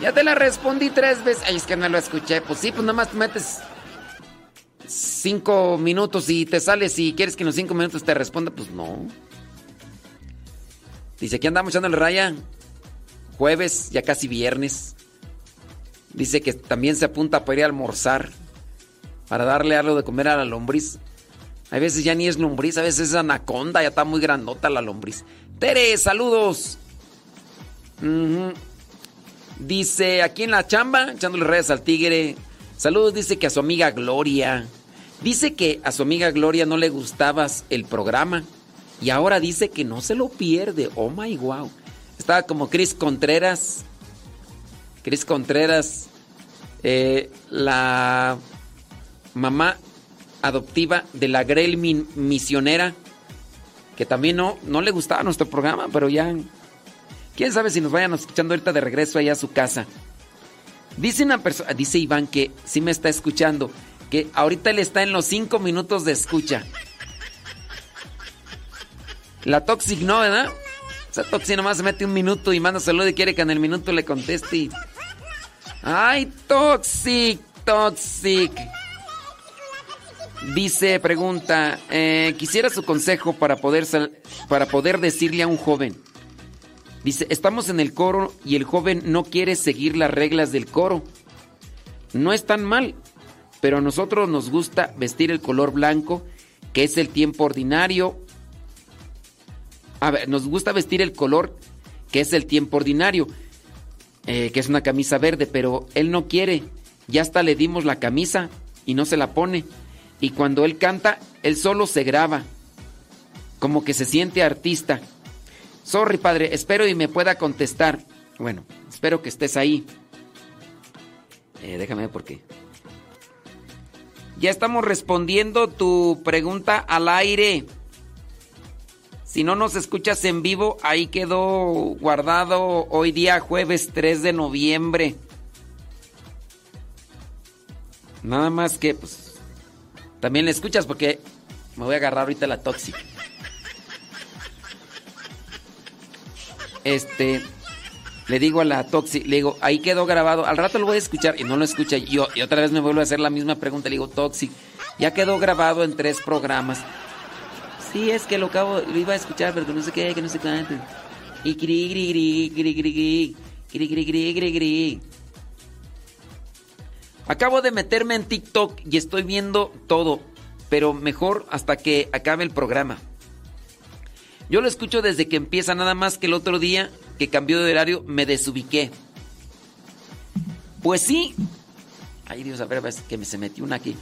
ya te la respondí tres veces. Ay, es que no lo escuché. Pues sí, pues nada más te metes cinco minutos y te sales y quieres que en los cinco minutos te responda. Pues no. Dice, aquí andamos echándole raya. Jueves, ya casi viernes. Dice que también se apunta para ir a almorzar. Para darle algo de comer a la lombriz. A veces ya ni es lombriz, a veces es anaconda, ya está muy grandota la lombriz. Tere, saludos. Dice, aquí en la chamba, echándole redes al tigre. Saludos, dice que a su amiga Gloria. Dice que a su amiga Gloria no le gustabas el programa. Y ahora dice que no se lo pierde. Oh my wow. Estaba como Cris Contreras. Cris Contreras. eh, la mamá adoptiva de la Grelmin misionera. Que también no, no le gustaba nuestro programa, pero ya. Quién sabe si nos vayan escuchando ahorita de regreso allá a su casa. Dice una persona, dice Iván que sí me está escuchando, que ahorita él está en los cinco minutos de escucha. La Toxic no, ¿verdad? Esa Toxic nomás se mete un minuto y manda saludo y quiere que en el minuto le conteste. ¡Ay, Toxic! Toxic. Dice, pregunta, eh, quisiera su consejo para poder, para poder decirle a un joven. Dice, estamos en el coro y el joven no quiere seguir las reglas del coro. No es tan mal, pero a nosotros nos gusta vestir el color blanco, que es el tiempo ordinario. A ver, nos gusta vestir el color que es el tiempo ordinario, eh, que es una camisa verde, pero él no quiere. Ya hasta le dimos la camisa y no se la pone. Y cuando él canta, él solo se graba, como que se siente artista. Sorry, padre, espero y me pueda contestar. Bueno, espero que estés ahí. Eh, déjame ver por qué. Ya estamos respondiendo tu pregunta al aire. Si no nos escuchas en vivo, ahí quedó guardado hoy día jueves 3 de noviembre. Nada más que, pues, también le escuchas porque me voy a agarrar ahorita la tóxica. Este, le digo a la Toxi, le digo, ahí quedó grabado, al rato lo voy a escuchar y no lo escucha. Yo, y otra vez me vuelvo a hacer la misma pregunta, le digo, Toxi, ya quedó grabado en tres programas. Sí, es que lo acabo, lo iba a escuchar, pero que no sé qué, que no sé cuánto. Y gri, gri, gri, gri, gri, gri, gri, gri, gri, gri. Acabo de meterme en TikTok y estoy viendo todo, pero mejor hasta que acabe el programa. Yo lo escucho desde que empieza, nada más que el otro día que cambió de horario me desubiqué. Pues sí. Ay Dios, a ver, ver, que me se metió una aquí.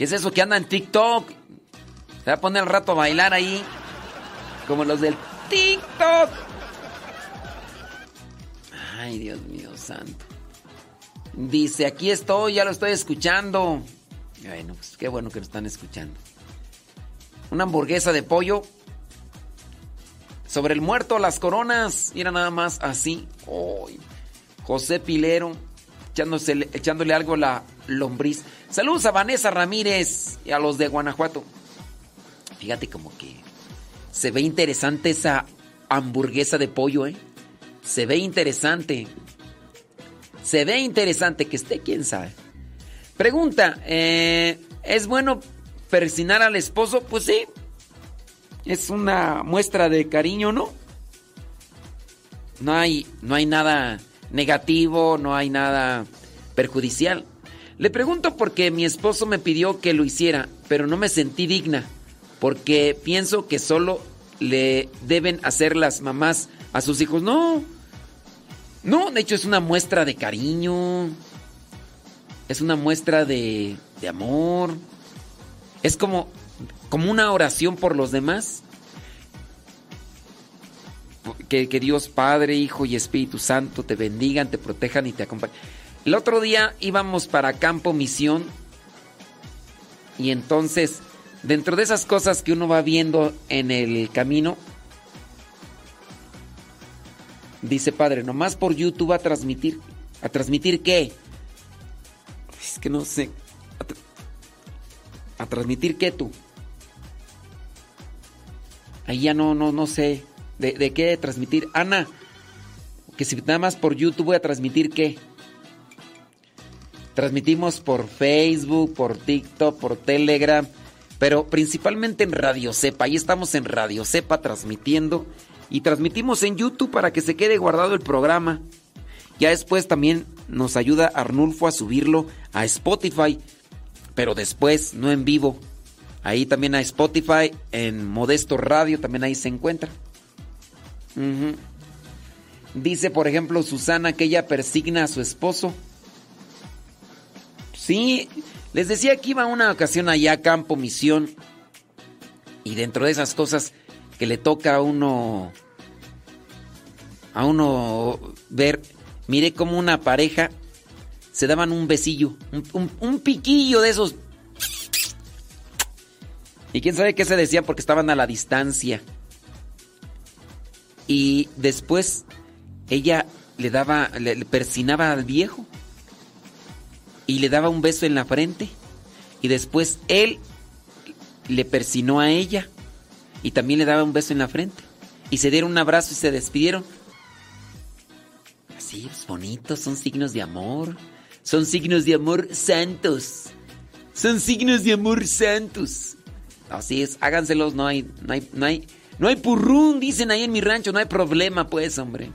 ¿Qué es eso que anda en TikTok? Se va a poner el rato a bailar ahí. Como los del TikTok. Ay, Dios mío, santo. Dice, aquí estoy, ya lo estoy escuchando. Bueno, pues qué bueno que lo están escuchando. Una hamburguesa de pollo. Sobre el muerto, las coronas. Mira nada más así. Ay, José Pilero. Echándole algo a la lombriz. Saludos a Vanessa Ramírez y a los de Guanajuato. Fíjate como que se ve interesante esa hamburguesa de pollo, ¿eh? Se ve interesante. Se ve interesante que esté, quién sabe. Pregunta, eh, ¿es bueno persinar al esposo? Pues sí. Es una muestra de cariño, ¿no? No hay, no hay nada negativo, no hay nada perjudicial. Le pregunto porque mi esposo me pidió que lo hiciera, pero no me sentí digna, porque pienso que solo le deben hacer las mamás a sus hijos. No, no, de hecho es una muestra de cariño, es una muestra de, de amor, es como, como una oración por los demás. Que, que, Dios Padre, Hijo y Espíritu Santo te bendigan, te protejan y te acompañen. El otro día íbamos para Campo Misión y entonces dentro de esas cosas que uno va viendo en el camino, dice Padre, nomás por YouTube a transmitir. ¿A transmitir qué? Es que no sé. ¿A, tra ¿A transmitir qué tú? Ahí ya no, no, no sé. ¿De, de qué transmitir? Ana, que si nada más por YouTube voy a transmitir qué. Transmitimos por Facebook, por TikTok, por Telegram, pero principalmente en Radio Cepa. Ahí estamos en Radio Cepa transmitiendo y transmitimos en YouTube para que se quede guardado el programa. Ya después también nos ayuda Arnulfo a subirlo a Spotify, pero después, no en vivo. Ahí también a Spotify, en Modesto Radio, también ahí se encuentra. Dice, por ejemplo, Susana que ella persigna a su esposo. Sí, les decía que iba una ocasión allá a Campo Misión. Y dentro de esas cosas que le toca a uno. A uno ver. Mire como una pareja se daban un besillo. Un, piquillo de esos. Y quién sabe qué se decían porque estaban a la distancia. Y después ella le daba, le persinaba al viejo y le daba un beso en la frente. Y después él le persinó a ella y también le daba un beso en la frente. Y se dieron un abrazo y se despidieron. Así, es bonito, son signos de amor. Son signos de amor santos. Son signos de amor santos. Así es, háganselos, no hay, no hay, no hay, no hay purrún, dicen ahí en mi rancho, no hay problema, pues, hombre.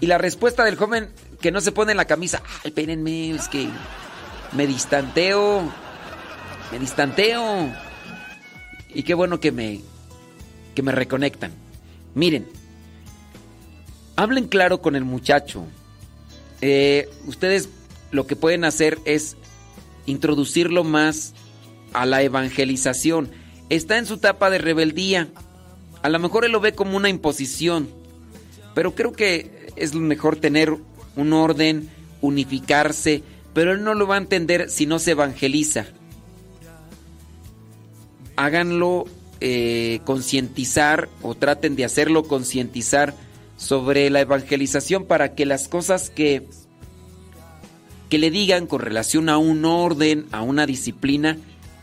Y la respuesta del joven que no se pone la camisa, ay, espérenme, es que me distanteo, me distanteo. Y qué bueno que me, que me reconectan. Miren, hablen claro con el muchacho. Eh, ustedes lo que pueden hacer es introducirlo más a la evangelización. Está en su etapa de rebeldía. A lo mejor él lo ve como una imposición. Pero creo que es mejor tener un orden, unificarse, pero él no lo va a entender si no se evangeliza. Háganlo eh, concientizar o traten de hacerlo concientizar sobre la evangelización para que las cosas que, que le digan con relación a un orden, a una disciplina,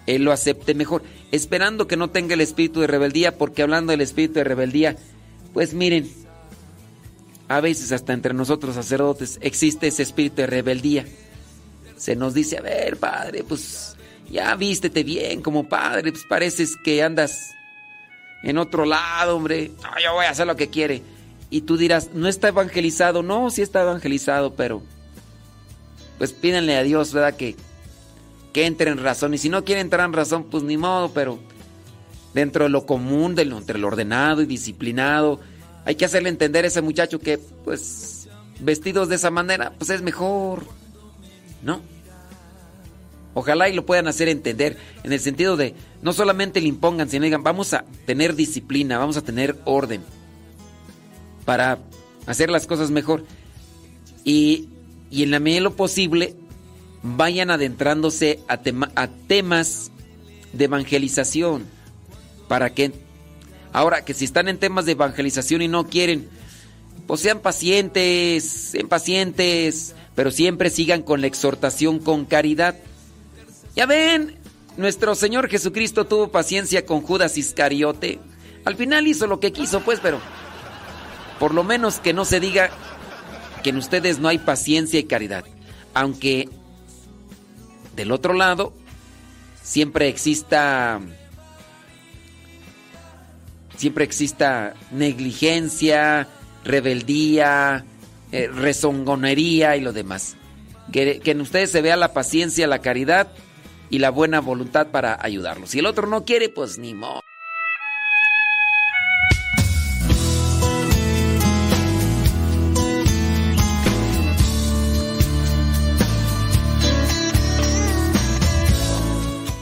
él lo acepte mejor, esperando que no tenga el espíritu de rebeldía, porque hablando del espíritu de rebeldía, pues miren, a veces hasta entre nosotros sacerdotes existe ese espíritu de rebeldía. Se nos dice, a ver, padre, pues ya vístete bien como padre, pues pareces que andas en otro lado, hombre. No, yo voy a hacer lo que quiere. Y tú dirás, no está evangelizado. No, sí está evangelizado, pero pues pídanle a Dios, ¿verdad? Que, que entre en razón. Y si no quiere entrar en razón, pues ni modo, pero dentro de lo común, de lo, entre lo ordenado y disciplinado, hay que hacerle entender a ese muchacho que, pues, vestidos de esa manera, pues es mejor. ¿No? Ojalá y lo puedan hacer entender en el sentido de no solamente le impongan, sino digan, vamos a tener disciplina, vamos a tener orden para hacer las cosas mejor. Y, y en la medida de lo posible, vayan adentrándose a, tema- a temas de evangelización. ¿Para que Ahora, que si están en temas de evangelización y no quieren, pues sean pacientes, sean pacientes, pero siempre sigan con la exhortación con caridad. Ya ven, nuestro Señor Jesucristo tuvo paciencia con Judas Iscariote. Al final hizo lo que quiso, pues, pero por lo menos que no se diga que en ustedes no hay paciencia y caridad. Aunque del otro lado siempre exista siempre exista negligencia, rebeldía, eh, rezongonería y lo demás. Que, que en ustedes se vea la paciencia, la caridad y la buena voluntad para ayudarlos. Si el otro no quiere, pues ni modo.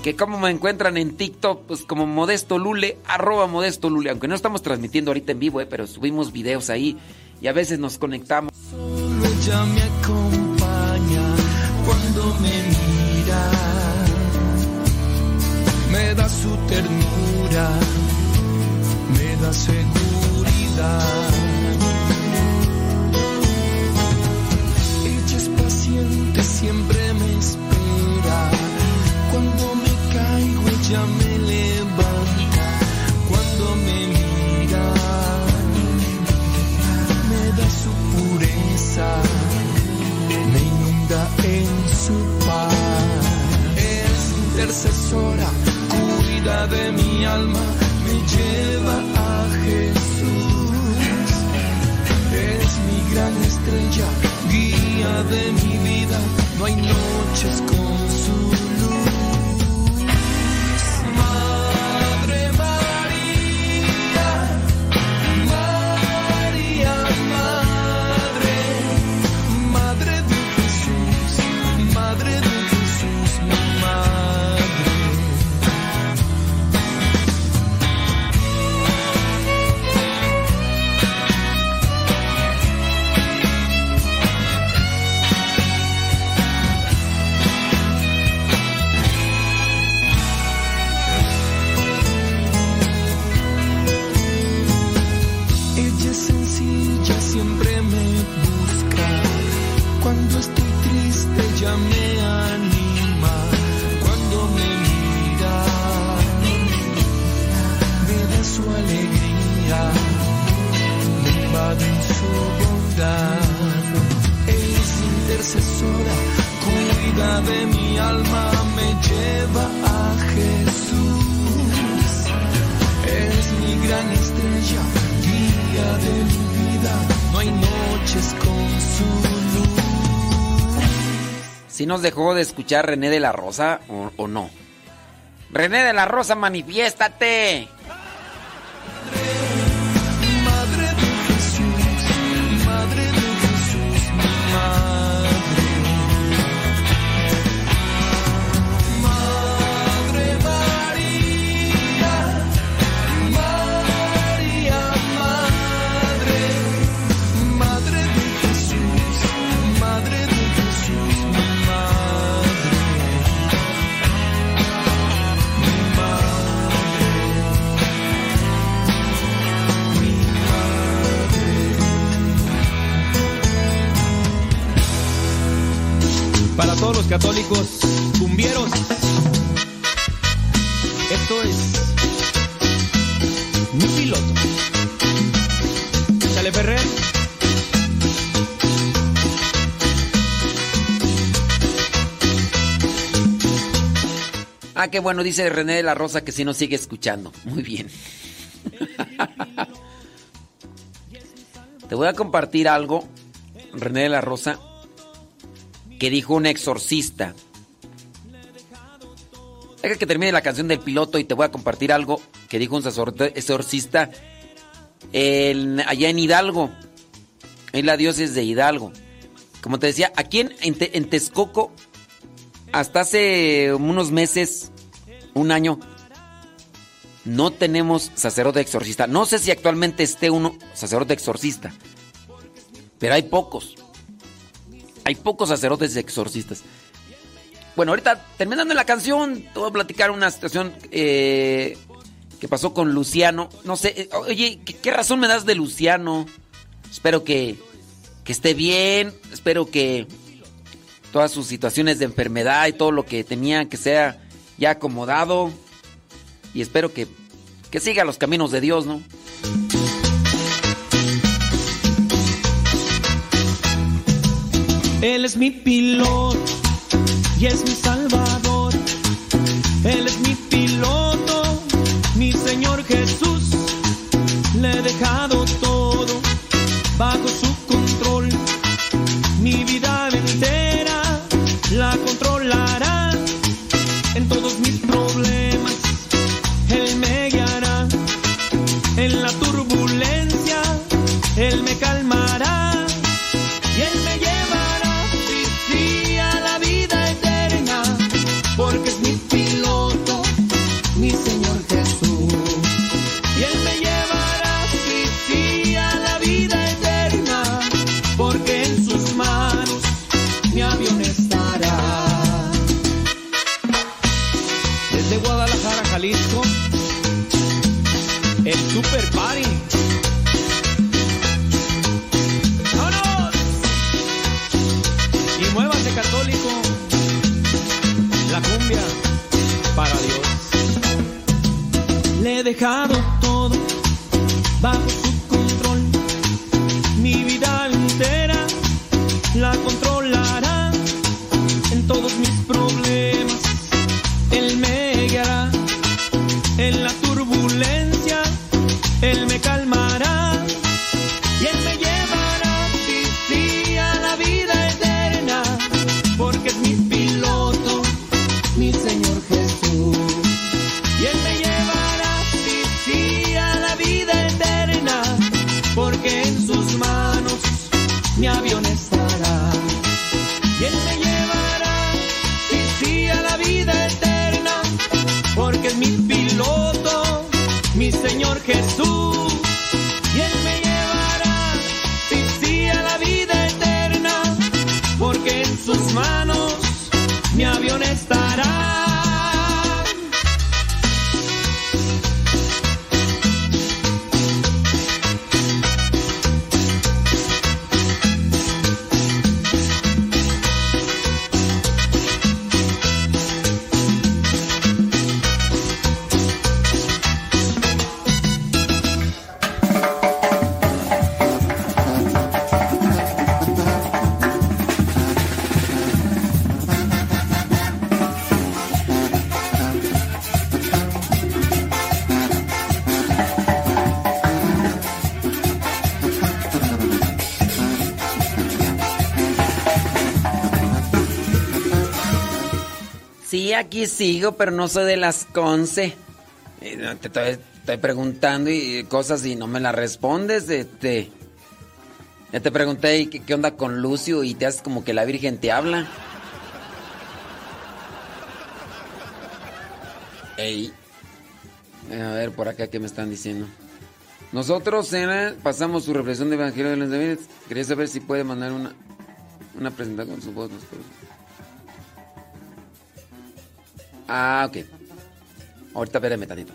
Que como me encuentran en TikTok, pues como Modesto Lule, arroba Modesto Lule. Aunque no estamos transmitiendo ahorita en vivo, eh, pero subimos videos ahí y a veces nos conectamos. Solo ella me acompaña cuando me mira, me da su ternura, me da seguridad. Ella es paciente, siempre me espera. Cuando me ella me levanta. Cuando me mira, me da su pureza, me inunda en su paz. Es intercesora, cuida de mi alma, me lleva a Jesús. Es mi gran estrella, guía de mi vida, no hay noches con me anima. Cuando me mira, me da su alegría. Me invade en su bondad. Es intercesora, cuida de mi alma, me lleva a Jesús. Es mi gran estrella, guía de mi vida. No hay noches con su luz. Si nos dejó de escuchar René de la Rosa o, no. René de la Rosa, manifiéstate. Católicos cumbieros, esto es mi piloto. Sale Ferrer. Ah, qué bueno, dice René de la Rosa que si nos sigue escuchando. Muy bien. <laughs> Te voy a compartir algo, René de la Rosa, que dijo un exorcista. Deja que termine la canción del piloto y te voy a compartir algo que dijo un exorcista en- allá en Hidalgo. En la diócesis de Hidalgo. Como te decía, aquí en, en Texcoco hasta hace unos meses, un año, no tenemos sacerdote exorcista. No sé si actualmente esté uno sacerdote exorcista, pero hay pocos. Hay pocos sacerdotes exorcistas. Bueno, ahorita terminando la canción, te voy a platicar una situación eh, que pasó con Luciano. No sé, eh, oye, ¿qué, qué razón me das de Luciano? Espero que, que esté bien, espero que todas sus situaciones de enfermedad y todo lo que tenía que sea ya acomodado. Y espero que, que siga los caminos de Dios, ¿no? Él es mi piloto y es mi salvador. Él es mi piloto, mi Señor Jesús. Le he dejado todo bajo dejado aquí sigo, pero no soy de las conce. Te estoy, preguntando y cosas y no me las respondes. Este. Ya te pregunté ¿y qué, onda con Lucio y te haces como que la Virgen te habla. Ey. A ver, por acá, ¿qué me están diciendo? Nosotros eh, pasamos su reflexión de Evangelio de los Davides. Quería saber si puede mandar una, una presentación con su voz. no Ah, ok. Ahorita espérame tantito.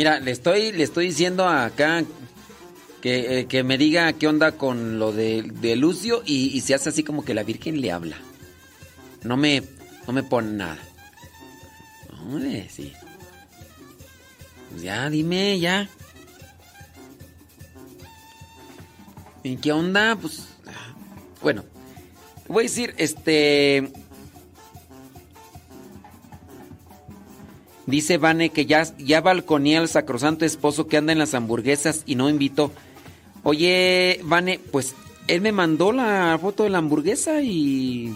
Mira, le estoy, le estoy diciendo acá que, eh, que me diga qué onda con lo de, de Lucio y, y se hace así como que la Virgen le habla. No me, no me pone nada. Hombre, sí. Pues ya, dime, ya. ¿En qué onda? Pues. Bueno. Voy a decir, este. Dice Vane que ya, ya balconía al sacrosanto esposo que anda en las hamburguesas y no invitó. Oye, Vane, pues él me mandó la foto de la hamburguesa y.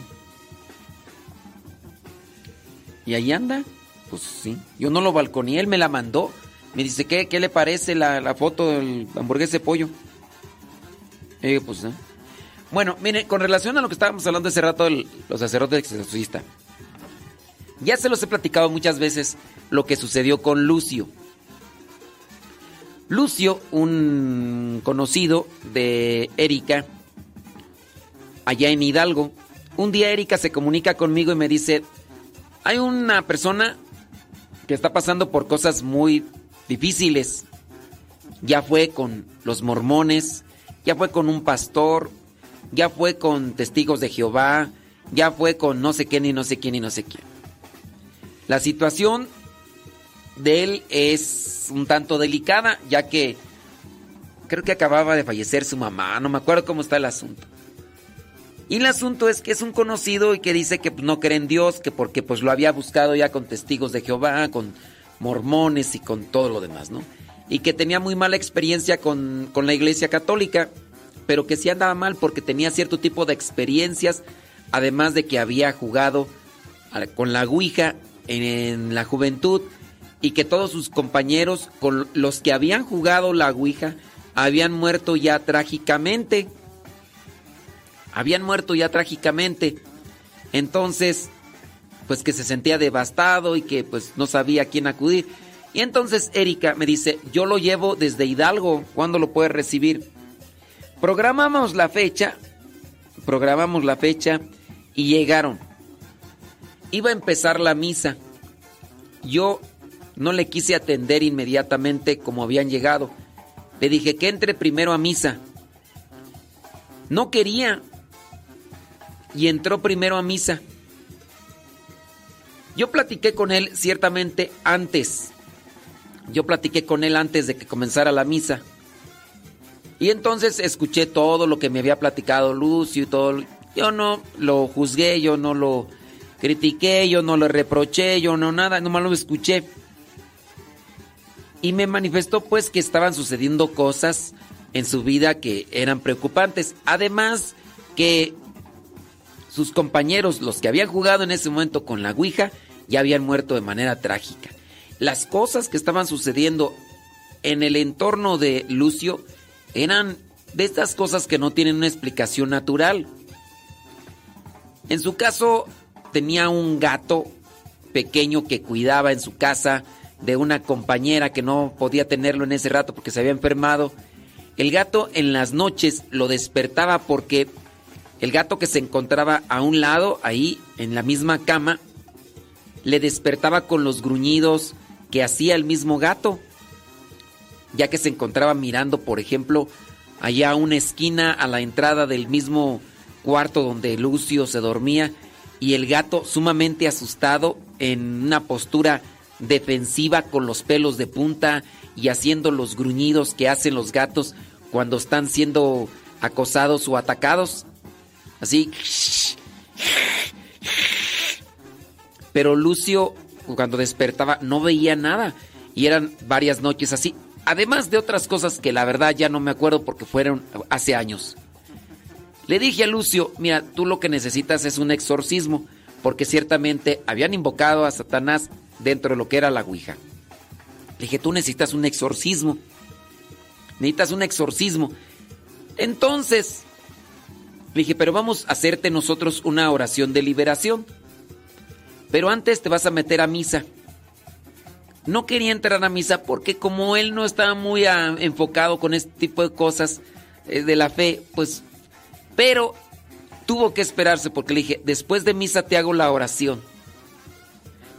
Y ahí anda. Pues sí. Yo no lo balconeé, él me la mandó. Me dice, ¿qué, qué le parece la, la foto del hamburguesa de pollo? Pues, ¿eh? Bueno, mire, con relación a lo que estábamos hablando hace rato de los sacerdotes exorcistas. Ya se los he platicado muchas veces lo que sucedió con Lucio. Lucio, un conocido de Erika, allá en Hidalgo, un día Erika se comunica conmigo y me dice, hay una persona que está pasando por cosas muy difíciles. Ya fue con los mormones, ya fue con un pastor, ya fue con testigos de Jehová, ya fue con no sé quién y no sé quién y no sé quién. La situación de él es un tanto delicada, ya que creo que acababa de fallecer su mamá, no me acuerdo cómo está el asunto. Y el asunto es que es un conocido y que dice que no cree en Dios, que porque pues lo había buscado ya con testigos de Jehová, con mormones y con todo lo demás, ¿no? Y que tenía muy mala experiencia con, con la iglesia católica, pero que sí andaba mal porque tenía cierto tipo de experiencias, además de que había jugado con la Ouija en, la juventud y que todos sus compañeros con los que habían jugado la Ouija habían muerto ya trágicamente. Habían muerto ya trágicamente. Entonces, pues que se sentía devastado y que pues no sabía a quién acudir. Y entonces Erika me dice, yo lo llevo desde Hidalgo, ¿cuándo lo puedes recibir? Programamos la fecha, programamos la fecha y llegaron. Iba a empezar la misa. Yo no le quise atender inmediatamente como habían llegado. Le dije que entre primero a misa. No quería. Y entró primero a misa. Yo platiqué con él ciertamente antes. Yo platiqué con él antes de que comenzara la misa. Y entonces escuché todo lo que me había platicado Lucio y todo. Yo no lo juzgué, yo no lo critiqué, yo no lo reproché, yo no nada, nomás lo escuché. Y me manifestó pues que estaban sucediendo cosas en su vida que eran preocupantes. Además que sus compañeros, los que habían jugado en ese momento con la Ouija, ya habían muerto de manera trágica. Las cosas que estaban sucediendo en el entorno de Lucio eran de estas cosas que no tienen una explicación natural. En su caso, tenía un gato pequeño que cuidaba en su casa de una compañera que no podía tenerlo en ese rato porque se había enfermado. El gato en las noches lo despertaba porque el gato que se encontraba a un lado, ahí en la misma cama, le despertaba con los gruñidos que hacía el mismo gato, ya que se encontraba mirando, por ejemplo, allá a una esquina a la entrada del mismo cuarto donde Lucio se dormía y el gato sumamente asustado en una postura defensiva con los pelos de punta y haciendo los gruñidos que hacen los gatos cuando están siendo acosados o atacados. Así. Pero Lucio, cuando despertaba, no veía nada. Y eran varias noches así. Además de otras cosas que la verdad ya no me acuerdo porque fueron hace años. Le dije a Lucio, mira, tú lo que necesitas es un exorcismo, porque ciertamente habían invocado a Satanás dentro de lo que era la Ouija. Le dije, tú necesitas un exorcismo. Necesitas un exorcismo. Entonces, le dije, pero vamos a hacerte nosotros una oración de liberación. Pero antes te vas a meter a misa. No quería entrar a misa porque como él no estaba muy ah, enfocado con este tipo de cosas eh, de la fe, pues... Pero tuvo que esperarse porque le dije, después de misa te hago la oración.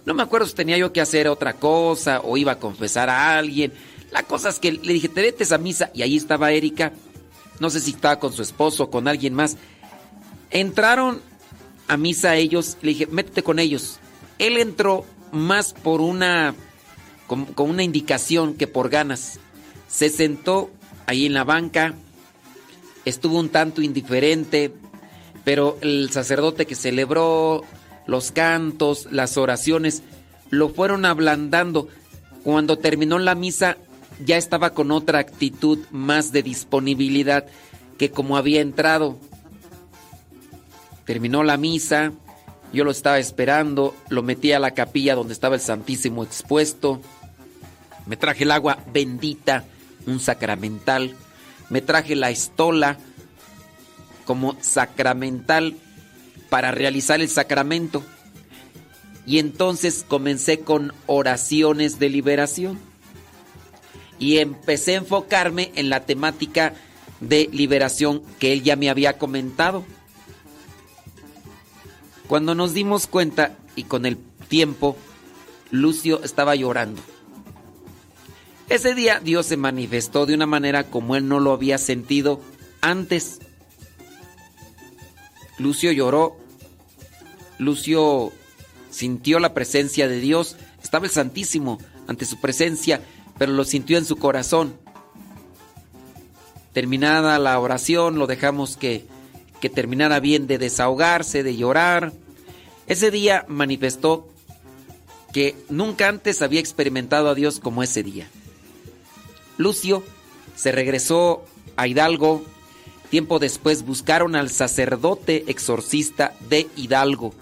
No me acuerdo si tenía yo que hacer otra cosa o iba a confesar a alguien. La cosa es que le dije, te metes a misa y ahí estaba Erika. No sé si estaba con su esposo o con alguien más. Entraron a misa ellos. Le dije, métete con ellos. Él entró más por una con, con una indicación que por ganas. Se sentó ahí en la banca, estuvo un tanto indiferente, pero el sacerdote que celebró los cantos, las oraciones, lo fueron ablandando. Cuando terminó la misa ya estaba con otra actitud más de disponibilidad que como había entrado. Terminó la misa, yo lo estaba esperando, lo metí a la capilla donde estaba el Santísimo expuesto, me traje el agua bendita, un sacramental, me traje la estola como sacramental para realizar el sacramento. Y entonces comencé con oraciones de liberación. Y empecé a enfocarme en la temática de liberación que él ya me había comentado. Cuando nos dimos cuenta y con el tiempo, Lucio estaba llorando. Ese día Dios se manifestó de una manera como él no lo había sentido antes. Lucio lloró. Lucio sintió la presencia de Dios. Estaba el Santísimo ante su presencia, pero lo sintió en su corazón. Terminada la oración, lo dejamos que, que terminara bien de desahogarse, de llorar. Ese día manifestó que nunca antes había experimentado a Dios como ese día. Lucio se regresó a Hidalgo. Tiempo después buscaron al sacerdote exorcista de Hidalgo.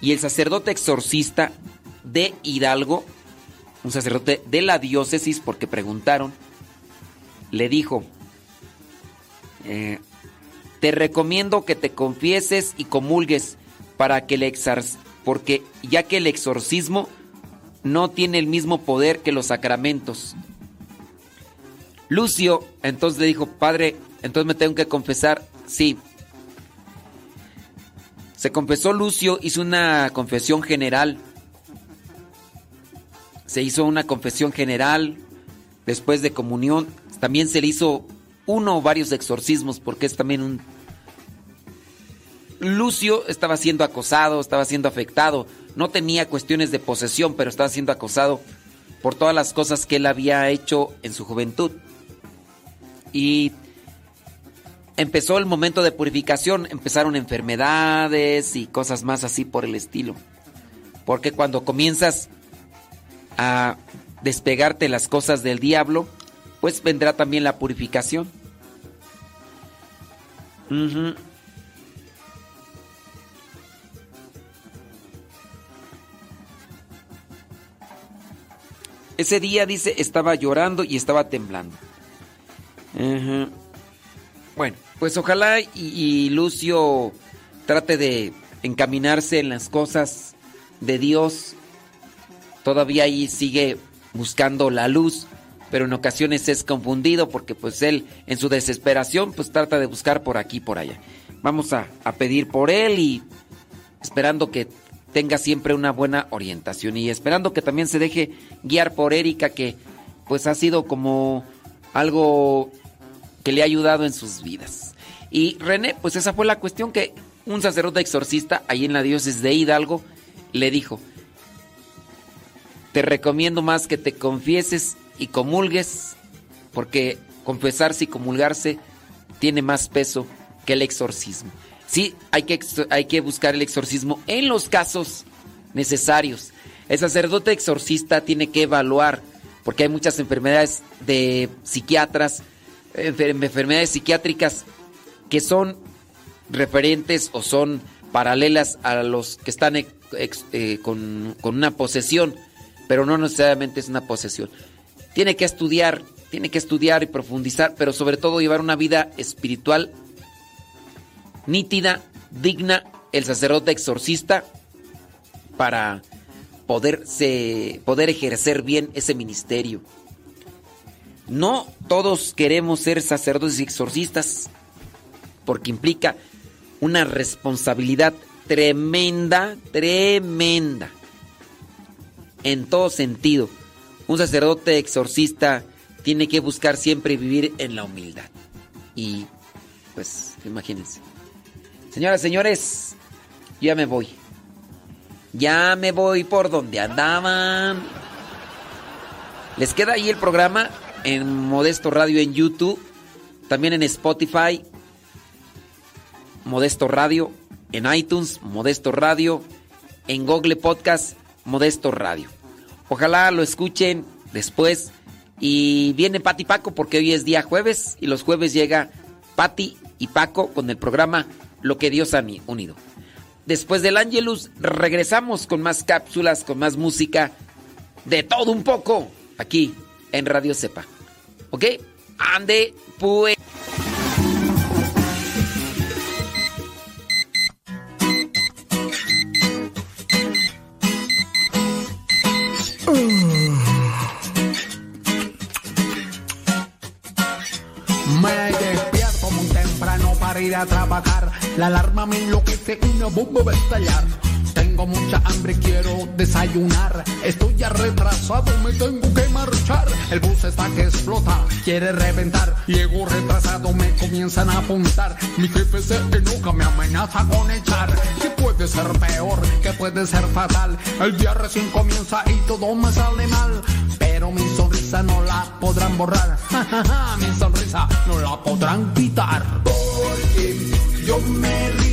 Y el sacerdote exorcista de Hidalgo, un sacerdote de la diócesis, porque preguntaron, le dijo, eh, te recomiendo que te confieses y comulgues para que exorcismo, porque ya que el exorcismo no tiene el mismo poder que los sacramentos. Lucio entonces le dijo, padre, entonces me tengo que confesar, sí. Se confesó Lucio, hizo una confesión general. Se hizo una confesión general después de comunión. También se le hizo uno o varios exorcismos porque es también un... Lucio estaba siendo acosado, estaba siendo afectado. No tenía cuestiones de posesión, pero estaba siendo acosado por todas las cosas que él había hecho en su juventud. Y empezó el momento de purificación, empezaron enfermedades y cosas más así por el estilo. Porque cuando comienzas a despegarte las cosas del diablo, pues vendrá también la purificación. Ese día, dice, estaba llorando y estaba temblando. Bueno, pues ojalá y, y Lucio trate de encaminarse en las cosas de Dios. Todavía ahí sigue buscando la luz, pero en ocasiones es confundido porque pues él en su desesperación pues trata de buscar por aquí, por allá. Vamos a, a pedir por él y esperando que tenga siempre una buena orientación y esperando que también se deje guiar por Erika que pues ha sido como algo que le ha ayudado en sus vidas. Y René, pues esa fue la cuestión que un sacerdote exorcista ahí en la diócesis de Hidalgo le dijo, te recomiendo más que te confieses y comulgues, porque confesarse y comulgarse tiene más peso que el exorcismo. Sí, hay que, hay que buscar el exorcismo en los casos necesarios. El sacerdote exorcista tiene que evaluar, porque hay muchas enfermedades de psiquiatras, enfermedades psiquiátricas que son referentes o son paralelas a los que están eh, con, con una posesión, pero no necesariamente es una posesión. Tiene que estudiar, tiene que estudiar y profundizar, pero sobre todo llevar una vida espiritual nítida, digna, el sacerdote exorcista, para poderse, poder ejercer bien ese ministerio. No todos queremos ser sacerdotes y exorcistas, porque implica una responsabilidad tremenda, tremenda, en todo sentido. Un sacerdote exorcista tiene que buscar siempre vivir en la humildad. Y pues, imagínense. Señoras, señores, ya me voy. Ya me voy por donde andaban. Les queda ahí el programa en Modesto Radio en YouTube, también en Spotify, Modesto Radio, en iTunes, Modesto Radio, en Google Podcast, Modesto Radio. Ojalá lo escuchen después. Y viene Pati Paco porque hoy es día jueves y los jueves llega Pati y Paco con el programa Lo que Dios ha unido. Después del Angelus regresamos con más cápsulas, con más música, de todo un poco, aquí en Radio Cepa. ¿Ok? Ande, pues. Ir a trabajar. La alarma me enloquece, una bomba va a estallar. Tengo mucha hambre, quiero desayunar. Estoy ya retrasado, me tengo que marchar. El bus está que explota, quiere reventar. Llego retrasado, me comienzan a apuntar. Mi jefe se enoja, me amenaza con echar. ¿Qué puede ser peor? ¿Qué puede ser fatal? El día recién comienza y todo me sale mal. Pero mi sonrisa no la podrán borrar. <laughs> mi sonrisa no la podrán quitar. Porque yo me